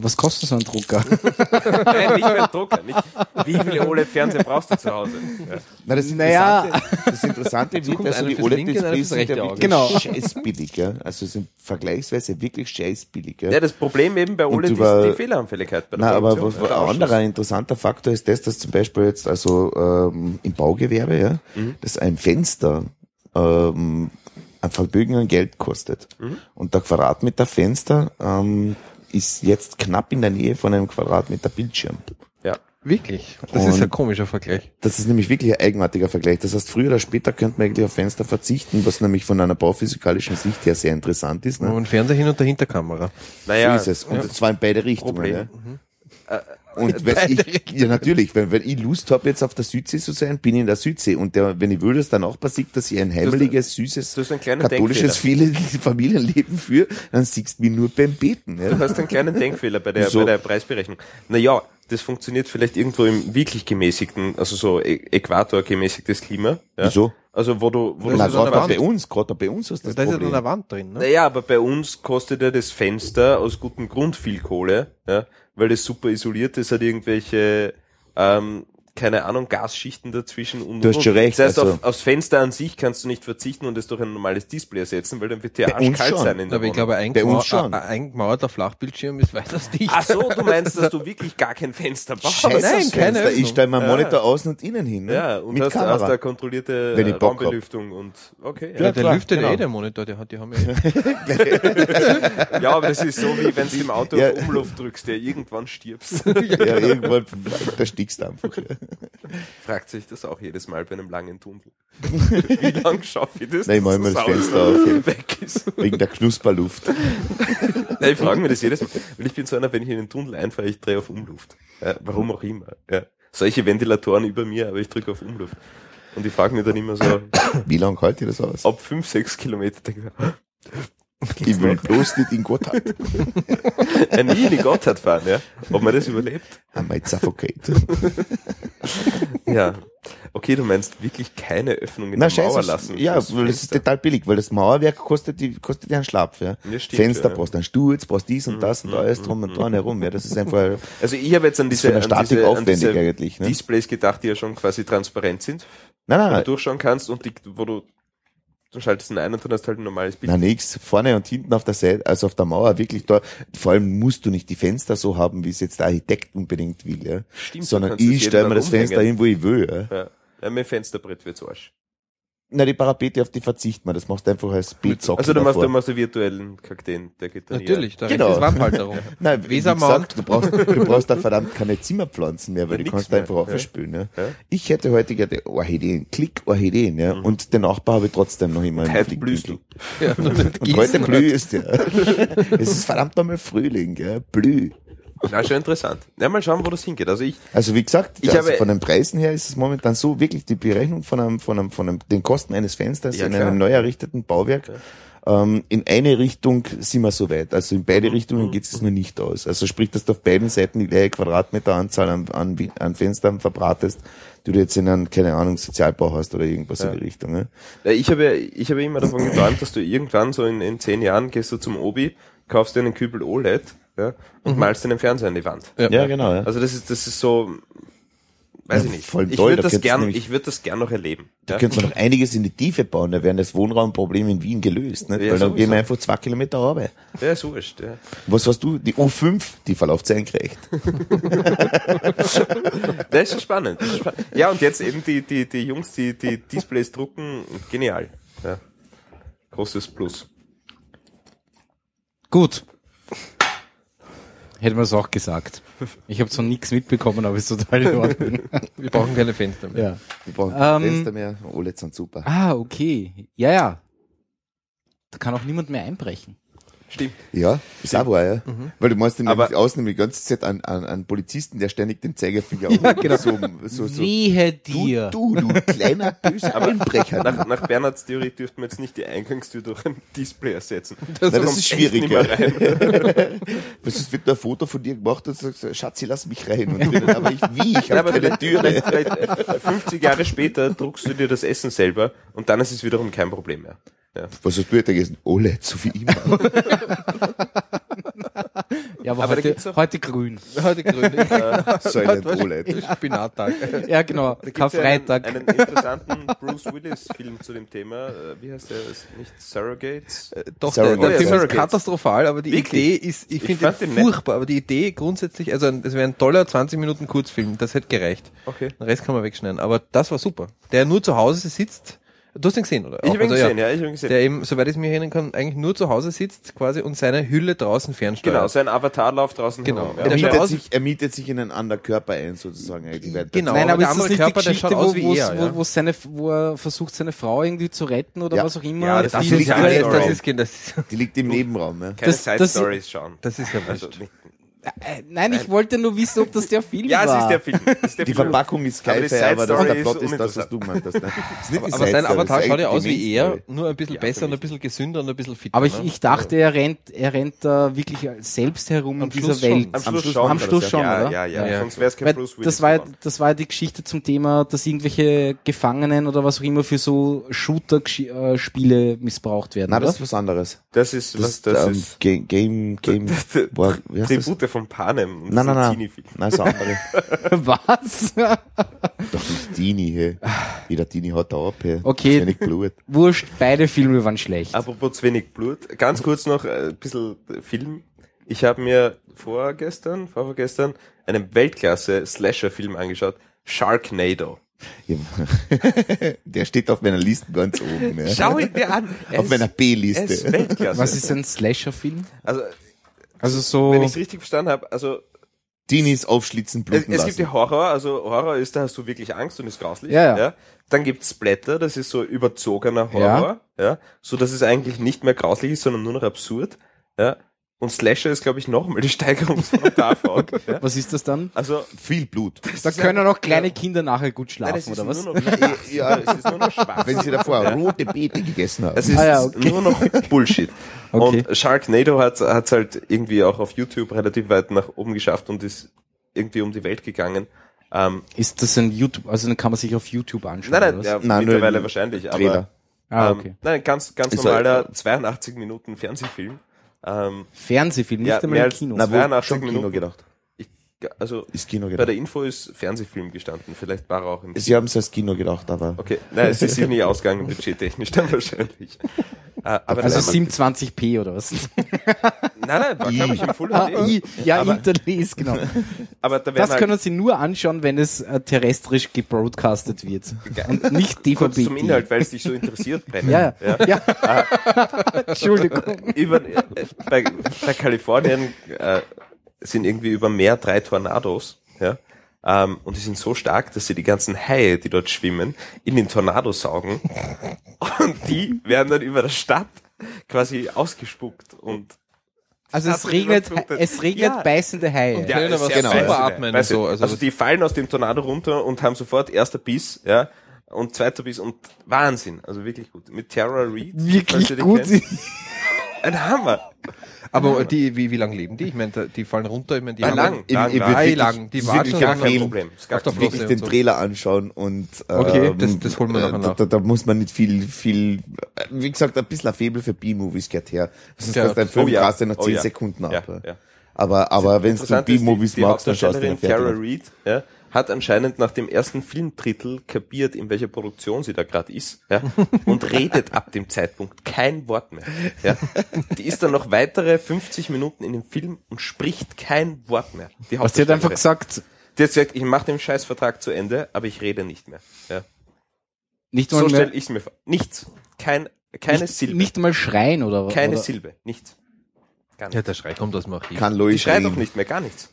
Was kostet so ein Drucker? *laughs* Nein, nicht beim Drucker. Nicht. Wie viele OLED-Fernseher brauchst du zu Hause? Ja. Na, das Naja. Das Interessante *laughs* wird, kommt also die OLED-Displays sind ja wirklich Genau. scheißbillig, ja. Also sind vergleichsweise wirklich scheißbillig, ja. ja, das Problem eben bei OLED über- ist die Fehleranfälligkeit bei der Na, aber was, Ja, ein der anderer interessanter Faktor ist das, dass zum Beispiel jetzt also ähm, im Baugewerbe, ja, Mhm. dass ein Fenster ähm, ein Vermögen an Geld kostet. Mhm. Und der Quadratmeter Fenster ähm, ist jetzt knapp in der Nähe von einem Quadratmeter Bildschirm. Ja. Wirklich? Das ist Und- ein komischer Vergleich. Das ist nämlich wirklich ein eigenartiger Vergleich. Das heißt, früher oder später könnte man eigentlich auf Fenster verzichten, was nämlich von einer bauphysikalischen Sicht her sehr interessant ist. Ne? ein Fernseher hin und der Hinterkamera. Naja, so ist es. Und zwar in beide Richtungen. Problem. Ja. Und *laughs* wenn ich, ja natürlich, wenn, wenn ich Lust habe, jetzt auf der Südsee zu sein, bin ich in der Südsee. Und der, wenn ich will, dass dann auch passiert, dass ich ein heimeliges, süßes, du hast einen kleinen katholisches viele *laughs* Familienleben führe, dann siehst du mich nur beim Beten. Du Ja. hast einen kleinen Denkfehler bei der, Wieso? bei der Preisberechnung. Naja, das funktioniert vielleicht irgendwo im wirklich gemäßigten, also so äquatorgemäßigtes Klima. Ja? Wieso? Also wo du, wo du Na, der gerade bei uns, gerade bei uns hast du Da das ist ja dann Problem. eine Wand drin, ne? Naja, aber bei uns kostet ja das Fenster aus gutem Grund viel Kohle, ja, weil es super isoliert ist, hat irgendwelche ähm, keine Ahnung, Gasschichten dazwischen und Du hast und. schon recht, Das heißt, also- auf, aufs Fenster an sich kannst du nicht verzichten und es durch ein normales Display ersetzen, weil dann wird dir Bei uns arschkalt schon. sein in der Aber ich Wohnung. glaube, ein, Bei uns Gemau schon. ein eingemauerter Flachbildschirm ist weitaus dicht. Ach so, du meinst, dass du *laughs* wirklich gar kein Fenster baust? Scheiß Nein, keine Fenster. Ich stelle meinen Ja. Monitor außen und innen hin. Ne? Ja, und Mit hast, Kamera. hast da kontrollierte Wenn ich äh, hab. Raumbelüftung und okay. Ja, Ja. der klar, lüftet genau. eh der Monitor, der hat, die haben *laughs* ja ja, aber das ist so, wie wenn *laughs* du im Auto Ja. auf Umluft drückst, der irgendwann stirbst. ja, irgendwann verstickst du einfach. Fragt sich das auch jedes Mal bei einem langen Tunnel. *laughs* wie lang schaffe ich das? Nein, ich mach dass immer das Fenster auf. Weg ist. Wegen der Knusperluft. *laughs* Nein, ich frage mich das jedes Mal. Weil ich bin so einer, wenn ich in den Tunnel einfahre, ich drehe auf Umluft. Ja, warum auch immer. Ja. Solche Ventilatoren über mir, aber ich drücke auf Umluft. Und ich frage mich dann immer so, Wie lange hält ihr das aus? ab 5, 6 Kilometer denke ich, Ich will *laughs* bloß nicht in Gotthard. äh, nie in die Gotthard fahren, ja. Ob man das überlebt? I might suffocate. Ja. Okay, du meinst wirklich keine Öffnung in Na, der Mauer scheiße. lassen. Ja, weil das ist total billig, weil das Mauerwerk kostet, die, kostet ja einen Schlapf, ja. Ja, stimmt, Fenster ja. brauchst einen Sturz, brauchst dies und das und alles drum und dran herum, ja. Das ist einfach, *laughs* Also ich habe jetzt an diese, an diese, an diese eigentlich, ne? Displays gedacht, die ja schon quasi transparent sind, Nein, wo du nein, durchschauen kannst und die, wo du, du schaltest ihn ein und dann hast du halt ein normales Bild. Na nix, vorne und hinten auf der Seite, also auf der Mauer wirklich da, vor allem musst du nicht die Fenster so haben, wie es jetzt der Architekt unbedingt will, ja. Stimmt, Sondern ich stelle mir das Fenster hin, wo ich will, ja. Ja. ja, mit Fensterbrett wird's Arsch. Na, die Parapete auf die verzicht man, das machst du einfach als Beetsockel Also du machst, davor. du machst einen virtuellen Kakteen, der geht dann Natürlich, da Genau. ist Wandhalterung. *laughs* Nein, wie gesagt, du braust, du *laughs* brauchst da verdammt keine Zimmerpflanzen mehr, weil Ja, die kannst du einfach aufspülen, ja. Ja. Ich hätte heute gerne Orchideen, Klick Orchideen, ja. Und den Nachbar habe ich trotzdem noch immer blühst du. Ja, Und heute gießen. blühst, ja. *laughs* es ist verdammt nochmal Frühling, ja. Blüh. Na, schon interessant. Ja, mal schauen, wo das hingeht. Also ich, Also wie gesagt, Ich also habe- von den Preisen her ist es momentan so wirklich die Berechnung von einem, von einem, von einem, den Kosten eines Fensters Ja, in klar. einem neu errichteten Bauwerk. Ähm, in eine Richtung sind wir so weit. Also in beide Richtungen geht es nur nicht aus. Also sprich, dass du auf beiden Seiten die gleiche Quadratmeteranzahl an, an, an Fenstern verbratest, die du jetzt in einem, keine Ahnung, Sozialbau hast oder irgendwas in die Richtung. Ne? Ja, ich habe, ich habe immer davon geträumt, dass du irgendwann so in, in zehn Jahren gehst du zum Obi, kaufst dir einen Kübel OLED, ja, und malst dir einen Fernseher an die Wand. Ja. Ja, genau. Ja. Also das ist, das ist so, weiß Ja, ich nicht. voll ich würde da das gern, nämlich- ich würde das gern noch erleben. Da Ja? könnte man noch einiges in die Tiefe bauen, da wäre das Wohnraumproblem in Wien gelöst. Nicht? Ja, Weil dann sowieso. gehen wir einfach zwei Kilometer runter. Ja, ist wurscht, ja. Was hast du? Die U5, die verläuft senkrecht. *laughs* Das ist schon spannend. Das ist spannend. Ja, und jetzt eben die, die, die Jungs, die, die Displays drucken, genial. Ja. Großes Plus. Gut. Hätte man es auch gesagt. Ich habe zwar nichts mitbekommen, aber ist total in Ordnung. *laughs* Wir brauchen keine Fenster mehr. ja. Wir brauchen keine Ähm, Fenster mehr. OLEDs sind super. Ah, okay. Ja, ja. Da kann auch niemand mehr einbrechen. Stimmt. Ja, ist auch wahr, ja. Weil du meinst nämlich Aber- außen die ganze Zeit an, an, an Polizisten, der ständig den Zeigefinger Ja, genau. so, so, so. Wehe Du, dir. du, du kleiner böser Einbrecher. Nach, nach Bernhards Theorie dürften wir jetzt nicht die Eingangstür durch ein Display ersetzen. Das kommt ist schwierig, echt nicht mehr ja. *laughs* Was ist, du ein Foto von dir gemacht und sagst, Schatzi, lass mich rein. Und drinnen, aber ich, wie? Ich habe aber keine Türe. vielleicht, vielleicht äh, 50 Jahre später druckst du dir das Essen selber und dann ist es wiederum kein Problem mehr. Ja. Was hast du jetzt gegessen? OLED, so wie immer. Ja, aber, Aber heute, heute grün. Heute grün. *laughs* Silent *laughs* OLED. Spinattag. *laughs* Ja, genau. Karfreitag. einen, einen interessanten Bruce Willis-Film zu dem Thema. Äh, Wie heißt der? Nicht Surrogates? Doch, Surrogate. der, der Film ist katastrophal, aber die Wirklich? Idee ist, ich Ich finde den den nett. furchtbar, aber die Idee grundsätzlich, also es wäre ein toller 20 Minuten Kurzfilm, das hätte gereicht. Okay. Den Rest kann man wegschneiden, aber das war super. Der nur zu Hause sitzt, du hast ihn gesehen, oder? Ich habe ihn also, gesehen, ja, ich habe ihn gesehen. Der eben, soweit ich mich erinnern kann, eigentlich nur zu Hause sitzt quasi und seine Hülle draußen fernsteuert. Genau, sein Avatar läuft draußen Genau. herum. Er Ja. schaut mietet, sich, er mietet sich in einen anderen Körper ein, sozusagen. Genau. Nein, aber ist das andere nicht Körper, die der Geschichte, wo, wo, er, ja. wo, seine, wo er versucht, seine Frau irgendwie zu retten oder Ja. was auch immer? Ja, das das Die ist liegt ja, das, Story. das ist, das ist, Die liegt im Nebenraum. Ja. Keine Side-Stories schauen. das ist ja Also, nein, ich wollte nur wissen, ob das der Film ja, war. es ist der Film. Ist der Die Film. Verpackung ist Aber geil, aber das, Side-Story der ist Plot ist das, was du meintest. Ne? *laughs* Das ist Aber sein Avatar das ist schaut ja aus wie er, nur ein bisschen Ja, besser und ein bisschen gesünder und ein bisschen fitter. Aber ich, ne? ich dachte, er rennt, er rennt da wirklich selbst herum Am in dieser Schluss schon. Welt. Am Schluss, Schluss schon. am Schluss schon, ja, oder? Ja, ja, Ja, Sonst wäre es kein Weil Bruce Willis. das war, ja- das war ja die Geschichte zum Thema, dass irgendwelche Gefangenen oder was auch immer für so Shooter-Spiele missbraucht werden. Nein, das ist was anderes. Das ist, Das was ist das ähm, ist. Game, Game, *laughs* das? Tribute von Panem. Und Nein, nein, ist ein nein. Nein, so andere. *laughs* Was? Doch nicht Dini, hey. Jeder Dini hat da ab, hey. Okay. Zu wenig Blut. Wurscht, beide Filme waren schlecht. Apropos zu wenig Blut, ganz kurz noch äh, ein bisschen Film. Ich habe mir vorgestern, vorgestern einen Weltklasse-Slasher-Film angeschaut, Sharknado. *laughs* Der steht auf meiner Liste ganz oben. Ja. Schau ihn dir an. Er Auf ist- meiner er ist B-Liste. Weltklasse. *laughs* Was ist ein Slasher-Film? Also, Also so. wenn ich es richtig verstanden habe, also Dinis aufschlitzen, es, bluten es gibt ja lassen. Horror, also Horror ist, da hast du wirklich Angst und ist grauslich. Ja, ja. Dann gibt's Splatter, das ist so überzogener Horror, ja. so dass es eigentlich nicht mehr grauslich ist, sondern nur noch absurd. Ja. Und Slasher ist, glaube ich, nochmal die Steigerungsform davon. *laughs* ja. Was ist das dann? Also Viel Blut. Da können auch kleine Kinder nachher gut Nein, schlafen, ist oder was? Nur noch, *laughs* ja, es ist nur noch schwarz. Wenn sie davor rote Beete gegessen haben. Es ist Ah ja, okay. nur noch Bullshit. *laughs* Okay. Und Sharknado hat es halt irgendwie auch auf YouTube relativ weit nach oben geschafft und ist irgendwie um die Welt gegangen. Ähm, Ist das ein YouTube, also dann kann man sich auf YouTube anschauen, nein, nein, oder was? ja, Nein, mittlerweile wahrscheinlich, Trailer. ah, ähm, okay. nein, ganz, ganz Ist normaler 82 Minuten Fernsehfilm. Ähm, Fernsehfilm, nicht ja, einmal mehr im als- Kino. Na, Na, wo 82 schon Kino Minuten. gedacht. Also Ist Kino bei gedacht. der Info ist Fernsehfilm gestanden. Vielleicht war er auch im Sie haben es als Kino gedacht, aber Okay, nein, es ist sich nie ausgegangen, budgettechnisch dann wahrscheinlich. *laughs* Äh, aber Also nein, 720p oder was? *laughs* nein, nein, war glaube ich im Full Ah, HD. I, ja, aber, Interlace, genau. *laughs* aber da Das halt, können Sie nur anschauen, wenn es äh, terrestrisch gebroadcastet wird. Und nicht kurz DVB. zum Inhalt, weil es dich so interessiert, Brenner. Ja, ja. ja. Entschuldigung. über, äh, bei, bei Kalifornien äh, sind irgendwie über Meer drei Tornados, ja, ähm, und die sind so stark, dass sie die ganzen Haie, die dort schwimmen, in den Tornado saugen *laughs* und die werden dann über der Stadt quasi ausgespuckt und Also es regnet, es regnet Ja. beißende Haie. Ja, können aber sehr super atmen und beißende. so, also Also, die fallen aus dem Tornado runter und haben sofort erster Biss, ja, und zweiter Biss und Wahnsinn, also wirklich gut. Mit Tara Reid. Wirklich gut. kennt. *laughs* Ein Hammer. Aber die, wie, wie lang leben die? Ich meine, da- die fallen runter, ich meine, die Ah, haben lang, ich- lang, ich lang. Ei, wirklich- lang. Die wirklich dann Gar kein. Problem. Flosse. Problem. wirklich den so. Trailer anschauen und Okay, ähm, das- das holen wir nachher äh, da, nach. da, da muss man nicht viel, viel, wie gesagt, ein bisschen ein Faible für B-Movies gehört her. Sonst Ja. kannst du einen Film Oh ja. nach Oh 10 ja. Sekunden Ja, ab. ja. Aber, aber wenn du B-Movies magst, dann schaust du den. Reid ja, hat anscheinend nach dem ersten Filmdrittel kapiert, in welcher Produktion sie da gerade ist, ja, und *laughs* redet ab dem Zeitpunkt kein Wort mehr. Ja. Die ist dann noch weitere 50 Minuten in dem Film und spricht kein Wort mehr. Die Was die hat einfach Hauptdarstellerin. gesagt, Die hat gesagt, ich mache den Scheißvertrag zu Ende, aber ich rede nicht mehr. Ja. nicht So mehr, stelle ich mir vor. Nichts. Kein, keine nicht, Silbe. nicht mal schreien oder keine oder, Silbe. Nichts. Gar Ja, nichts. der Schrei kommt aus dem Archiv. Kann Die Lois schreit auch nicht mehr, gar nichts.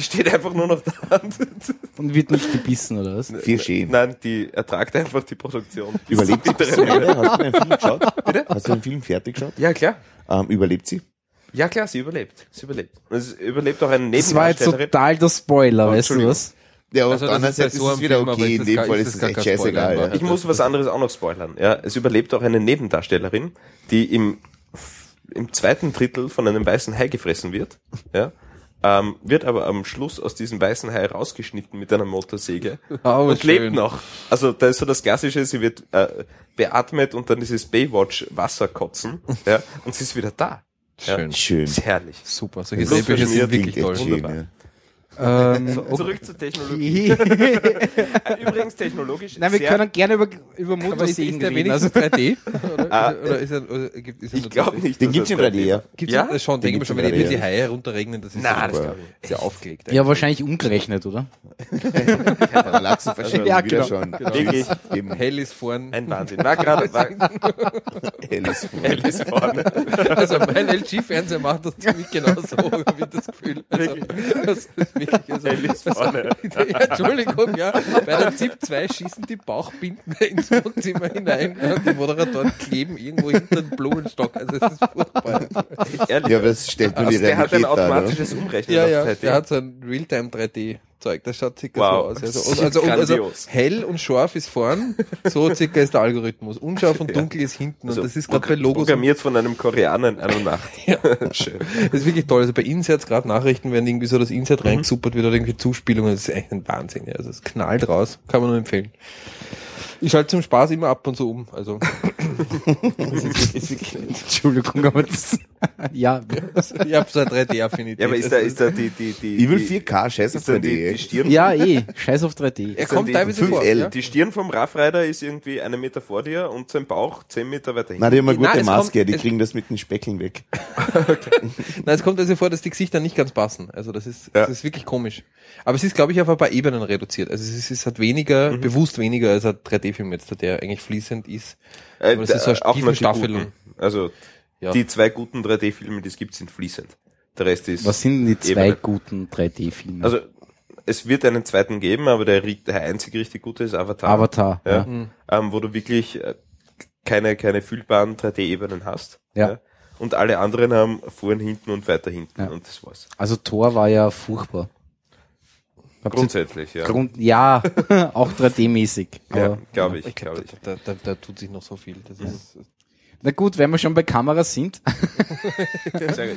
Die steht einfach nur noch da. und wird nicht gebissen oder was? Viel schön. Nein, die ertragt einfach die Produktion. Überlebt sie? Hast du den Film geschaut? Bitte? Hast du den Film fertig geschaut? Ja, klar. Ähm, überlebt sie? Ja, klar, sie überlebt. Sie überlebt. Und es überlebt auch eine Das war jetzt Nebendarstellerin. total der Spoiler, Oh, weißt du was? Ja, auf Also, der das anderen ist Seite ist so es wieder Film, aber okay. In dem Fall ist es echt kein scheißegal. Spoiler, ja. Ich muss was anderes auch noch spoilern. Ja, es überlebt auch eine Nebendarstellerin, die im, im zweiten Drittel von einem weißen Hai gefressen wird. Ja. Ähm, wird aber am Schluss aus diesem weißen Hai rausgeschnitten mit einer Motorsäge Oh, und schön. lebt noch. Also da ist so das Klassische, sie wird äh, beatmet und dann dieses Baywatch Wasser kotzen *laughs* ja, und sie ist wieder da. Ja. Schön. Schön. Ist herrlich. Super. Solche Drehbücher sind wirklich toll. schön, Wunderbar. ja. Ähm, So, Zurück zur Technologie. *laughs* *laughs* Übrigens technologisch Nein, wir sehr können gerne über, über ist, Motorsägen ist der reden. wenigstens Also, 3D? *laughs* Oder, Ah, oder ist er, oder gibt, ist er Ich glaube 2D? nicht. Den gibt's das in 3D, ja. Gibt's Ja? ja? schon, Den denke ich mir schon, wenn die 3D, die ja. Haie herunterregnen, das ist Na, ja das super. ich. Sehr aufgelegt. ja, wahrscheinlich umgerechnet, oder? Galaxenverschiebung Ja, wieder genau. schon. Wirklich Eben Hell ist vorn. ein Wahnsinn. War gerade, war, helles hell ist vorne. Also mein LG-Fernseher macht das ziemlich genau so, habe ich das Gefühl. Also, das ist wirklich, also, ist vorne. *laughs* ja, Entschuldigung, ja. Bei der ZIP 2 schießen die Bauchbinden *laughs* ins Wohnzimmer hinein und die Moderatoren kleben irgendwo hinter den Blumenstock. Also es ist furchtbar. Ehrlich. Ja, aber es stellt nur die also der hat ein Realität ne? automatisches Umrechnen Ja, auf ja, 3D. der hat so ein Realtime 3D. Zeug, das schaut circa Wow, so aus. Also, und, ist also, und, also grandios. hell und scharf ist vorn, so circa ist der Algorithmus. Unscharf und *laughs* dunkel ist hinten. Also und das ist gerade bei Logos. Programmiert von einem Koreaner in einer Nacht. *laughs* Ja. *laughs* Schön. Das ist wirklich toll. Also bei Inserts, gerade Nachrichten werden irgendwie so das Insert reingesuppert, wird oder irgendwie Zuspielungen. Das ist echt ein Wahnsinn. Ja. Also es knallt raus. Kann man nur empfehlen. Ich schalte zum Spaß immer ab und so um. Also ist, ist nett. Entschuldigung, aber das, *laughs* ja, Ich habe so eine 3D-Affinität. Ja, aber ist da, ist da die, die, die, Ich will die, 4K, scheiß auf ist da die, 3D. die Stirn, ja, eh. Scheiß auf 3D. er ist kommt die teilweise vor. 5L. Ja? die Stirn vom Raffrider ist irgendwie einen Meter vor dir und sein Bauch zehn Meter weiter hinten. Nein, die haben eine Nein, gute es Maske, kommt- die kriegen das mit den Speckeln weg. *laughs* Nein, es kommt also vor, dass die Gesichter nicht ganz passen. Also das ist, Ja. das ist wirklich komisch. Aber es ist, glaube ich, auf ein paar Ebenen reduziert. Also es ist, es hat weniger, Mhm. bewusst weniger als ein 3D-Film jetzt, der eigentlich fließend ist. Äh, Aber das ist so eine guten. Also Ja. die zwei guten 3D-Filme, die es gibt, sind fließend. Der Rest ist. Was sind denn die zwei Ebene. guten 3D-Filme? Also es wird einen zweiten geben, aber der, der einzige richtig gute ist Avatar. Avatar. Ja. Ja. ähm, wo du wirklich äh, keine, keine fühlbaren 3D-Ebenen hast. Ja. Und alle anderen haben vorn, hinten und weiter hinten. Ja. Und das war's. Also Thor war ja furchtbar. Habt Grundsätzlich, ja. Grund, ja, *laughs* auch 3D-mäßig. ja glaube ich, Ich glaube glaube, ich. da, da, da tut sich noch so viel. Das ist, Na gut, wenn wir schon bei Kameras sind. *laughs*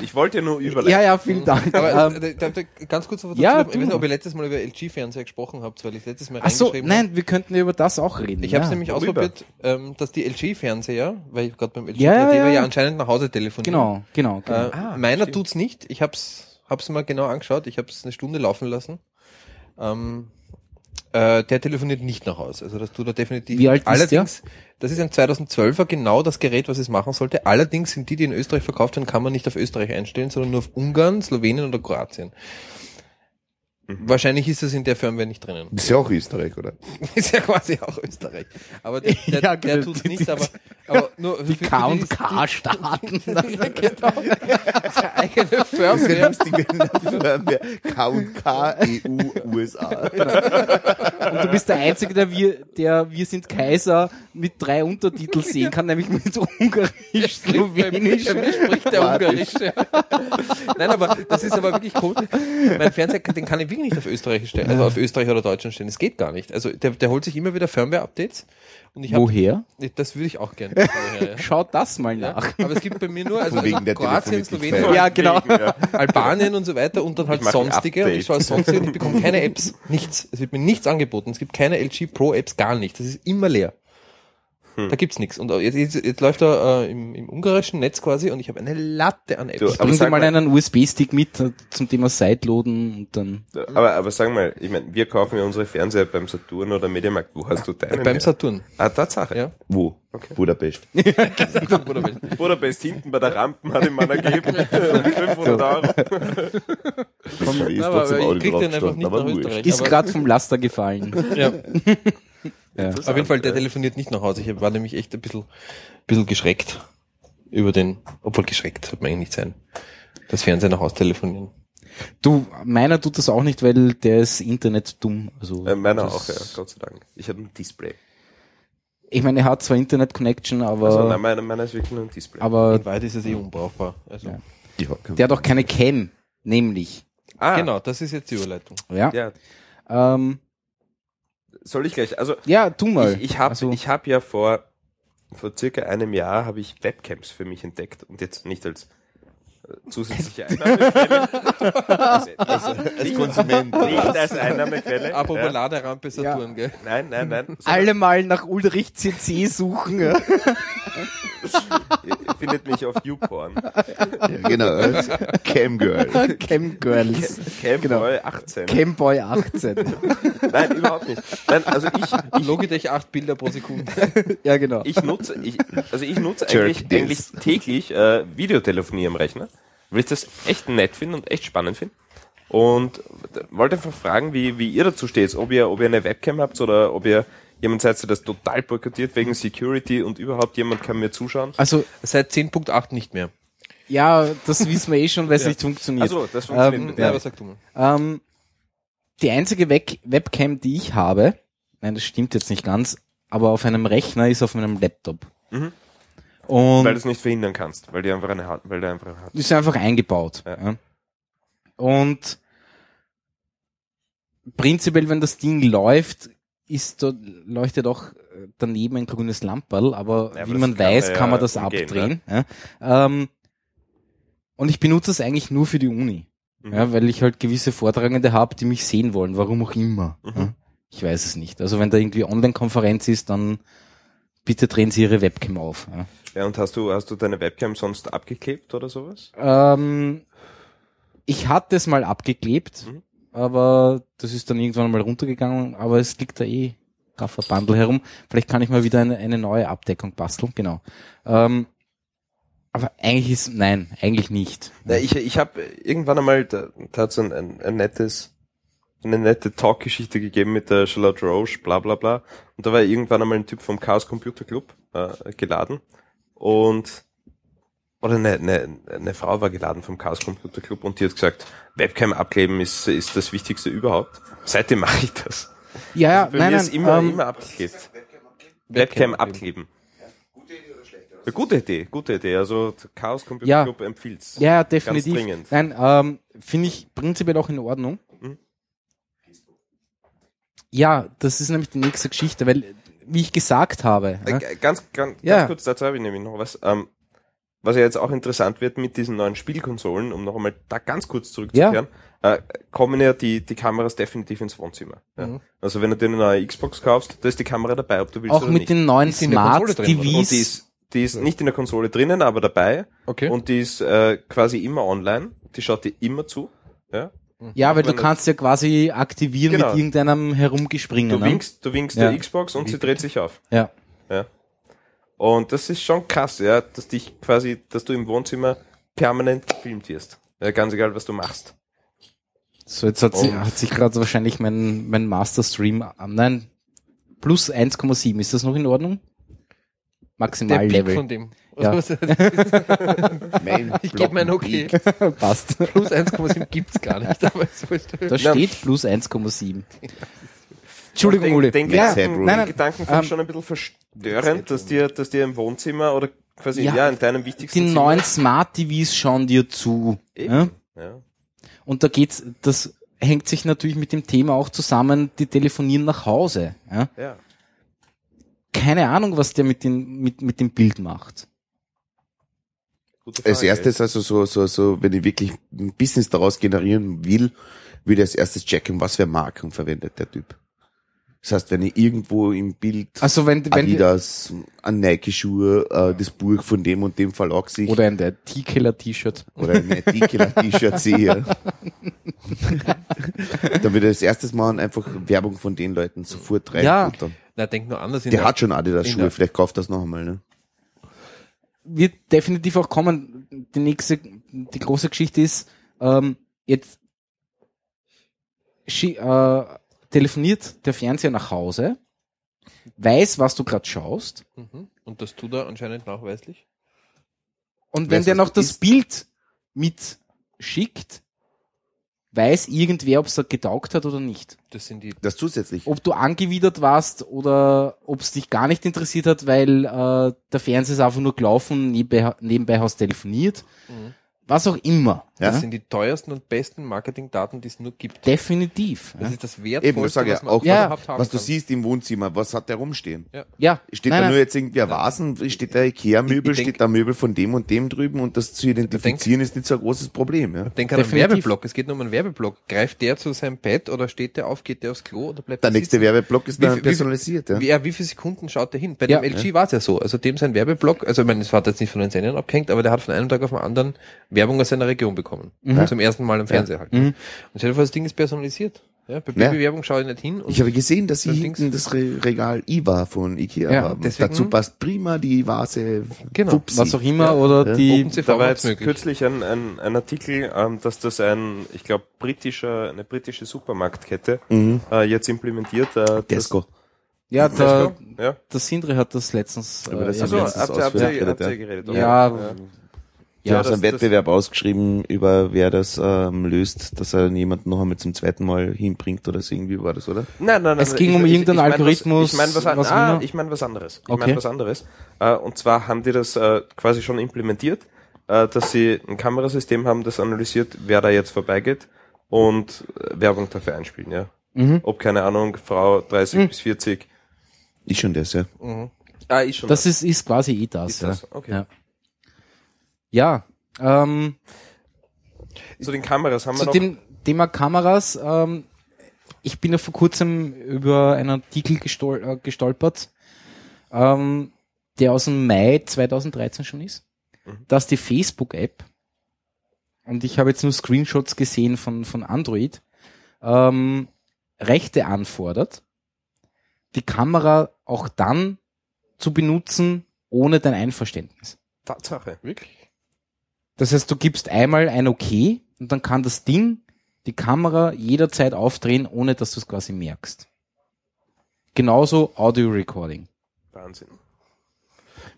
Ich wollte ja nur überleiten. ja, ja, vielen Dank. aber ähm, äh, da, da, ganz kurz dazu, Ja, ich weiß nicht, mal. ob ihr letztes Mal über LG-Fernseher gesprochen habt, weil ich letztes Mal ach so, nein, wir könnten ja über das auch reden. Ich ja. habe es nämlich worüber? ausprobiert, ähm, dass die LG-Fernseher, weil ich gerade beim LG Ja, ja, 3D war, ja. ja anscheinend nach Hause telefonieren. Genau, genau. genau. Äh, Ah, meiner stimmt. tut's nicht. Ich hab's, hab's mal genau angeschaut. Ich hab's eine Stunde laufen lassen. Ähm, äh, der telefoniert nicht nach Hause. Also das tut er definitiv. Wie alt ist Allerdings, das ist ein 2012er genau das Gerät, was es machen sollte. Allerdings sind die, die in Österreich verkauft werden, kann man nicht auf Österreich einstellen, sondern nur auf Ungarn, Slowenien oder Kroatien. Mhm. Wahrscheinlich ist das in der Firmware nicht drinnen. Ist ja auch Österreich, oder? *laughs* ist ja quasi auch Österreich. Aber der, *laughs* der, Ja, der genau. tut's nicht, aber, aber nur die für- für K die- und K starten. *laughs* genau. Seine eigene Das ist ja Firmware. lustig, wenn da wir K und K, EU, USA. Und du bist der Einzige, der wir, der Wir sind Kaiser mit drei Untertiteln sehen kann, nämlich mit Ungarisch, Slowenisch. Bei mir spricht der Ungarisch. Ja. Nein, aber das ist aber wirklich cool. Mein Fernseher, den kann ich wirklich nicht auf Österreich stellen, also auf Österreich oder Deutschland stellen. Das geht gar nicht. Also der, der holt sich immer wieder Firmware-Updates. Und ich hab, Woher? Das würde ich auch gerne. *laughs* woher, ja. Schaut das mal Ja. nach. Aber es gibt bei mir nur, also, also der Kroatien, Slowenien. Ja, genau. Ja. Albanien und so weiter und dann halt Ich sonstige. Und ich schaue sonstige und ich bekomme keine Apps. Nichts. Es wird mir nichts angeboten. Es gibt keine LG Pro Apps, gar nicht. Das ist immer leer. Hm. Da gibt's nichts. Und jetzt, jetzt, jetzt läuft er äh, im, im ungarischen Netz quasi und ich habe eine Latte an Apps. Du, aber Bring dir sag mal mal- einen USB-Stick mit äh, zum Thema Sideloaden und dann. Aber, aber sag mal, ich meine, wir kaufen ja unsere Fernseher beim Saturn oder Mediamarkt. Wo hast du deinen? Beim her? Saturn. Ah, Tatsache. Ja. Wo? Budapest. *laughs* *laughs* Budapest hinten bei der Rampen hat ihm einer gegeben. *laughs* 500 Euro. Das ist Aber trotzdem ich Auto krieg den einfach draufgestanden, nicht aber. Ist gerade vom Laster gefallen. Ja. Ja. Auf jeden Fall, der telefoniert nicht nach Hause. Ich war nämlich echt ein bisschen, bisschen geschreckt über den, obwohl geschreckt, sollte man eigentlich nicht sein. Das Fernsehen nach Hause telefonieren. Du, meiner tut das auch nicht, weil der ist Internet dumm. Also, Äh, meiner auch, ja, Gott sei Dank. Ich habe ein Display. Ich meine, er hat zwar Internet-Connection, aber, Also nein, meiner, meiner ist wirklich nur ein Display. aber In Wahrheit ist es eh unbrauchbar. Also, Ja. Der hat auch keine Cam, nämlich. ah, Genau, das ist jetzt die Überleitung. Ja. Ja, Ähm, soll ich gleich, also ja, tu mal. ich, ich habe Also- ich hab ja vor, vor circa einem Jahr habe ich Webcams für mich entdeckt und jetzt nicht als zusätzliche *laughs* Einnahmequelle. also, als Konsument. Nicht als Einnahmequelle. Apropos ja. Laderampe Saturn, gell? Nein, nein, nein. *laughs* Alle mal nach Ulrich CC suchen. Ja. Findet mich auf YouPorn. Ja, genau. Camgirl. Cam Girls. Camboy 18. Camboy 18. Nein, überhaupt nicht. Nein, also ich, ich, Logitech 8 Bilder pro Sekunde. *laughs* ja, genau. ich nutze, ich, also ich nutze Jerk eigentlich, eigentlich täglich äh, Videotelefonie am Rechner, weil ich das echt nett finde und echt spannend finde. Und wollte einfach fragen, wie, wie ihr dazu steht, ob ihr, ob ihr eine Webcam habt oder ob ihr jemand seid, der das total boykottiert wegen Security und überhaupt jemand kann mir zuschauen. Also, Seit 10.8 nicht mehr. ja, das wissen wir eh schon, weil es Ja. nicht funktioniert. Also, das funktioniert Ähm, Ja, der. aber sag du mal. Ähm, die einzige Web Webcam, die ich habe, nein, das stimmt jetzt nicht ganz, aber auf einem Rechner ist auf meinem Laptop. Mhm. Und Weil du es nicht verhindern kannst, weil die einfach eine hat, weil der einfach eine hat. ist einfach eingebaut. Ja. Ja. Und prinzipiell, wenn das Ding läuft, ist da, leuchtet auch äh, daneben ein grünes Lamperl, aber Ja, aber wie man weiß, kann man das umgehen, abdrehen. Ja. Ähm, und ich benutze das eigentlich nur für die Uni. Mhm. Ja, weil ich halt gewisse Vortragende habe, die mich sehen wollen, warum auch immer. Mhm. Ja, ich weiß es nicht. Also wenn da irgendwie Online-Konferenz ist, dann bitte drehen Sie Ihre Webcam auf. Ja. Ja, und hast du, hast du deine Webcam sonst abgeklebt oder sowas? Ähm, ich hatte es mal abgeklebt, Mhm. aber das ist dann irgendwann mal runtergegangen, aber es liegt da eh Raffer Bundle herum. Vielleicht kann ich mal wieder eine, eine neue Abdeckung basteln, genau. Ähm, aber eigentlich ist, nein, eigentlich nicht. Na, ich ich habe irgendwann einmal, da, da hat es ein, ein, ein nettes, eine nette Talkgeschichte gegeben mit der Charlotte Roche, bla bla bla. Und da war irgendwann einmal ein Typ vom Chaos Computer Club äh, geladen. Und oder eine, eine, eine Frau war geladen vom Chaos Computer Club und die hat gesagt, Webcam abkleben ist, ist das Wichtigste überhaupt. Seitdem mache ich das. Ja, ja, Bei nein, mir nein, ist immer, ähm, immer abgeklebt. Webcam abkleben. Ja, gute Idee, gute Idee. Also Chaos Computer Ja. Club empfiehlt's. Ja, Ganz definitiv. dringend. Nein, ähm, finde ich prinzipiell auch in Ordnung. Mhm. Ja, das ist nämlich die nächste Geschichte, weil, wie ich gesagt habe, ja, Äh, Ganz, ganz, Ja. ganz kurz, dazu habe ich nämlich noch was. Ähm, was ja jetzt auch interessant wird mit diesen neuen Spielkonsolen, um noch einmal da ganz kurz zurückzukehren, äh, kommen ja die, die Kameras definitiv ins Wohnzimmer. Ja. Mhm. Also wenn du dir eine neue Xbox kaufst, da ist die Kamera dabei, ob du willst auch oder mit nicht. den neuen Ist in der Smart? TVs. Und die ist, die ist nicht in der Konsole drinnen, aber dabei. Okay. Und die ist äh, quasi immer online. Die schaut dir immer zu. Ja. Ja, weil du kannst ja quasi aktivieren Genau. mit irgendeinem Herumgespringen. Du ne? winkst, du winkst Ja. der Xbox und sie dreht sich auf. Ja. Ja. Und das ist schon krass, ja, dass dich quasi, dass du im Wohnzimmer permanent gefilmt wirst. Ja, ganz egal, was du machst. So, jetzt hat, sie, hat sich gerade wahrscheinlich mein, mein Master-Stream, ah, nein, plus 1,7, ist das noch in Ordnung? der Maximallevel. Peak von dem. Ja. *laughs* Ich gebe mein Okay. *laughs* Passt. Plus 1,7 gibt's gar nicht, *laughs* es. Da steht plus 1,7. Entschuldigung, den, Uli. Den ja, nein, den nein, Gedanken finde ähm, ich schon ein bisschen verstörend, dass dir, dass dir im Wohnzimmer oder quasi, Ja, ja, in deinem wichtigsten die Zimmer- neuen Smart TVs schauen dir zu. Eben. Ja? Ja. Und da geht's, das hängt sich natürlich mit dem Thema auch zusammen, die telefonieren nach Hause. Ja? ja. Keine Ahnung, was der mit, den, mit, mit dem Bild macht. Als erstes, also so, so, so, wenn ich wirklich ein Business daraus generieren will, würde ich als erstes checken, was für Marken verwendet der Typ. Das heißt, wenn ich irgendwo im Bild Also wenn, wenn Adidas, ein Nike-Schuhe, äh, das Buch von dem und dem Verlag sich oder ein der T-Killer-T-Shirt. oder ein *laughs* T-Shirt sehe, dann würde ich als erstes mal einfach Werbung von den Leuten sofort rein. Ja. Na, denk nur anders. In Der der, hat schon Adidas-Schuhe, vielleicht kauft das noch einmal, ne? Wird definitiv auch kommen. Die nächste, die große Geschichte ist, ähm, jetzt äh, telefoniert der Fernseher nach Hause, weiß, was du gerade schaust, Mhm. Und das tut er anscheinend nachweislich. und wenn Weiß, der noch das isst. Bild mit schickt, weiß irgendwer, ob es da getaugt hat oder nicht. Das sind die. Das zusätzlich. Ob du angewidert warst oder ob es dich gar nicht interessiert hat, weil äh, der Fernseher ist einfach nur gelaufen, nebenbei, nebenbei hast telefoniert, Mhm. Was auch immer. Ja. Das sind die teuersten und besten Marketingdaten, die es nur gibt. Definitiv. Das Ja. ist das Eben, Wertvollste, sage ich was man auch, Ja. überhaupt haben was du kann. siehst im Wohnzimmer, was hat der rumstehen? ja. Steht Nein, da nein. nur jetzt irgendwie ein Vasen, steht da Ikea-Möbel, denk- steht da Möbel von dem und dem drüben und das zu identifizieren ist nicht so ein großes Problem, ja. Denk an einen. Werbeblock. Es geht nur um einen Werbeblock. Greift der zu seinem Bett oder steht der auf, geht der aufs Klo oder bleibt Der der nächste sitzen? Werbeblock ist Wie dann wie personalisiert, ja. Wie, ja, wie viele Sekunden schaut der hin? Bei Ja. dem LG war es ja so. Also dem sein Werbeblock, also ich meine, es war jetzt nicht von den Sendern abgehängt, aber der hat von einem Tag auf den anderen Werbung aus seiner Region bekommen. Zum ersten Mal im Fernseher halt. Mhm. Und stell dir vor, das Ding ist personalisiert. Ja, bei Ja. Babywerbung schaue ich nicht hin. Und Ich habe gesehen, dass sie Das Dings- hinten das Re Regal IWA von Ikea Ja, haben. deswegen- Dazu passt prima die Vase. Genau, Fupsi. was auch immer oder Ja. die OpenCV Da war jetzt möglich. kürzlich ein, ein, ein Artikel, ähm, dass das ein, ich glaube, britischer, eine britische Supermarktkette Mhm. äh, jetzt implementiert. Äh, das- Tesco. ja Tesco? Ja. der Sindre hat das letztens Aber das äh, haben Also, wir letztens habt ihr, habt ihr, habt ihr geredet, ja, ja. Die Ja, haben das- einen Wettbewerb ausgeschrieben, über wer das ähm, löst, dass er jemanden noch einmal zum zweiten Mal hinbringt oder so irgendwie war das, oder? Nein, nein, nein. Es ging ich- um irgendeinen ich mein Algorithmus, ich meine was, was ah, ich meine was anderes. Ich Okay. meine was anderes. Äh, und zwar haben die das äh, quasi schon implementiert, äh, dass sie ein Kamerasystem haben, das analysiert, wer da jetzt vorbeigeht und äh, Werbung dafür einspielen, ja. Mhm. Ob, keine Ahnung, Frau 30 Mhm. bis 40. Ist schon das, ja. Mhm. Ah, ist schon Das ist, ist quasi eh das. Ist das, ja. okay. Ja, ja ähm, Zu den Kameras haben wir zu noch. dem Thema Kameras, ähm, ich bin ja vor kurzem über einen Artikel gestol äh, gestolpert, ähm, der aus dem Mai 2013 schon ist, Mhm. dass die Facebook-App, und ich habe jetzt nur Screenshots gesehen von, von Android, ähm, Rechte anfordert, die Kamera auch dann zu benutzen, ohne dein Einverständnis. Tatsache. Wirklich? Das heißt, du gibst einmal ein Okay und dann kann das Ding die Kamera jederzeit aufdrehen, ohne dass du es quasi merkst. Genauso Audio Recording. Wahnsinn.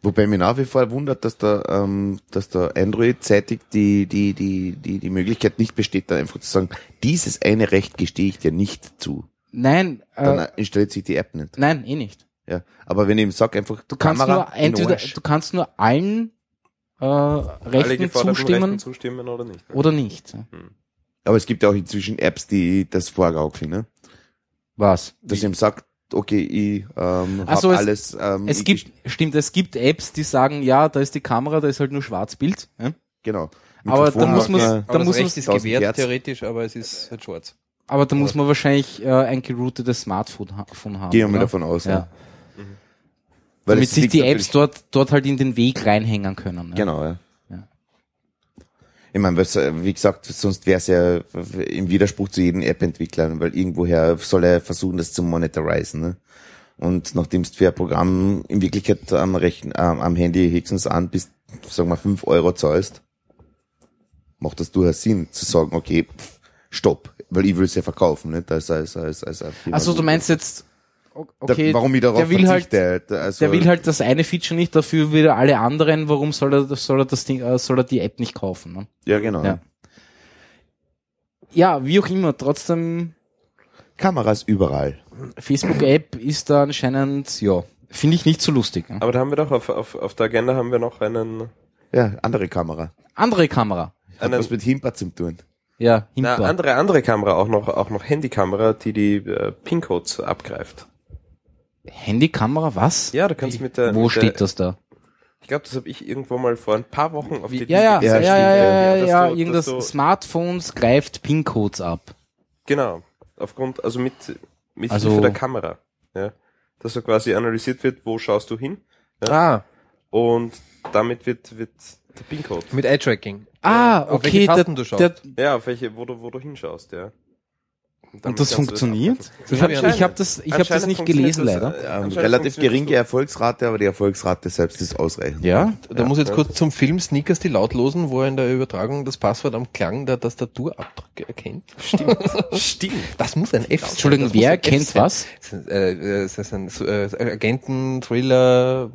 Wobei mich nach wie vor wundert, dass da, ähm, dass da Android-seitig die, die, die, die, die Möglichkeit nicht besteht, da einfach zu sagen, dieses eine Recht gestehe ich dir nicht zu. Nein, Dann äh, installiert sich die App nicht. nein, eh nicht. Ja. Aber wenn ich ihm sag, einfach Du kannst Kamera nur entweder, du kannst nur allen äh, Rechten zustimmen Rechten zustimmen oder nicht. oder nicht. Aber es gibt ja auch inzwischen Apps, die das vorgaukeln, ne? Was? Dass ihm sagt, okay, ich ähm, Ach hab so, es- alles. Ähm, Es gibt, stimmt, es gibt Apps, die sagen, ja, da ist die Kamera, da ist halt nur Schwarzbild. Ja? Genau. Aber Mikrofon da muss man- Da Aber muss das man- ist 1000 gewährt, Hertz. theoretisch, aber es ist halt schwarz. Aber da muss man wahrscheinlich äh, ein geroutetes Smartphone haben. Gehen wir davon aus, ja. Ja. Weil Damit sich die Apps dort, dort halt in den Weg reinhängen können. Ja. Genau, ja. Ja. Ich meine, wie gesagt, sonst wäre es ja im Widerspruch zu jedem App-Entwickler, weil irgendwoher soll er versuchen, das zu monetarisen. Ne? Und nachdem du für ein Programm in Wirklichkeit am, Rechen, ähm, am Handy höchstens an bis, sagen wir, fünf Euro zahlst, macht das durchaus Sinn, zu sagen, okay, pff, stopp, weil ich will es ja verkaufen, nicht? Als, als, als, als. Also du meinst jetzt, okay, da, warum ich darauf der will halt, verzichte. da- also, der will halt das eine Feature nicht, dafür wieder alle anderen, warum soll er, soll er das Ding, äh, soll er die App nicht kaufen? Ne? Ja, genau. Ja. Ja, wie auch immer, trotzdem, Kameras überall. Facebook-App ist da anscheinend, ja, finde ich nicht so lustig. Ne? Aber da haben wir doch auf, auf, auf der Agenda haben wir noch einen, Ja, andere Kamera. Andere Kamera. Hat was mit Himpa zu tun. Ja, na, Himpa. andere, andere Kamera, auch noch, auch noch Handykamera, die die äh, PIN-Codes abgreift. Handykamera, was? Ja, du kannst mit der, Wo mit steht der, das da? Ich glaube, das habe ich irgendwo mal vor ein paar Wochen auf die Ja, ja, ja, ja, ja, ja, ja, du- irgendwas, du- Smartphones greift PIN-Codes ab. Genau. Aufgrund, also mit, mit Also- Hilfe der Kamera. Ja. Dass so quasi analysiert wird, wo schaust du hin. Ah, Und damit wird, wird der PIN-Code. mit Eye-Tracking. Ah, Auf welche okay, der, Tasten du schaust. der, Ja, auf welche, wo du, wo du hinschaust, ja. Und das funktioniert? ich habe ich hab das, ich hab das nicht gelesen, das, leider. äh, Ähm, relativ geringe Erfolgsrate, aber die Erfolgsrate selbst ist ausreichend. Ja? Da muss ich jetzt ja. kurz zum Film Sneakers die lautlosen, wo er in der Übertragung das Passwort am Klang der Tastatur abdrücke erkennt. Stimmt. *laughs* Stimmt. Das muss ein F sein. Entschuldigung, muss wer ein F kennt sein. was? Das ist, äh, ist ein äh, Agenten, Thriller,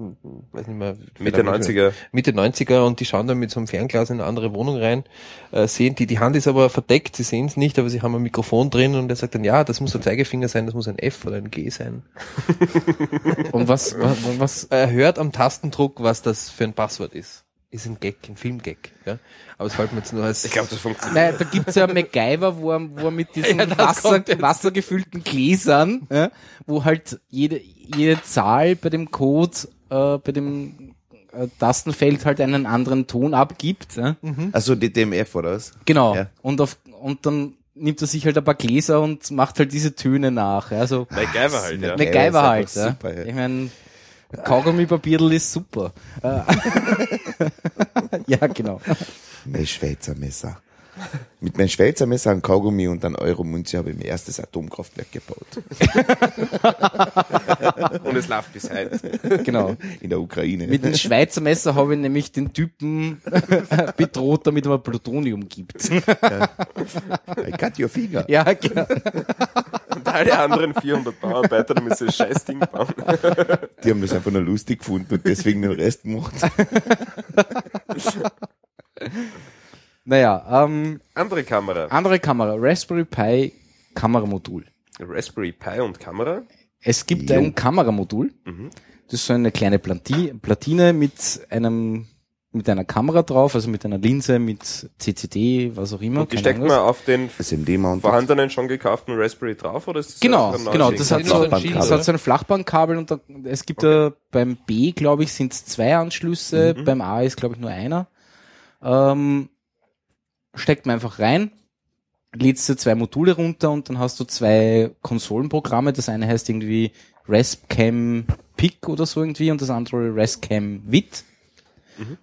weiß nicht mehr. Mitte 90er. Mitte 90er und die schauen dann mit so einem Fernglas in eine andere Wohnung rein, äh, sehen die, die Hand ist aber verdeckt, sie sehen es nicht, aber sie haben ein Mikrofon drin und er sagt dann, ja, das muss der Zeigefinger sein, das muss ein F oder ein G sein. *laughs* Und was, was, was, Er hört am Tastendruck, was das für ein Passwort ist. Ist ein Gag, ein Filmgag, ja. Aber es fällt mir jetzt nur als... Ich glaube, das funktioniert. Nein, da gibt's ja MacGyver, wo er, wo er mit diesen *laughs* Ja, Wasser, wassergefüllten Gläsern, ja, wo halt jede, jede Zahl bei dem Code, äh, bei dem äh, Tastenfeld halt einen anderen Ton abgibt. Ja. Also die DMF oder was? Genau. Ja. Und, auf, und dann nimmt er sich halt ein paar Gläser und macht halt diese Töne nach. Also *laughs* MacGyver halt, ja. Mac- MacGyver halt. Ja. super, ja. Ich meine, Kaugummi-Papierl ist super. *laughs* *laughs* Ja, genau. Mein Schweizer Messer. Mit meinem Schweizer Messer, einem Kaugummi und einem Euro-Münze habe ich mein erstes Atomkraftwerk gebaut. *laughs* Und es läuft bis heute. genau. In der Ukraine. Mit dem Schweizer Messer habe ich nämlich den Typen *laughs* bedroht, damit er mir Plutonium gibt. I cut your finger. ja, genau. Und alle anderen 400 Bauarbeiter, damit sie das scheiß Ding bauen. Die haben das einfach nur lustig gefunden und deswegen den Rest gemacht. *laughs* Naja, ähm, Andere Kamera. andere Kamera, Raspberry Pi Kameramodul. Raspberry Pi und Kamera. Es gibt Jo. ein Kameramodul. Mhm. Das ist so eine kleine Plati Platine mit einem mit einer Kamera drauf, also mit einer Linse, mit CCD, was auch immer. Und die keine steckt Ahnung man auf den SMD-Mount. vorhandenen, schon gekauften Raspberry drauf oder ist das Genau, ein neues genau. Ding? Das hat, so, Flachbandkabel. das hat so ein Flachbandkabel und da, es gibt ja beim B, glaube ich, sind es zwei Anschlüsse, Mhm. beim A ist, glaube ich, nur einer. Ähm, steckt man einfach rein, lädst du zwei Module runter und dann hast du zwei Konsolenprogramme. Das eine heißt irgendwie Raspcam Pic oder so irgendwie und das andere Rescam Vit.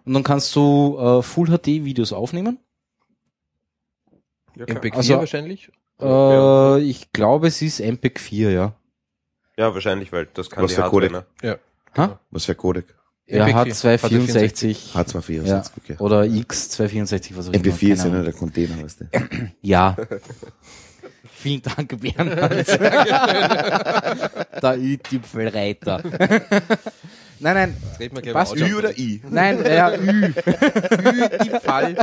Und dann kannst du äh, Full HD Videos aufnehmen. Ja. MP4 Also- wahrscheinlich? Äh, ich glaube, es ist MPEG 4, ja. ja, wahrscheinlich, weil das kann Was die Hardware. Codec? Ne? Ha? Was für ein Codec? Ja, MP4. H264. H264, Ja. okay. Oder X264, was auch immer. MP4 ist ja nur der Container, weißt du. *clears throat* Ja. *laughs* Vielen Dank, Bernhard. *laughs* *laughs* der Ü-Tipfelreiter. Nein, nein, Reden wir über Ü oder I? nein, *laughs* ja, Ü. Ü-Tipfall.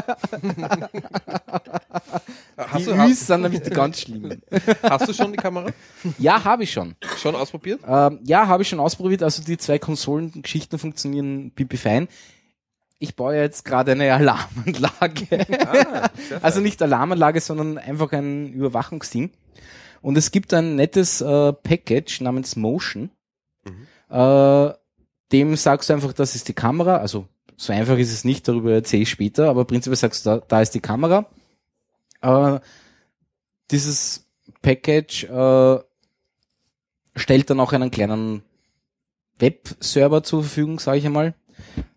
Hast Die du, Üs sind nämlich die ganz schlimmen. hast du schon die Kamera? Ja, habe ich schon. Schon ausprobiert? Ähm, ja, habe ich schon ausprobiert. Also die zwei Konsolengeschichten funktionieren pipi fein. Ich baue jetzt gerade eine Alarmanlage. Ah, *laughs* also nicht Alarmanlage, sondern einfach ein Überwachungsding. Und es gibt ein nettes äh, Package namens Motion. Äh, dem sagst du einfach, das ist die Kamera. Also so einfach ist es nicht, darüber erzähle ich später, aber prinzipiell sagst du, da, da ist die Kamera. Äh, dieses Package äh, stellt dann auch einen kleinen Webserver zur Verfügung, sage ich einmal.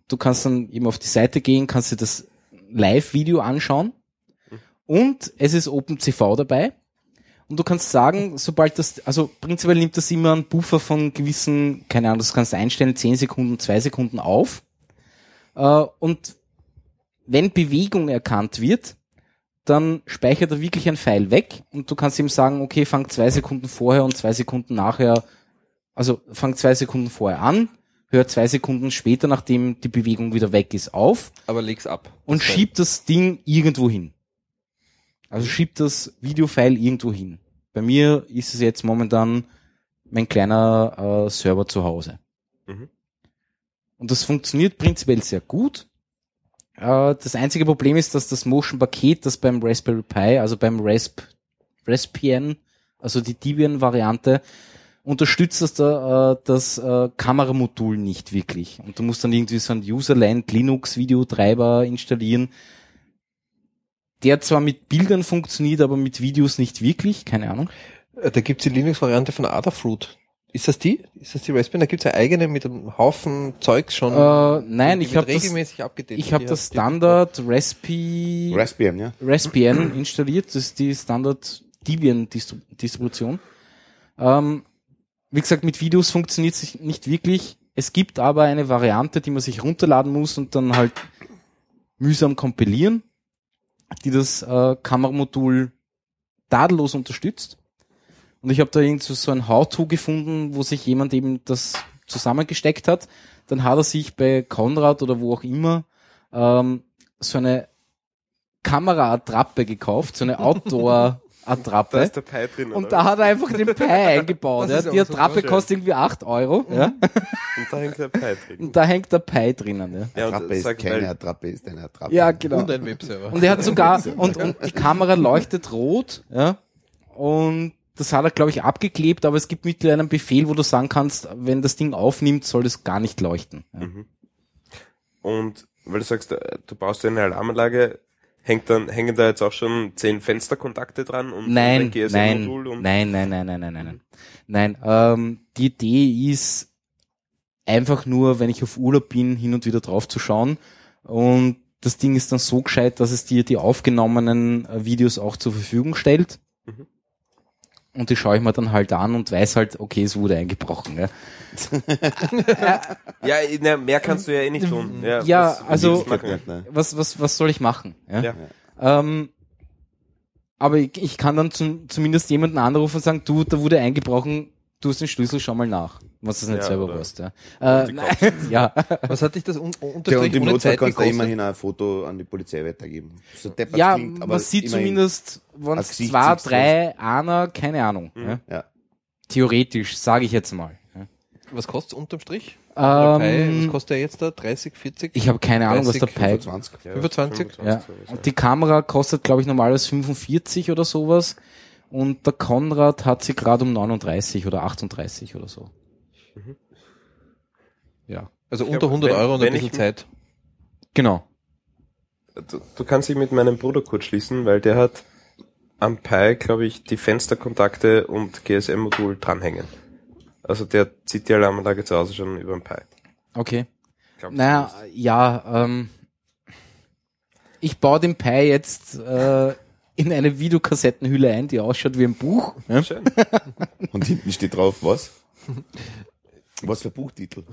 Du kannst dann eben auf die Seite gehen, kannst dir das Live-Video anschauen und es ist OpenCV dabei. Und du kannst sagen, sobald das, also prinzipiell nimmt das immer einen Buffer von gewissen, keine Ahnung, das kannst du einstellen, 10 Sekunden, 2 Sekunden auf. Äh, und wenn Bewegung erkannt wird, dann speichert er wirklich ein Pfeil weg und du kannst ihm sagen, okay, fang zwei Sekunden vorher und zwei Sekunden nachher, also fang zwei Sekunden vorher an, hör zwei Sekunden später, nachdem die Bewegung wieder weg ist, auf Aber leg's ab. und Das schiebt das Ding irgendwo hin. Also schiebt das Videofile irgendwo hin. Bei mir ist es jetzt momentan mein kleiner äh, Server zu Hause. Mhm. Und das funktioniert prinzipiell sehr gut. Äh, das einzige Problem ist, dass das Motion-Paket, das beim Raspberry Pi, also beim Rasp, Raspbian, also die Debian-Variante, unterstützt das, da, äh, das äh, Kameramodul nicht wirklich. Und du musst dann irgendwie so ein Userland Linux Videotreiber installieren, der zwar mit Bildern funktioniert, aber mit Videos nicht wirklich, keine Ahnung. Äh, Da gibt's die Linux-Variante von Adafruit. Ist das die? Ist das die Raspberry? Da gibt's eine eigene mit einem Haufen Zeugs schon. Äh, nein, ich habe das, regelmäßig abgedatet. ich hab Die das Standard Raspi, Raspbian, ja? Raspbian *clears throat* installiert. Das ist die Standard Debian Distri- Distribution. Ähm, wie gesagt, mit Videos funktioniert es nicht wirklich. Es gibt aber eine Variante, die man sich runterladen muss und dann halt mühsam kompilieren, die das äh, Kameramodul tadellos unterstützt. Und ich habe da irgend so ein How-To gefunden, wo sich jemand eben das zusammengesteckt hat. Dann hat er sich bei Konrad oder wo auch immer ähm, so eine Kameraattrappe gekauft, so eine *laughs* Da Outdoor-Attrappe. ist der Pi drin. Und oder? da hat er einfach den Pi *laughs* eingebaut. Ja. ist Die so Attrappe schön. kostet irgendwie acht Euro. Ja. Und da hängt der Pi drin. Und da hängt der Pi drinnen. Ja. Ja, und Attrappe ist sag, keine Attrappe, ist eine Attrappe. Ja, genau. Und ein Webserver. Und er hat sogar, *laughs* und, und die Kamera leuchtet rot, ja. Und das hat er, glaube ich, abgeklebt, aber es gibt mittlerweile einen Befehl, wo du sagen kannst, wenn das Ding aufnimmt, soll das gar nicht leuchten. Ja. und weil du sagst, äh, du baust dir eine Alarmanlage, hängt dann, hängen da jetzt auch schon zehn Fensterkontakte dran und Nein, ein GSM-Modul nein, und nein, nein, nein, nein, nein, nein, nein. Nein, ähm, die Idee ist einfach nur, wenn ich auf Urlaub bin, hin und wieder drauf zu schauen. Und das Ding ist dann so gescheit, dass es dir die aufgenommenen äh, Videos auch zur Verfügung stellt. Und die schaue ich mir dann halt an und weiß halt, okay, es wurde eingebrochen. Ja. *laughs* Ja, na, mehr kannst du ja eh nicht tun. Ja, Ja, was- also-? Ne? Was, was, was soll ich machen? Ja. Ja. Ähm, aber ich, ich kann dann zum, zumindest jemanden anrufen und sagen, du, da wurde eingebrochen, du hast den Schlüssel, schau mal nach, was das nicht Ja, selber weißt. Ja. Äh, *laughs* ja. Was hat dich das un Ja, unterstrich und im Notfall kannst du immerhin ein Foto an die Polizei weitergeben. So ja, klingt, aber man sieht zumindest, wenn es zwei, drei, einer, keine Ahnung. Mhm. Ja. Ja. Theoretisch, sage ich jetzt mal. Ja. Was kostet unterm Strich? Der Pi, Ähm, was kostet er jetzt da? 30, 40? ich habe keine Ahnung, was der 30, Pi 25. Ja, 25? Ja. Und die Kamera kostet, glaube ich, normalerweise 45 oder sowas. Und der Konrad hat sie gerade um 39 oder 38 oder so. Mhm. Ja. Also Ich unter glaub, 100 wenn- Euro und ein bisschen ich- Zeit. Genau. Du, du kannst dich mit meinem Bruder kurz schließen, weil der hat am Pi, glaube ich, die Fensterkontakte und GSM-Modul dranhängen. Also der zieht die Alarmanlage zu Hause schon über den Pi. Okay. Glaub, Naja, ja, ähm, ich baue den Pi jetzt äh, in eine Videokassettenhülle ein, die ausschaut wie ein Buch. Ja? Schön. *laughs* Und hinten steht drauf, was? *laughs* Was für Buchtitel?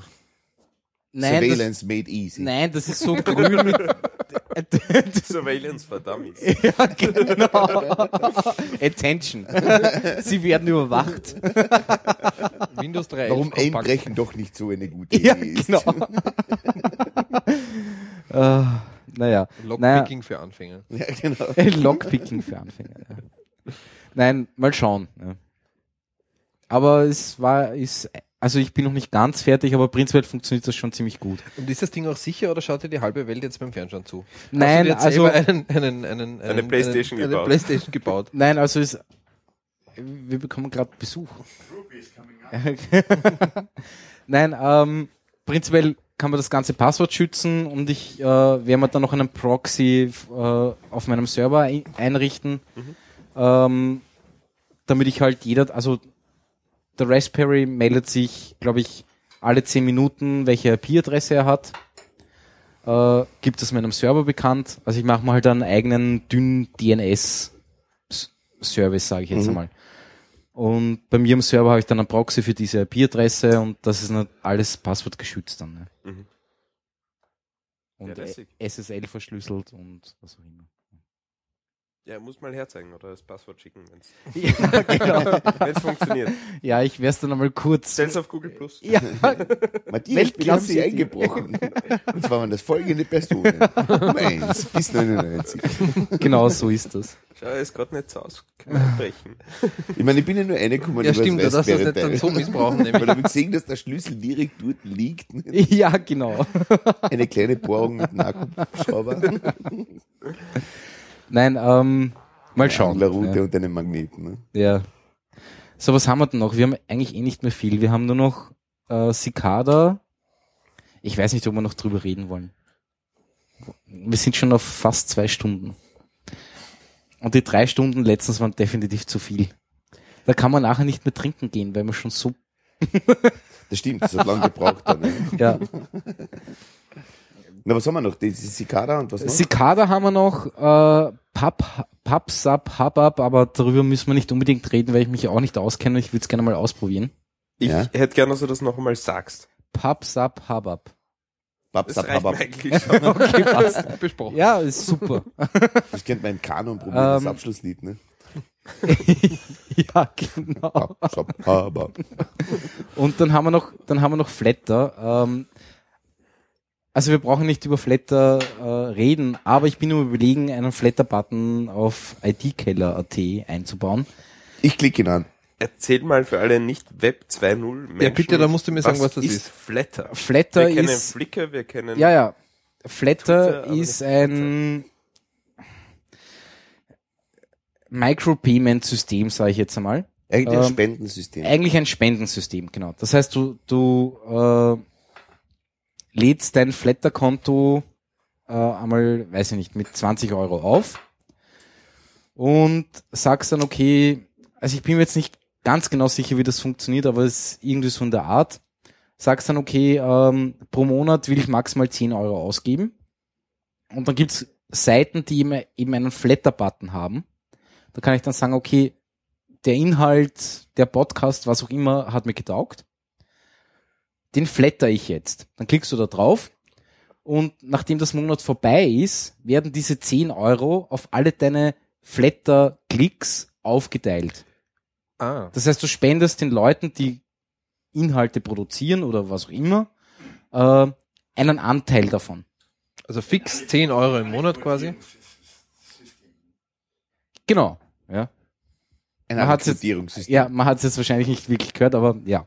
Nein, das, Surveillance made easy. nein, das ist so grün mit. *laughs* Surveillance for Dummies. ja, genau. *laughs* Attention. Sie werden überwacht. Windows 3. Warum. Einbrechen doch nicht so eine gute Ja, Idee ist. genau. äh, *laughs* naja. Lockpicking für Anfänger. Ja, genau. Lockpicking für Anfänger. Ja. Nein, mal schauen. Ja. Aber es war, ist, also ich bin noch nicht ganz fertig, aber prinzipiell funktioniert das schon ziemlich gut. Und ist das Ding auch sicher oder schaut dir die halbe Welt jetzt beim Fernschauen zu? Nein, Hast du dir also, selber einen, einen, einen, Eine einen, Playstation einen, gebaut. Eine Playstation gebaut. *laughs* nein, also es, wir bekommen gerade Besuch. *laughs* nein, ähm, prinzipiell kann man das ganze Passwort schützen und ich äh, werde mir dann noch einen Proxy äh, auf meinem Server ein einrichten, ähm, damit ich halt jeder, also der Raspberry meldet sich, glaube ich, alle 10 Minuten, welche IP-Adresse er hat. Äh, gibt es meinem Server bekannt. Also ich mache mal halt einen eigenen dünnen DNS-Service, sage ich jetzt Mhm. einmal. Und bei mir im Server habe ich dann einen Proxy für diese IP-Adresse und das ist alles passwortgeschützt dann. Ne? Mhm. Und Ja. SSL verschlüsselt und was auch immer. Ja, muss mal herzeigen oder das Passwort schicken, wenn *laughs* Ja, genau. *laughs* es funktioniert. ja, ich werde es dann einmal kurz. Stell's auf Google Plus. Ja, *laughs* Matthias Weltklasse Pelosi Idee. eingebrochen. Und zwar waren das folgende Personen. Um eins bis 99. genau so ist das. Schau, er ist gerade nicht zu Hause. Kann man abbrechen. Ich meine, ich bin ja nur reingekommen Ja, über stimmt, du das darfst das nicht dann so missbrauchen, Weil nämlich. ich habe gesehen, dass der Schlüssel direkt dort liegt. Ja, genau. Eine kleine Bohrung mit einem Akkuschrauber, Nein, ähm, mal schauen. Anglerrute Ja. und einem Magneten. Ne? ja. So, was haben wir denn noch? Wir haben eigentlich eh nicht mehr viel. Wir haben nur noch äh, Cicada. Ich weiß nicht, ob wir noch drüber reden wollen. Wir sind schon auf fast zwei Stunden. Und die drei Stunden letztens waren definitiv zu viel. Da kann man nachher nicht mehr trinken gehen, weil man schon so, *laughs* Das stimmt, das hat lange gebraucht. Dann, ne? ja. Na, was haben wir noch? Die Cicada und was noch? Cicada haben wir noch, äh, Pub, Pub, Sub, Hubab, aber darüber müssen wir nicht unbedingt reden, weil ich mich auch nicht auskenne. Ich würde es gerne mal ausprobieren. Ich Ja. hätte gerne, dass du das noch einmal sagst. Pub, Sub, Hubab. Bab, Das bab. *laughs* Okay, passt. *laughs* Besprochen. Ja, ist super. Das kennt man im Kanon probieren, das Ähm, Abschlusslied. Ne? *laughs* ja, genau. Bab. Und dann haben wir noch, dann haben wir noch Flatter. Ähm, also wir brauchen nicht über Flatter äh, reden, aber ich bin nur überlegen, einen Flatter-Button auf idkeller.at einzubauen. Ich klicke ihn an. Erzähl mal für alle nicht Web 2.0 Menschen. Ja, bitte, da musst du mir sagen, was das ist. Flatter. Flatter wir kennen ist, Flickr, wir kennen ja, ja. Flatter Twitter, ist ein Micropayment-System, sage ich jetzt einmal. Eigentlich ein Ähm, Spendensystem. Eigentlich ein Spendensystem, genau. Das heißt, du, du äh, lädst dein Flatter-Konto äh, einmal, weiß ich nicht, mit 20 Euro auf und sagst dann, okay, also ich bin mir jetzt nicht ganz genau sicher, wie das funktioniert, aber es ist irgendwie so in der Art. Sagst dann, okay, ähm, pro Monat will ich maximal 10 Euro ausgeben. Und dann gibt's Seiten, die eben, eben einen Flatter-Button haben. Da kann ich dann sagen, okay, der Inhalt, der Podcast, was auch immer, hat mir getaugt. Den flatter ich jetzt. Dann klickst du da drauf und nachdem das Monat vorbei ist, werden diese 10 Euro auf alle deine Flatter-Klicks aufgeteilt. Ah. Das heißt, du spendest den Leuten, die Inhalte produzieren oder was auch immer, äh, einen Anteil davon. Also fix 10 Euro im Monat quasi. Genau. Ja. Ein man hat's jetzt-. Ja, man hat es jetzt wahrscheinlich nicht wirklich gehört, aber ja.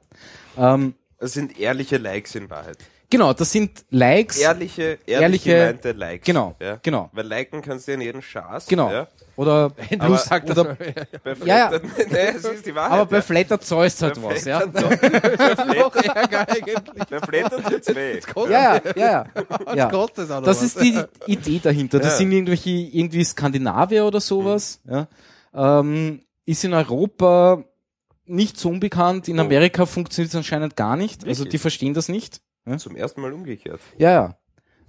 Ähm, Das sind ehrliche Likes in Wahrheit. genau, das sind Likes. Ehrliche, ehrlich Ehrliche- gemeinte Likes. Genau, Ja? genau. Weil liken kannst du in jeden Schaß. Genau. Ja? Oder, Aber- sagt oder- Bei Ja, ja. Flatter, *laughs* nee, es ist die Wahrheit. aber bei ja. Flatter zahlst halt Bei was, ja. *laughs* Noch Ärger eigentlich. Bei Flatter tut's weh. Ja, ja, ja, ja. ja. *laughs* Kostet es auch Das was. ist die Idee dahinter. Das Ja. sind irgendwelche, irgendwie Skandinavier oder sowas, ja. Ähm, ist in Europa nicht so unbekannt. In Oh. Amerika funktioniert es anscheinend gar nicht. Also Wirklich? die verstehen das nicht. Zum ersten Mal umgekehrt. Ja, ja.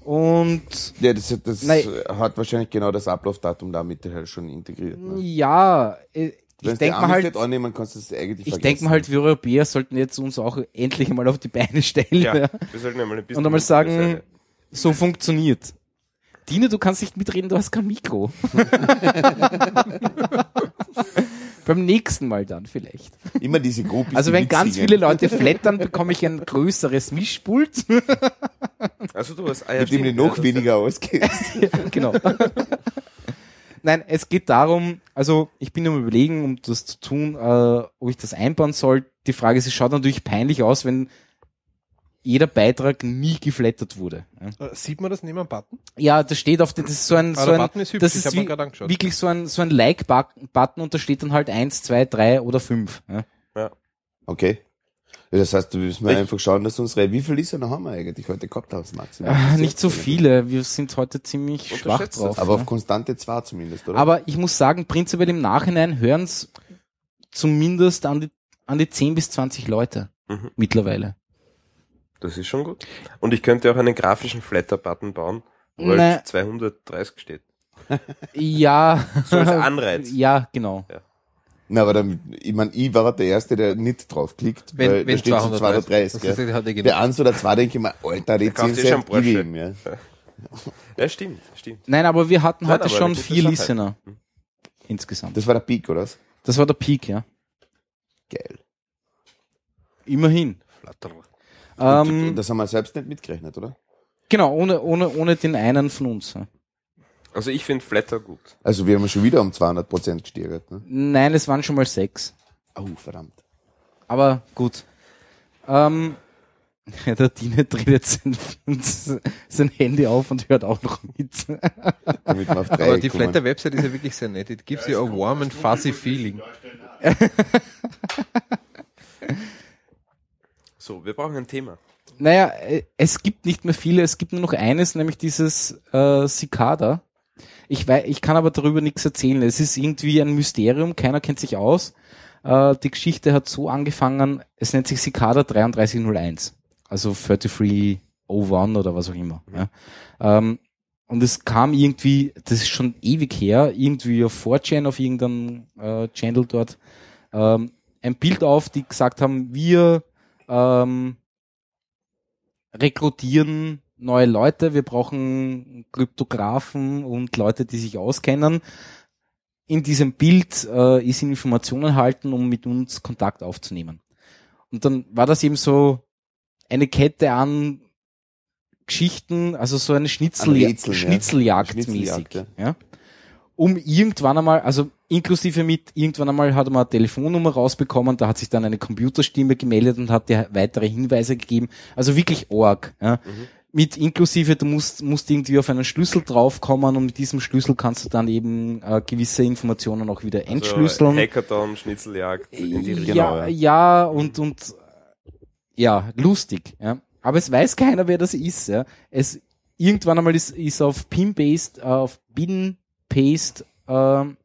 Und Ja, das, das Nein. hat wahrscheinlich genau das Ablaufdatum damit halt schon integriert. Ne? ja, äh, Wenn ich denke mal halt, annehmen, kannst du es eigentlich ich denke mal halt, wir Europäer sollten jetzt uns auch endlich mal auf die Beine stellen. Ja, Ja. wir sollten ja mal ein bisschen. Und einmal sagen, Seite. so funktioniert. Dine, du kannst nicht mitreden, du hast kein Mikro. *laughs* *laughs* Beim nächsten Mal dann vielleicht. Immer diese Gruppe. Also wenn ganz viele Leute flattern, bekomme ich ein größeres Mischpult. *laughs* Also du hast, ja, mit dem du noch ja, weniger ausgehst. *laughs* ja, genau. Nein, es geht darum, also ich bin am überlegen, um das zu tun, äh, ob ich das einbauen soll. Die Frage ist, es schaut natürlich peinlich aus, wenn jeder Beitrag nie geflattert wurde. Ja. Äh, Sieht man das neben einem Button? Ja, das steht auf das ist so ein, Ah, so der ein Button ist das ich ist wie, wirklich so ein, so ein Like-Button und da steht dann halt eins, zwei, drei oder fünf. Ja. Okay. Ja, das heißt, du müssen wir Ich- einfach schauen, dass unsere, wie viele Listener haben wir eigentlich heute gehabt als Maximum? Ah, nicht so viele, wir sind heute ziemlich schwach das. drauf. Aber ja. auf konstante zwei zumindest, oder? Aber ich muss sagen, prinzipiell im Nachhinein hören es zumindest an die, an die 10 bis 20 Leute Mhm. mittlerweile. Das ist schon gut. Und ich könnte auch einen grafischen Flatter-Button bauen, wo Nee. halt 230 steht. *laughs* Ja. So als Anreiz. ja, genau. Na, aber dann, ich mein, ich war der Erste, der nicht draufklickt, Wenn, weil wenn da steht so 230. 230. Das gell? heißt, hat er Bei genug. eins oder zwei denke ich mir, Alter, die Der kauft 10 eh schon Cent gib ja. Ja, stimmt, stimmt. Nein, aber wir hatten Nein, heute schon vier. Listener. Insgesamt. Das war der Peak, oder? was? Das war der Peak, ja. Geil. Immerhin. Flatter. Ähm, das haben wir selbst nicht mitgerechnet, oder? genau, ohne, ohne, ohne den einen von uns. Also ich finde Flatter gut. Also wir haben schon wieder um 200 Prozent gesteigert, ne? Nein, es waren schon mal sechs. Oh, verdammt. Aber gut. Ähm, ja, *laughs* der Dine dreht jetzt sein, sein Handy auf und hört auch noch mit. Damit auf Aber die. Flatter-Website ist ja wirklich sehr nett. It gives you a warm and fuzzy feeling. *laughs* So, wir brauchen ein Thema. Naja, äh, es gibt nicht mehr viele, es gibt nur noch eines, nämlich dieses äh, Cicada. Ich, weiß, ich kann aber darüber nichts erzählen. Es ist irgendwie ein Mysterium, keiner kennt sich aus. Äh, die Geschichte hat so angefangen, es nennt sich Cicada 3301, also 3301 oder was auch immer. Ja. Ähm, und es kam irgendwie, das ist schon ewig her, irgendwie auf 4chan, auf irgendeinem äh, Channel dort, ähm, ein Bild auf, die gesagt haben, wir ähm, rekrutieren neue Leute, wir brauchen Kryptografen und Leute, die sich auskennen. In diesem Bild äh, ist Information enthalten, um mit uns Kontakt aufzunehmen. Und dann war das eben so eine Kette an Geschichten, also so eine Schnitzel An Rätseln, ja. Schnitzeljagd Schnitzeljagd, mäßig. Ja. Um irgendwann einmal, also inklusive mit, irgendwann einmal hat man eine Telefonnummer rausbekommen, da hat sich dann eine Computerstimme gemeldet und hat dir weitere Hinweise gegeben. Also wirklich org. Ja. Mit inklusive, du musst, musst irgendwie auf einen Schlüssel draufkommen und mit diesem Schlüssel kannst du dann eben äh, gewisse Informationen auch wieder entschlüsseln. Also Hackathon, Schnitzeljagd, in die ja, ja. ja, und, und ja, lustig. Ja. Aber es weiß keiner, wer das ist. Ja. Es irgendwann einmal ist, ist auf Pin-Based, äh, auf Bin-Paste ähm,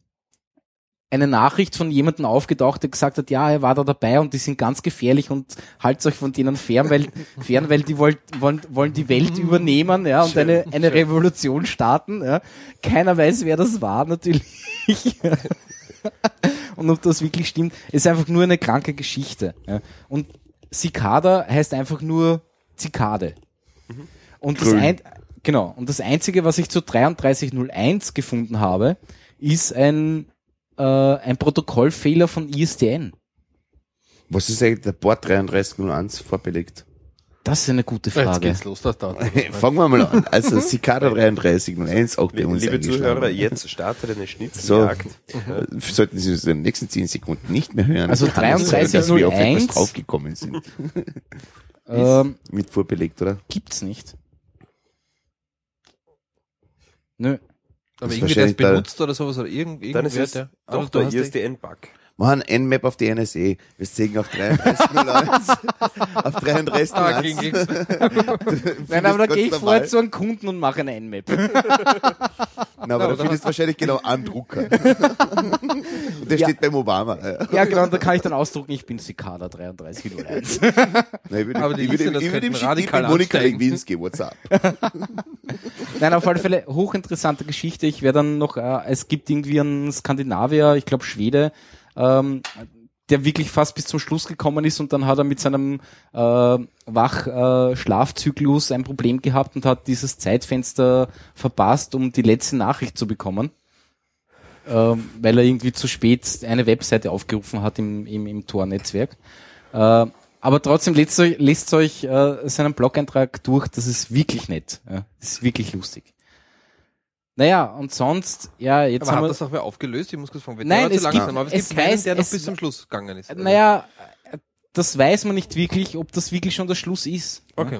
eine Nachricht von jemandem aufgetaucht, der gesagt hat, ja, er war da dabei und die sind ganz gefährlich und haltet euch von denen fern, weil, *laughs* fern, weil die wollt, wollen, wollen die Welt übernehmen, ja, und eine, eine Revolution starten, ja. Keiner weiß, wer das war, natürlich. *laughs* und ob das wirklich stimmt, ist einfach nur eine kranke Geschichte. Ja. Und Cicada heißt einfach nur Zikade. Und das ein, genau. Und das einzige, was ich zu 3301 gefunden habe, ist ein, äh, ein Protokollfehler von ISDN. Was ist eigentlich der Port 3301 vorbelegt? Das ist eine gute Jetzt Frage. geht's los, das dauert. Fangen wir mal an. Also Cicada 3301 auch bei Liebe, uns liebe. Zuhörer, jetzt startet eine So, Schnitzeljagd. äh, sollten Sie uns in den nächsten 10 Sekunden nicht mehr hören. Also kann es sein, dass wir auf 3301. etwas draufgekommen sind. *laughs* Ähm, Mit vorbelegt, oder? gibt's nicht. Nö. Aber irgendwie das benutzt oder sowas oder irgend, Dann ist irgendwer, es der, doch der ISDN-Bug. Machen ein Nmap auf die NSE. Wir sägen auf 3301. *laughs* auf 3301. *laughs* Ah. *laughs* Nein, aber da gehe ich normal. vorher zu einem Kunden und mache eine Nmap. Na, aber da findest du wahrscheinlich genau einen Drucker. Und der Ja. steht beim Obama. Ja. Genau, da kann ich dann ausdrucken, ich bin Cicada 3301. Na, ich würde, Aber die ich würde, ich würde ihm radikal Monika. Lewinsky, WhatsApp. Nein, auf alle Fälle hochinteressante Geschichte. Ich werde dann noch, äh, es gibt irgendwie einen Skandinavier, ich glaube Schwede, ähm, der wirklich fast bis zum Schluss gekommen ist und dann hat er mit seinem äh, Wach-Schlafzyklus ein Problem gehabt und hat dieses Zeitfenster verpasst, um die letzte Nachricht zu bekommen. Ähm, weil er irgendwie zu spät eine Webseite aufgerufen hat im, im, im Tor-Netzwerk. Äh, aber trotzdem lest euch, lest euch äh, seinen Blog-Eintrag durch, das ist wirklich nett. Ja, das ist wirklich lustig. Naja, und sonst, ja, jetzt Aber haben hat wir, das auch wer aufgelöst? Ich muss kurz fragen, wer Nein, es langsam, gibt- aber es, es gibt keinen, weiß- der noch es- bis zum Schluss gegangen ist. oder? naja, das weiß man nicht wirklich, ob das wirklich schon der Schluss ist. Okay.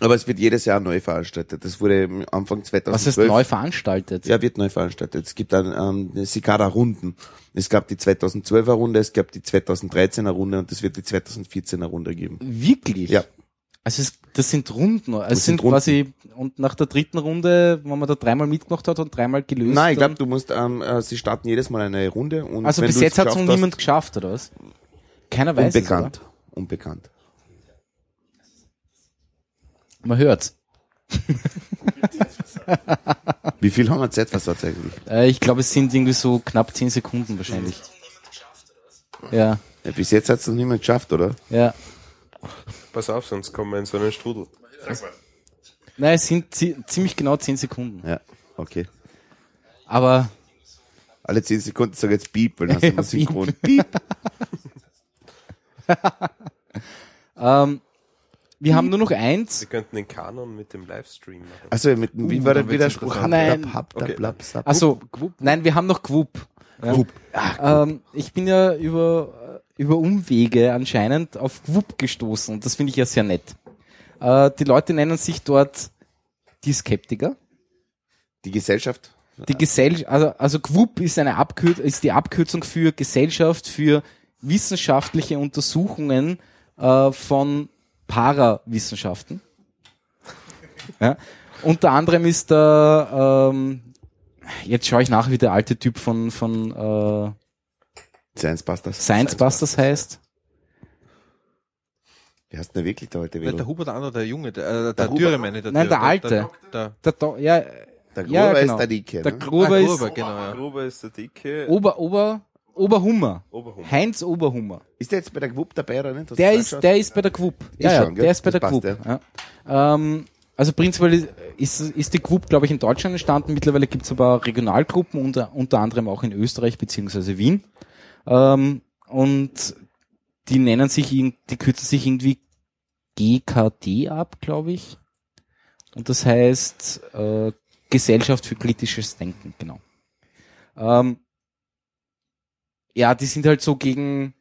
Aber es wird jedes Jahr neu veranstaltet. Das wurde Anfang 2012. Was heißt neu veranstaltet? Ja, wird neu veranstaltet. Es gibt dann ähm, Cicada-Runden. Es gab die 2012er Runde, es gab die 2013er Runde und es wird die 2014er Runde geben. Wirklich? Ja. Also es, das sind Runden. Es Das sind, sind Runden. quasi, und nach der dritten Runde, wenn man da dreimal mitgemacht hat und dreimal gelöst. Nein, ich dann- glaube, du musst, ähm, äh, sie starten jedes Mal eine Runde und also wenn bis du jetzt hat es noch niemand geschafft, oder was? Keiner weiß unbekannt. es, Unbekannt. oder? Man hört's. Wie viel haben wir Zeitversatz eigentlich? Äh, ich glaube, es sind irgendwie so knapp zehn Sekunden wahrscheinlich. Ja, Ja, bis jetzt hat es noch niemand geschafft, oder? ja. Pass auf, sonst kommen wir in so einen Strudel. Nein, es sind zi ziemlich genau zehn Sekunden. Ja, okay. Aber Alle zehn Sekunden sag jetzt Piep, weil dann sind *laughs* wir synchron. Piep. *laughs* ähm, wir haben nur noch eins. Wir könnten den Kanon mit dem Livestream machen. Also, mit, wie Uh, war der Widerspruch? Nein. Okay. Also, nein, wir haben noch Gwup. Ja. Gwup. Ähm, ich bin ja über, über Umwege anscheinend auf Gwup gestoßen und das finde ich ja sehr nett. Äh, die Leute nennen sich dort die Skeptiker. Die Gesellschaft? Die Gesell also, also GWUP ist eine Abkür ist die Abkürzung für Gesellschaft für wissenschaftliche Untersuchungen äh, von Parawissenschaften. Ja. Unter anderem ist da, ähm, jetzt schaue ich nach, wie der alte Typ von, von äh, Science Busters. Science Busters heißt. Wie heißt denn der wirklich der alte Wer, der Wähler? Huber, der andere, der Junge, der, äh, der, Der. Dürre meine ich, der Nein, Dürre, der Alte. Der, der, Der, ja, Der ja, Gruber genau. ist der Dicke. der ne? Gruber Ah, ist Gruber, genau, ja. Gruber ist der Dicke. Ober, Ober, Oberhummer. Oberhummer. Heinz Oberhummer. Ist der jetzt bei der GWUP dabei oder nicht? Hast Der ist, der ist bei der GWUP. Ja, Ist ja, schon, der ist bei Das der passt, GWUP. Ja. Ähm, also prinzipiell ist, ist die GWUP, glaube ich, in Deutschland entstanden. Mittlerweile gibt es aber Regionalgruppen, unter, unter anderem auch in Österreich beziehungsweise Wien. Ähm, und die nennen sich, die kürzen sich irgendwie GKD ab, glaube ich. Und das heißt äh, Gesellschaft für kritisches Denken, genau. Ähm, ja, die sind halt so gegen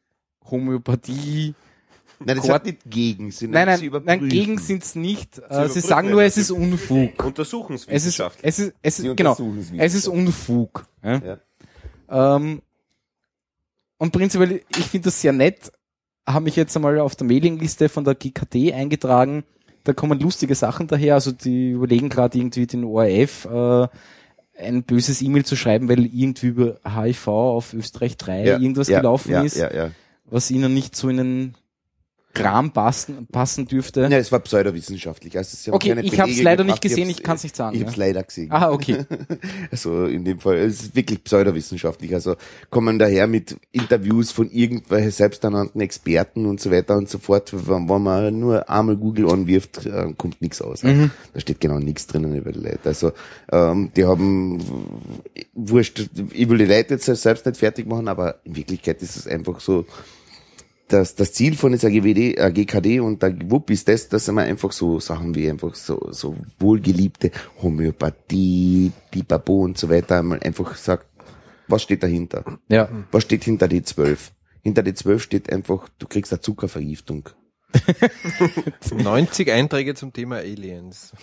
Homöopathie, Nein, das hat nicht gegen. Sie Nein, nennen sie nein, nein, gegen sind's nicht. Äh, sie sagen nur, es ist Unfug. Es ist, Untersuchungswissenschaft. es ist, es Sie ist, genau, es ist. Unfug. Ja? Ja. Ähm, und prinzipiell, ich finde das sehr nett, habe mich jetzt einmal auf der Mailingliste von der GKD eingetragen. Da kommen lustige Sachen daher. Also die überlegen gerade irgendwie den ORF äh, ein böses E-Mail zu schreiben, weil irgendwie über HIV auf Österreich 3 Ja, irgendwas ja, gelaufen ja, ist, was ihnen nicht so in den Kram passen, passen dürfte. Ja, es war pseudowissenschaftlich. Also haben Okay, ich hab's Belege leider gebracht. nicht gesehen, hab's- ich kann's nicht sagen, Ich ja. hab's leider gesehen. Ah, okay. *laughs* Also in dem Fall, es ist wirklich pseudowissenschaftlich. Also kommen daher mit Interviews von irgendwelchen selbsternannten Experten und so weiter und so fort. Wenn, wenn man nur einmal Google anwirft, äh, kommt nichts aus. Mhm. Da steht genau nichts drinnen über die Leute. Also ähm, die haben wurscht, ich will die Leute jetzt selbst nicht fertig machen, aber in Wirklichkeit ist es einfach so, das, das Ziel von dieser GWD, äh, GKD und der WUP ist das, dass man einfach so Sachen wie einfach so, so wohlgeliebte Homöopathie, Pipapo und so weiter einmal einfach sagt, was steht dahinter? Ja. Was steht hinter die 12? Hinter die 12 steht einfach, du kriegst eine Zuckervergiftung. *laughs* 90 Einträge zum Thema Aliens.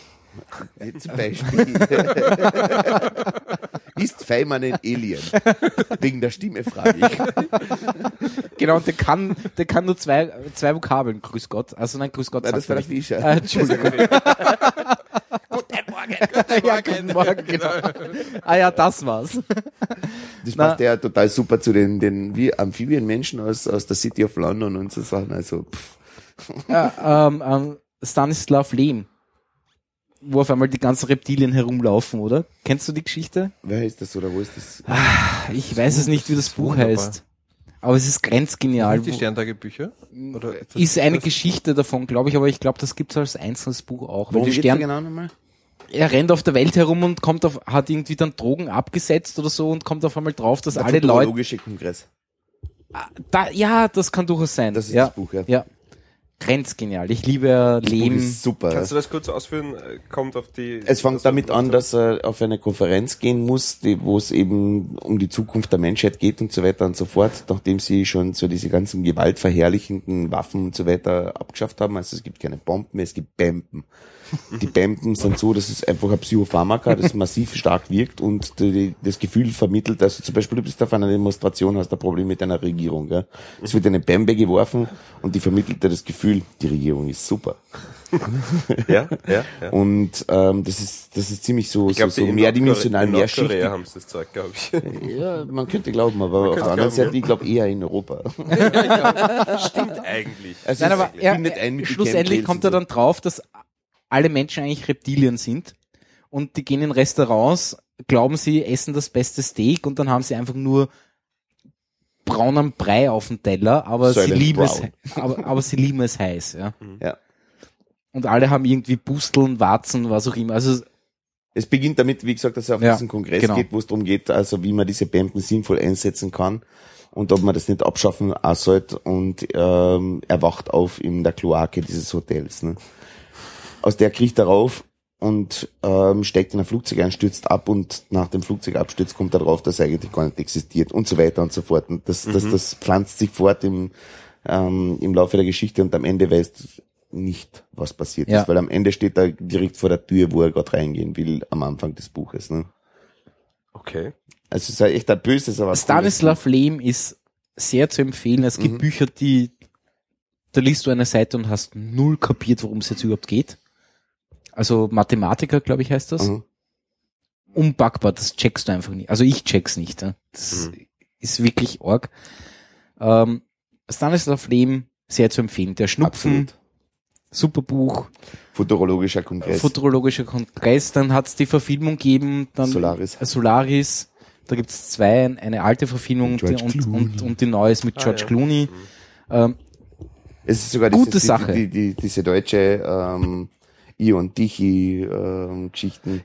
Zum Beispiel. *laughs* Ist Feimann ein Alien? Wegen der Stimme frage ich. Genau, und der kann, der kann nur zwei, zwei Vokabeln, grüß Gott. Also nein, grüß Gott. Nein, das war er der nicht. Fischer. Äh, Entschuldigung. *laughs* ja, guten Morgen, genau. Ah ja, das war's. Das Na. passt ja total super zu den, den wie Amphibienmenschen aus, aus der City of London und so Sachen. Also, pff. Ja, ähm, ähm, Stanislav Lem. Wo auf einmal die ganzen Reptilien herumlaufen, oder? Kennst du die Geschichte? wer ist das oder wo ist das? Ich weiß es nicht, wie das Buch wunderbar. heißt. Aber es ist grenzgenial. Nicht die Sterntagebücher? Oder Ist eine Geschichte davon, glaube ich, aber ich glaube, das gibt's als einzelnes Buch auch. Weil Worum Stern, genau nochmal? er rennt auf der Welt herum und kommt auf, hat irgendwie dann Drogen abgesetzt oder so und kommt auf einmal drauf, dass alle Leute, Kongress. da, ja, das kann durchaus sein. Das ist ja, das Buch, ja. Ja. Grenzgenial. Ich liebe Das ist super. Kannst du das kurz ausführen? Äh, Kommt auf die. Es fängt damit an, dass er auf eine Konferenz gehen muss, wo es eben um die Zukunft der Menschheit geht und so weiter und so fort, nachdem sie schon so diese ganzen gewaltverherrlichenden Waffen und so weiter abgeschafft haben. Also es gibt keine Bomben mehr, es gibt Bämpen. Die Bämpen sind so, dass es einfach ein Psychopharmaka, das massiv stark wirkt und die, das Gefühl vermittelt, also zum Beispiel du bist auf einer Demonstration, hast ein Problem mit einer Regierung. Gell? Es wird eine Bämbe geworfen und die vermittelt dir das Gefühl, die Regierung ist super. *laughs* Ja, ja, ja. Und ähm, das ist das ist ziemlich so, Ich glaube, so, so mehrdimensional, mehrschichtig. haben sie das Zeug, glaube ich. Ja, man könnte glauben, aber auf der anderen Seite, ja. ich glaube eher in Europa. *laughs* Stimmt eigentlich. Also Nein, aber er, bindet ein mit den schlussendlich kommt er dann drauf, dass alle Menschen eigentlich Reptilien sind und die gehen in Restaurants, glauben sie essen das beste Steak und dann haben sie einfach nur braunen Brei auf dem Teller, aber sie lieben es, brown. *laughs* aber, aber sie lieben es heiß, ja. Ja. Und alle haben irgendwie Pusteln, Warzen, was auch immer. Also Es beginnt damit, wie gesagt, dass er auf Ja, diesen Kongress genau. geht, wo es darum geht, also wie man diese Bämpen sinnvoll einsetzen kann und ob man das nicht abschaffen sollte und ähm, er wacht auf in der Kloake dieses Hotels. Ne? Aus der kriegt er rauf und ähm, steigt in ein Flugzeug ein, stürzt ab und nach dem Flugzeugabsturz kommt er drauf, dass er eigentlich gar nicht existiert und so weiter und so fort. Und das, das, das pflanzt sich fort im, ähm, im Laufe der Geschichte und am Ende weißt du nicht, was passiert Ja. ist, weil am Ende steht er direkt vor der Tür, wo er gerade reingehen will, am Anfang des Buches. Ne? Okay. Also es ist halt echt ein böses, aber Stanislav Lem ist sehr zu empfehlen. Es gibt Mhm. Bücher, die, da liest du eine Seite und hast null kapiert, worum es jetzt überhaupt geht. Also Mathematiker, glaube ich, heißt das. Mhm. Unpackbar, das checkst du einfach nicht. Also ich check's nicht. Ja. Das ist wirklich arg. Ähm, Stanislav Lem, sehr zu empfehlen. Der Schnupfen, Absolut. super Buch, Futurologischer Kongress. Futurologischer Kongress, dann hat's die Verfilmung gegeben, dann Solaris. äh, Solaris, da gibt's zwei, eine alte Verfilmung und, und, und, und die neue ist mit Ah, George ja. Clooney. Ähm, es ist sogar Gute dieses, Sache. Die, die, die, diese deutsche ähm, I und Dichi ähm, Geschichten.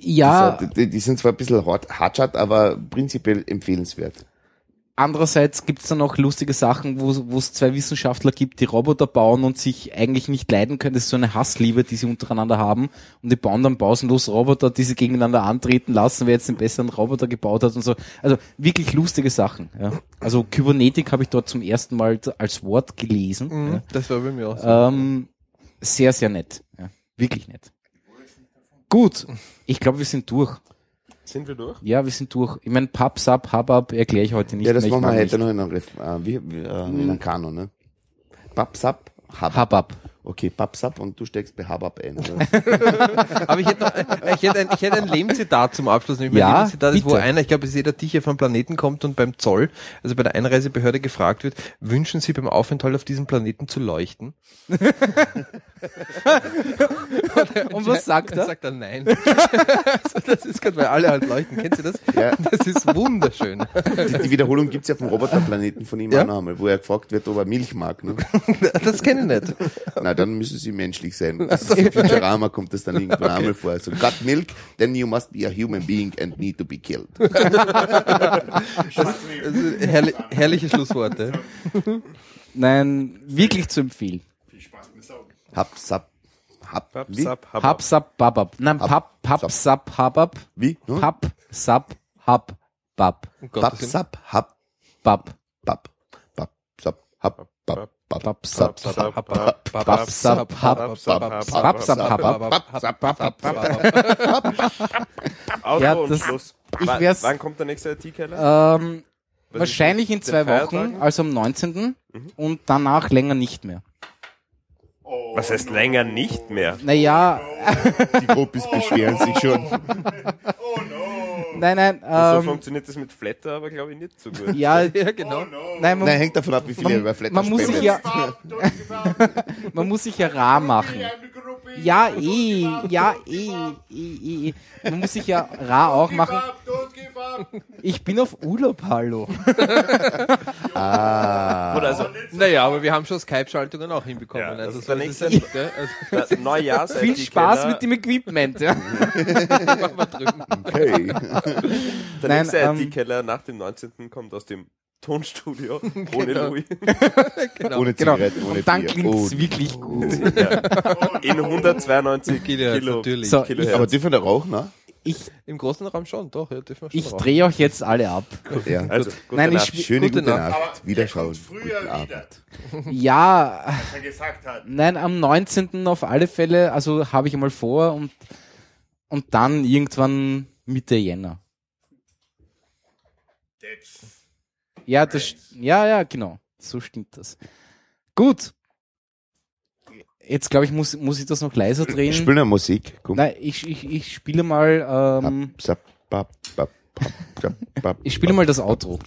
ja, Das, die, die sind zwar ein bisschen hart, hartschat, aber prinzipiell empfehlenswert. andererseits gibt's dann auch lustige Sachen, wo es zwei Wissenschaftler gibt, die Roboter bauen und sich eigentlich nicht leiden können. Das ist so eine Hassliebe, die sie untereinander haben. Und die bauen dann pausenlos Roboter, die sie gegeneinander antreten lassen, wer jetzt den besseren Roboter gebaut hat und so. Also wirklich lustige Sachen. Ja. Also Kybernetik habe ich dort zum ersten Mal als Wort gelesen. Mhm, das war bei mir auch so. Ja. Ähm, sehr, sehr nett. Ja. Wirklich nett. Gut, ich glaube, wir sind durch. Sind wir durch? Ja, wir sind durch. Ich meine, Pub, Sub, Hubab erkläre ich heute nicht ja, das mehr. Ich machen wir heute nicht. noch in einem, Ref- äh, wie, wie, äh, in einem Kanon, ne? Babsab, Habab. Habab. Okay, Babsab und du steckst bei Habab ein. *laughs* Aber ich hätte, noch, ich hätte ein, ich hätte ein Lehmzitat zum Abschluss. Nämlich mein Ja, Lieblingszitat ist, wo einer, ich glaube, es ist jeder Ticher vom Planeten kommt und beim Zoll, also bei der Einreisebehörde gefragt wird, wünschen Sie beim Aufenthalt auf diesem Planeten zu leuchten? *laughs* Und was sagt Dann er? sagt er nein. also *laughs* das ist gerade, weil alle halt leuchten. Kennst du das? Ja. Das ist wunderschön. Die, die Wiederholung gibt's ja vom Roboterplaneten von ihm Ja? auch noch einmal, wo er gefragt wird, ob er Milch mag. Ne? Das kenne ich nicht. Na, dann müssen sie menschlich sein. Das ist in Futurama kommt das dann *laughs* irgendwann einmal vor. So, got milk, then you must be a human being and need to be killed. *laughs* Also, herrlich, herrliche Schlussworte. Nein, wirklich zu empfehlen. Hab, sab, hab, Hab, wie? sap, hab, Hub, Sub, Babab. Nein, Hab, Pub, Pub, Sub. Sub, Habab. Wie? Hm? Willen. sab, hab, Bab. bab, bab, sab, hab, bab, bab, Bab, Sub, Hab, Bab, Ja, und das- ich Wann- wär's, Wann kommt der nächste IT-Keller? ähm, wahrscheinlich in zwei Wochen, also am 19. Mhm. und danach länger nicht mehr. Was heißt länger nicht mehr? Naja, Die Gruppis beschweren sich schon. *laughs* nein, nein, so ähm, funktioniert das mit Flatter aber glaube ich nicht so gut. ja, *laughs* Ja, genau. nein, man, Nein, hängt davon ab, wie viele Man- über Flatter man muss sich ja- *laughs* *laughs* man muss sich ja rar machen. Ja, eh, ja, eh, eh, eh. Man muss sich ja rar auch machen. Ich bin auf Urlaub, hallo. Ah. Oder also Naja, aber wir haben schon Skype-Schaltungen auch hinbekommen. Ja, also das ist so der ist ja nicht, gell? Also, der Neujahrs Viel Spaß mit dem Equipment, ja. Okay. *laughs* Der Nein, nächste ähm, IT-Keller nach dem 19. kommt aus dem Tonstudio *laughs* ohne Genau. Louis. *laughs* Ohne Genau. Zigaretten, ohne Und dann klingt's Oh. wirklich gut. In 192 Kilohertz, Kilo, natürlich. So, Kilohertz. Aber dürfen da rauchen, ne? Ich, Im großen Raum schon, doch, ja, dürfen wir schon ich drehe euch jetzt alle ab. Ja. also, gute Nein, ich Nacht. spiel- Schöne Gute gute, Nacht. Nacht. Wiederschauen. früher Guten Abend. wieder. Ja, Was er gesagt hat. nein, am 19. auf alle Fälle, also habe ich mal vor und, und dann irgendwann Mitte Jänner. That's ja, das, ja, ja, genau. So stimmt das. Gut. Jetzt glaube ich, muss, muss ich das noch leiser drehen. Ich spiele Musik. Komm. Nein, ich, ich, ich spiele mal. Ähm, ich spiele mal das Outro.